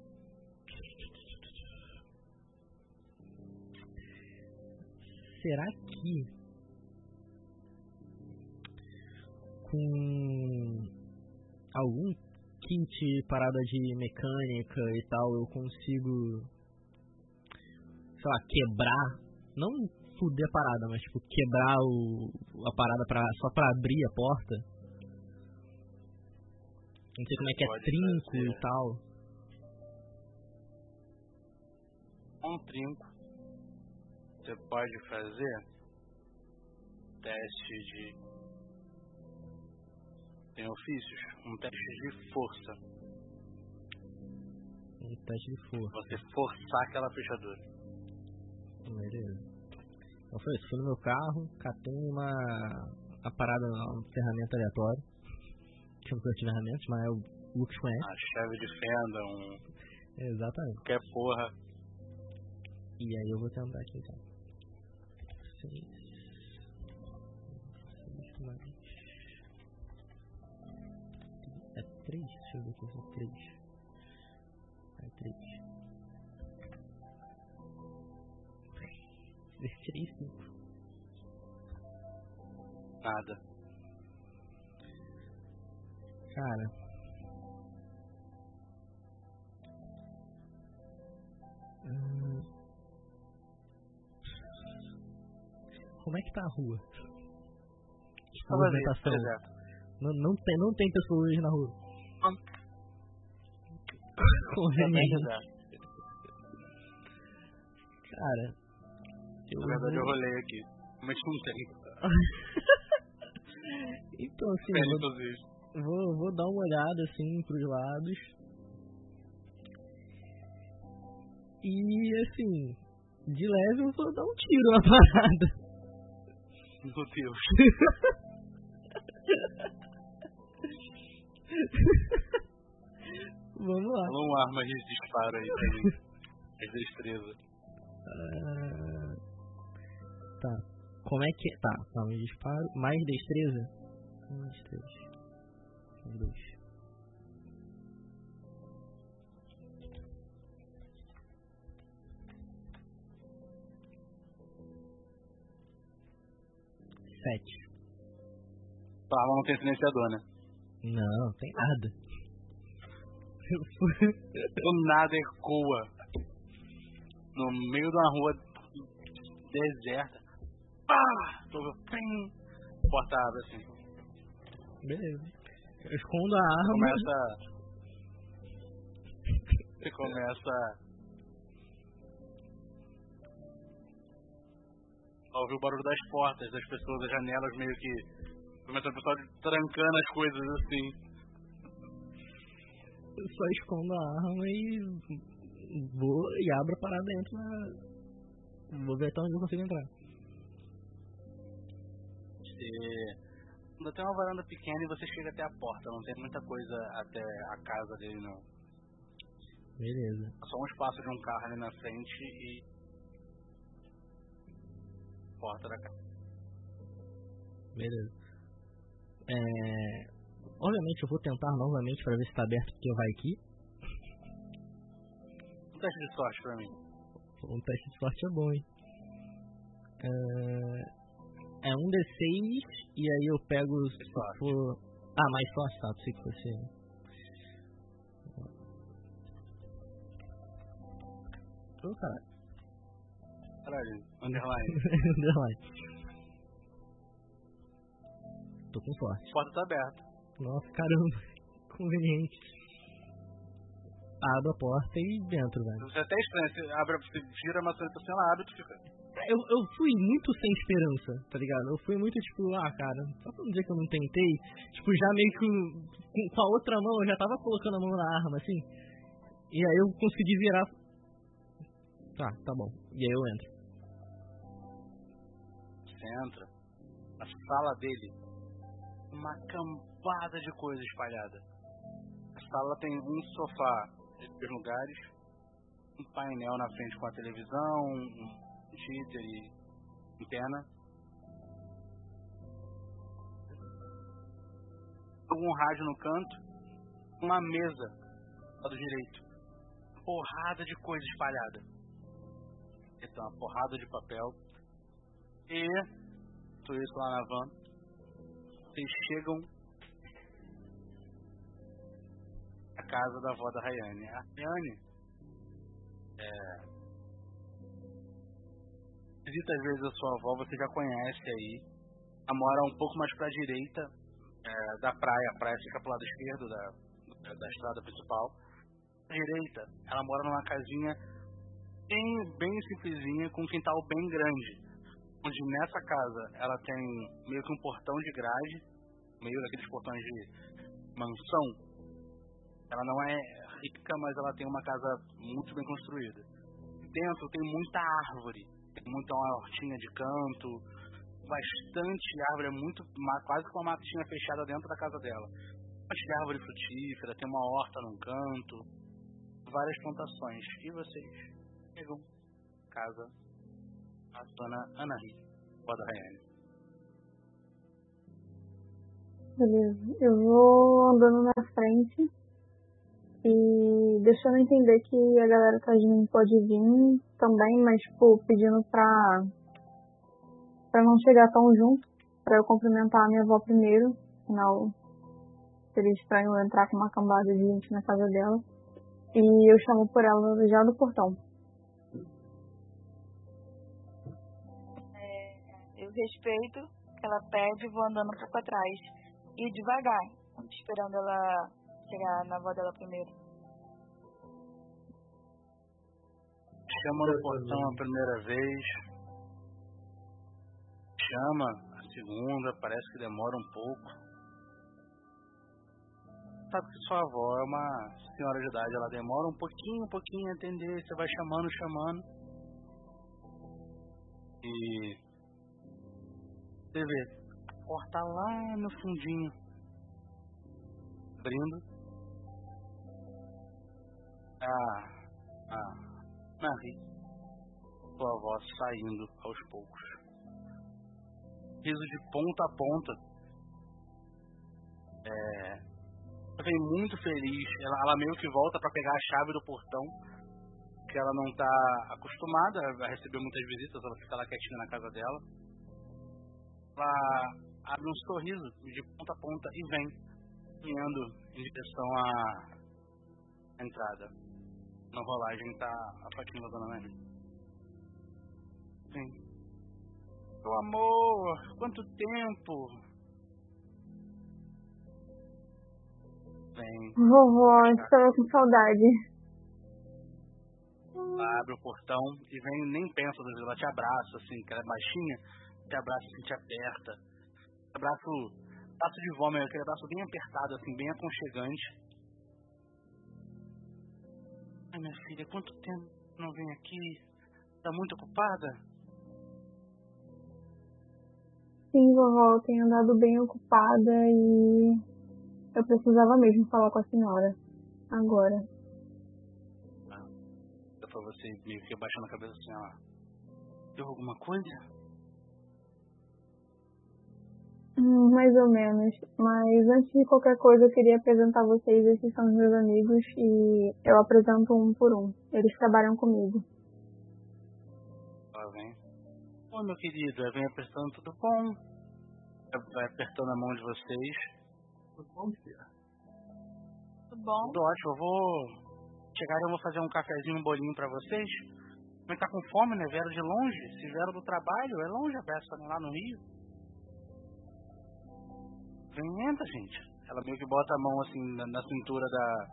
Será que com algum kit parada de mecânica e tal eu consigo sei lá, quebrar, não fuder a parada, mas tipo quebrar o, a parada pra, só pra abrir a porta? Não sei como é que é trinco fazer. e tal. um trinco, você pode fazer teste de. Tem ofícios? Um teste de força. Um teste de força. Você forçar aquela fechadura. Beleza. Então foi isso, fui no meu carro, catei uma, uma parada, uma ferramenta aleatória. Que eu não conheço de ferramentas, mas é o Lucas conhece. Uma chave de fenda, um. Exatamente. qualquer porra. E aí eu vou tentar aqui então. Seis 3, deixa eu ver qual é 3. É 3. 3, 5. Nada. Cara, hum. Como é que tá a rua? Tipo, a movimentação. Não, não, tem, não tem pessoas na rua. Conveniente. deserto. Cara. Eu Na verdade eu vou- rolei aqui. Mas não tem. Então, assim, vou, vou, vou dar uma olhada assim pros lados. E assim, de leve eu vou dar um tiro na parada. Meu Deus. Vamos lá. Uma arma de disparo aí. É destreza. Ah, tá. Como é que. Tá, tá, um disparo. Mais destreza? Um, dois, três. Um, dois. Sete. Arma não tem silenciador, né? Não, tem nada. Do nada ecoa. No meio de uma rua deserta. Pá! Tô pim! Porta abre assim. Beleza. Eu escondo a arma. Começa. Você começa. A ouvir o barulho das portas, das pessoas, das janelas meio que Começa o pessoal trancando as coisas assim. Só escondo a arma e vou e abro para dentro. Na... Vou ver até onde eu consigo entrar. Você ainda tem uma varanda pequena e você chega até a porta. Não tem muita coisa até a casa dele, não. Beleza. Só um espaço de um carro ali na frente e. Porta da casa. Beleza. É... Obviamente eu vou tentar novamente para ver se está aberto porque vai aqui. Um teste de sorte pra mim. Um teste de sorte é bom, hein? É... É um D6 e aí eu pego Sorte. for. Ah, mais sorte, tá? Pensei que fosse. Ô, caralho. Caralho, underline. Underline. Tô com sorte. A porta tá aberta. Nossa, caramba. Conveniente. Abro a porta e dentro, velho. Você é até estranho, você, abre, você gira a maçaneta assim, ela abre e fica. Eu, eu fui muito sem esperança, tá ligado? Eu fui muito tipo, ah, cara, só pra não dizer que eu não tentei, tipo, já meio que com, com a outra mão, eu já tava colocando a mão na arma, assim. E aí eu consegui virar. Tá, tá bom. E aí eu entro. Você entra, a sala dele, uma cambada de coisa espalhada. A sala tem um sofá de dois lugares, um painel na frente com a televisão, um cheater e antena. Um rádio no canto, uma mesa do direito, porrada de coisa espalhada. Então, uma porrada de papel. E tudo isso lá na van. Vocês chegam casa da avó da Rayane. A Rayane é, visita às vezes a sua avó, você já conhece aí. Ela mora um pouco mais pra direita é, da praia. A praia fica pro lado esquerdo da, da, da estrada principal. À direita, ela mora numa casinha bem, bem simplesinha, com um quintal bem grande. Onde nessa casa ela tem meio que um portão de grade, meio daqueles portões de mansão. Ela não é rica, mas ela tem uma casa muito bem construída. Dentro tem muita árvore, tem muita uma hortinha de canto, bastante árvore, é muito quase que uma matinha fechada dentro da casa dela. Bastante árvore frutífera, tem uma horta num canto, várias plantações. E vocês chegam casa a dona Ana Rita, vó da Rayane. Beleza. Eu vou andando na frente e deixando entender que a galera que de mim pode vir também, mas, tipo, pedindo pra, pra não chegar tão junto, pra eu cumprimentar a minha avó primeiro, afinal seria estranho eu entrar com uma cambada de gente na casa dela. E eu chamo por ela já do portão. Eu respeito que ela pede e vou andando um pouco atrás. E devagar, esperando ela chegar na avó dela primeiro. Chama no portão a primeira vez. Chama a segunda, parece que demora um pouco. Sabe que sua avó é uma senhora de idade, ela demora um pouquinho, um pouquinho a atender, você vai chamando, chamando. E você vê, porta lá no fundinho. Abrindo. Ah, ah, Marie, sua avó saindo aos poucos. Riso de ponta a ponta. É, vem muito feliz. Ela, ela meio que volta para pegar a chave do portão, que ela não tá acostumada a receber muitas visitas. Ela fica lá quietinha na casa dela. Ela abre um sorriso de ponta a ponta e vem caminhando em direção à entrada. Na rolagem tá a faquinha da Dona Maria. Sim. Meu amor, quanto tempo! Vem, Vovó, estava com saudade. ela abre o portão e vem, nem pensa, ela te abraça, assim, que ela é baixinha, te abraça assim, te aperta. Abraço Abraço de vômito, aquele abraço bem apertado, assim, bem aconchegante. Ai, minha filha, quanto tempo não vem aqui? Tá muito ocupada? Sim, vovó, eu tenho andado bem ocupada e eu precisava mesmo falar com a senhora. Agora. Ah, dá pra você meio que abaixando a cabeça assim, ó. Deu alguma coisa? Hum, mais ou menos. Mas antes de qualquer coisa, eu queria apresentar vocês. Esses são os meus amigos e eu apresento um por um. Eles trabalham comigo. Lá vem. Oi, meu querido. Vem apertando tudo bom? Vai apertando a mão de vocês. Tudo bom, filha? Tudo bom? Tudo ótimo. Eu vou chegar e eu vou fazer um cafezinho, um bolinho pra vocês. Mas tá com fome, né? Vieram de longe. Se vieram do trabalho, é longe a peça, né? lá no Rio. Vem, entra, gente. Ela meio que bota a mão assim na, na cintura da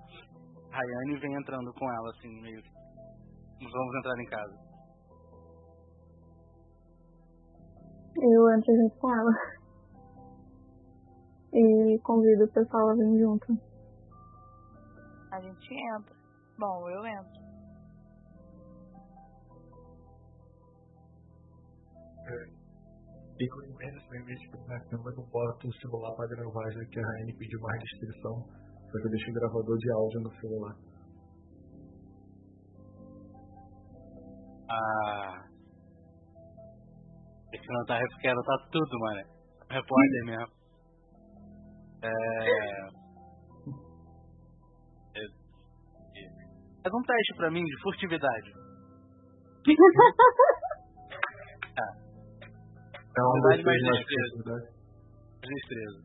Rayane e vem entrando com ela, assim, meio que. Vamos entrar em casa. Eu entro junto com ela. E convido o pessoal a vir junto. A gente entra. Bom, eu entro. Fico imenso em vez de na cama, eu boto o celular pra gravar, já que a Raine pediu mais descrição. Só que eu deixo o gravador de áudio no celular. Ah. Esse não tá quer anotar tudo, mano. Repórter mesmo. É. é... Faz um teste pra mim de furtividade. ah. É das mas mais destreza. verdade. Destreza.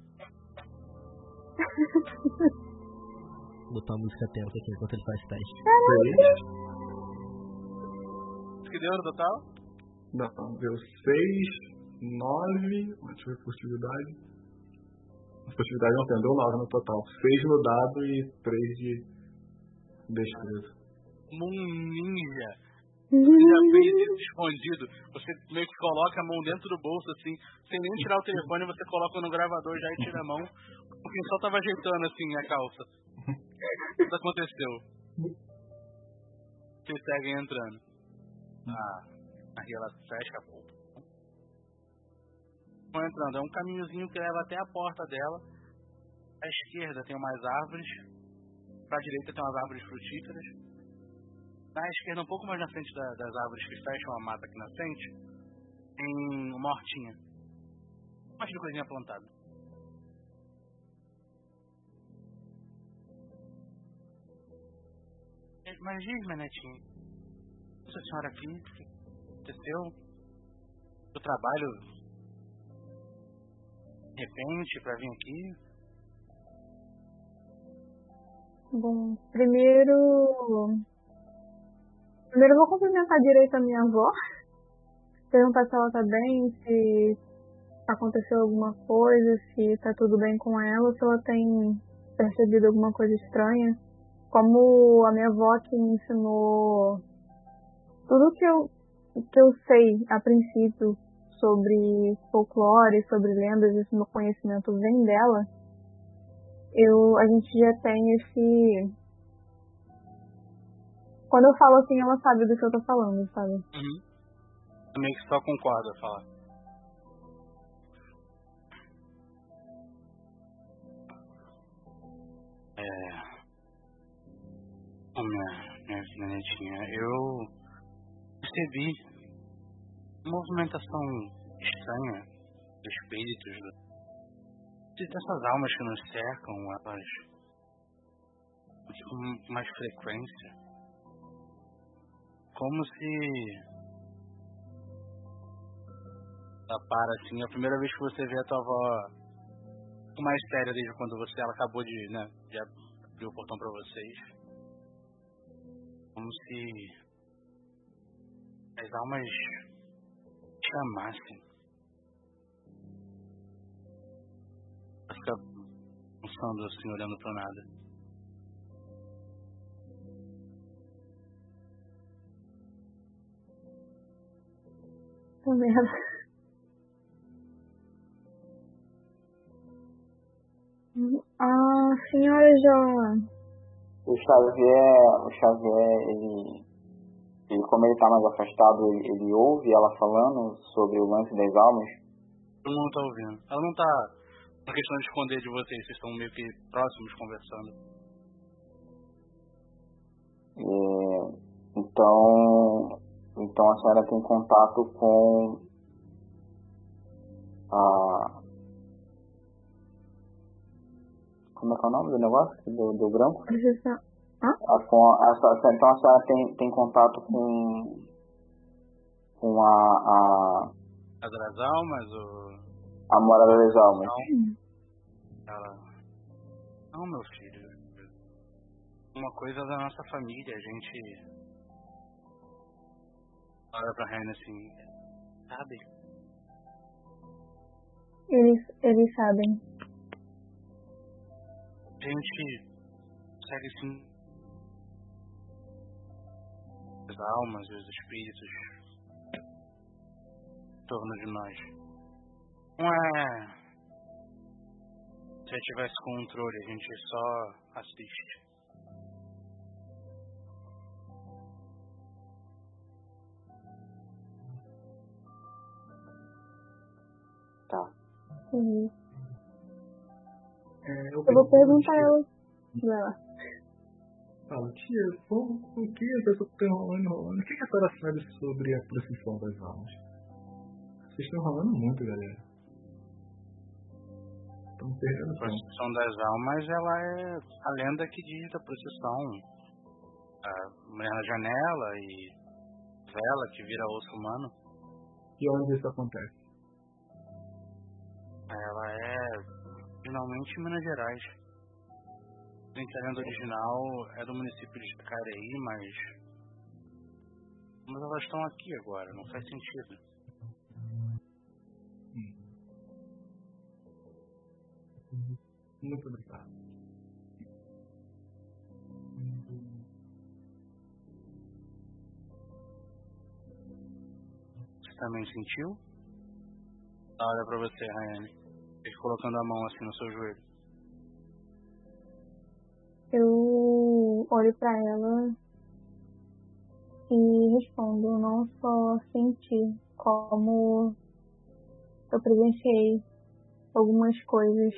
Botar uma música tensa aqui enquanto ele faz teste. Seis. Isso que deu no total? Não, deu 6, 9. Deixa eu ver furtividade. A furtividade não tem, deu 9 no total. 6 no dado e 3 de destreza. Como um ninja. Já fez isso escondido. Você meio que coloca a mão dentro do bolso, assim, sem nem tirar o telefone, você coloca no gravador já e tira a mão. Porque só tava ajeitando assim a calça. Isso aconteceu. Vocês seguem entrando. Ah, aí ela fecha a porta. Vão entrando, é um caminhozinho que leva até a porta dela. À esquerda tem umas árvores. Pra direita tem umas árvores frutíferas na esquerda, um pouco mais na frente da, das árvores que fecham a mata aqui na frente, tem uma hortinha. Um monte de coisinha plantada. Mas diz, netinha, essa senhora aqui, o que aconteceu? Do trabalho, de repente, pra vir aqui? Bom, primeiro Primeiro eu vou cumprimentar direito a minha avó. Perguntar se ela tá bem, se aconteceu alguma coisa, se tá tudo bem com ela, se ela tem percebido alguma coisa estranha. Como a minha avó que me ensinou tudo que eu, que eu sei a princípio sobre folclore, sobre lendas, esse meu conhecimento vem dela, eu, a gente já tem esse quando eu falo assim, ela sabe do que eu tô falando, sabe? Uhum. Também que só concorda falar. É. Oh, minha, minha, minha netinha, eu percebi uma movimentação estranha dos espíritos, dessas almas que nos cercam, elas com mais frequência como se para assim, a primeira vez que você vê a tua avó mais séria desde quando você ela acabou de, né, de abrir o portão para vocês. Como se as almas chamassem. Ela fica pensando assim, olhando para nada. Puta merda. já. O Xavier, o Xavier, ele, ele como ele tá mais afastado, ele, ele ouve ela falando sobre o lance das almas. Todo mundo tá ouvindo. Ela não tá na questão de esconder de vocês, vocês estão meio que próximos conversando. É, então, então a senhora tem contato com a. Como é que é o nome do negócio? Do, do branco? A, com a, a, então a senhora tem, tem contato com. com a. a Casa das Almas ou. a morada das almas. Ela. Não, meu filho. Uma coisa da nossa família, a gente. Olha pra Raina assim. Sabe? Eles, eles sabem. A gente segue assim. As almas e os espíritos em torno de nós. Não é. Se eu tivesse controle, a gente só assiste. Uhum. É, eu, Eu vou perguntar ela. Vai lá. Fala, tia, como, o que pessoa tá enrolando, enrolando? O que, que a senhora sabe sobre a procissão das almas? Vocês estão enrolando muito, galera. Estão perdendo A procissão das almas, ela é a lenda que diz da procissão. A mulher na janela e vela que vira osso humano. E onde isso acontece? Ela é finalmente em Minas Gerais. Gente, a lenda original é do município de Jacareí, mas. Mas elas estão aqui agora, não faz sentido. Muito obrigado. Você também sentiu? Olha pra você, Rayane. Ele colocando a mão assim no seu joelho. Eu olho pra ela e respondo, não só senti, como eu presenciei algumas coisas.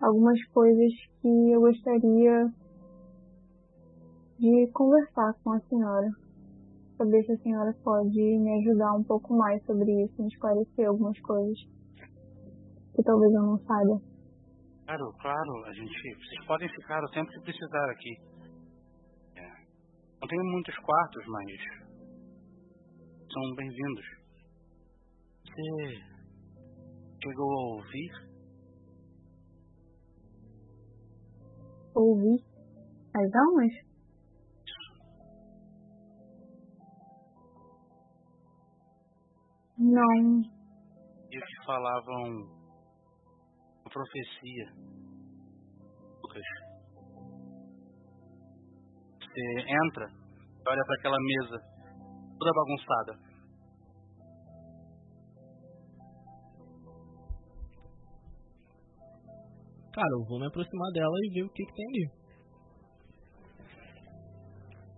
Algumas coisas que eu gostaria de conversar com a senhora. Saber se a senhora pode me ajudar um pouco mais sobre isso, me esclarecer algumas coisas que talvez eu não saiba. Claro, claro, a gente. Vocês podem ficar o tempo que precisar aqui. É. Não tenho muitos quartos, mas. São bem-vindos. Você. chegou a ouvir? Ouvir as almas? Não. E que falavam. uma profecia. Lucas. Você entra, olha para aquela mesa, toda bagunçada. Cara, eu vou me aproximar dela e ver o que, que tem ali.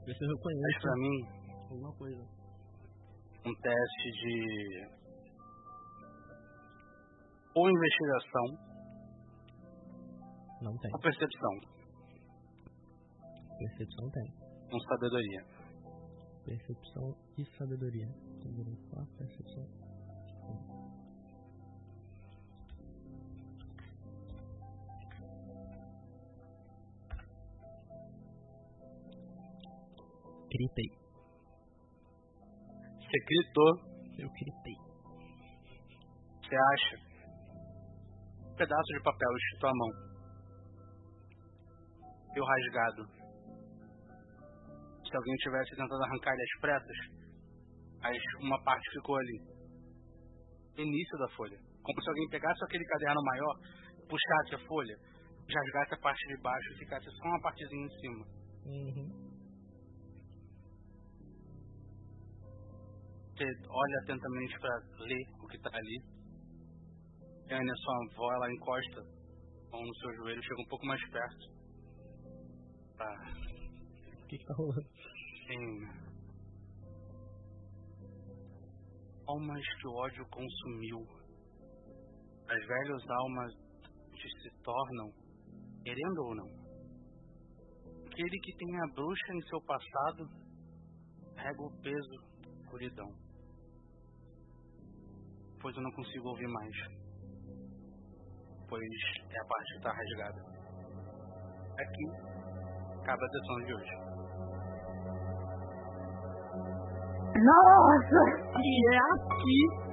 Ver se eu Mas reconheço pra mim, alguma coisa. Um teste de ou investigação Não tem. ou percepção, Percepção tem. com sabedoria. Percepção e sabedoria. Sabedoria, qual? Percepção. Gritei. Você gritou, Eu gritei. você acha um pedaço de papel escrito à mão. E o rasgado. Se alguém tivesse tentado arrancar ele às pressas, mas uma parte ficou ali. Início da folha. Como se alguém pegasse aquele caderno maior, puxasse a folha, rasgasse a parte de baixo e ficasse só uma partezinha em cima. Uhum. Você olha atentamente para ler o que está ali. Yane, a sua avó, ela encosta a mão no seu joelho, chega um pouco mais perto. Tá. O que, que tá rolando? Sim. Almas que o ódio consumiu. As velhas almas que se tornam, querendo ou não. Aquele que tem a bruxa em seu passado, rega o peso da escuridão. Pois eu não consigo ouvir mais. Pois é a parte que está rasgada. Aqui, acaba a sessão de hoje. Nossa, que é aqui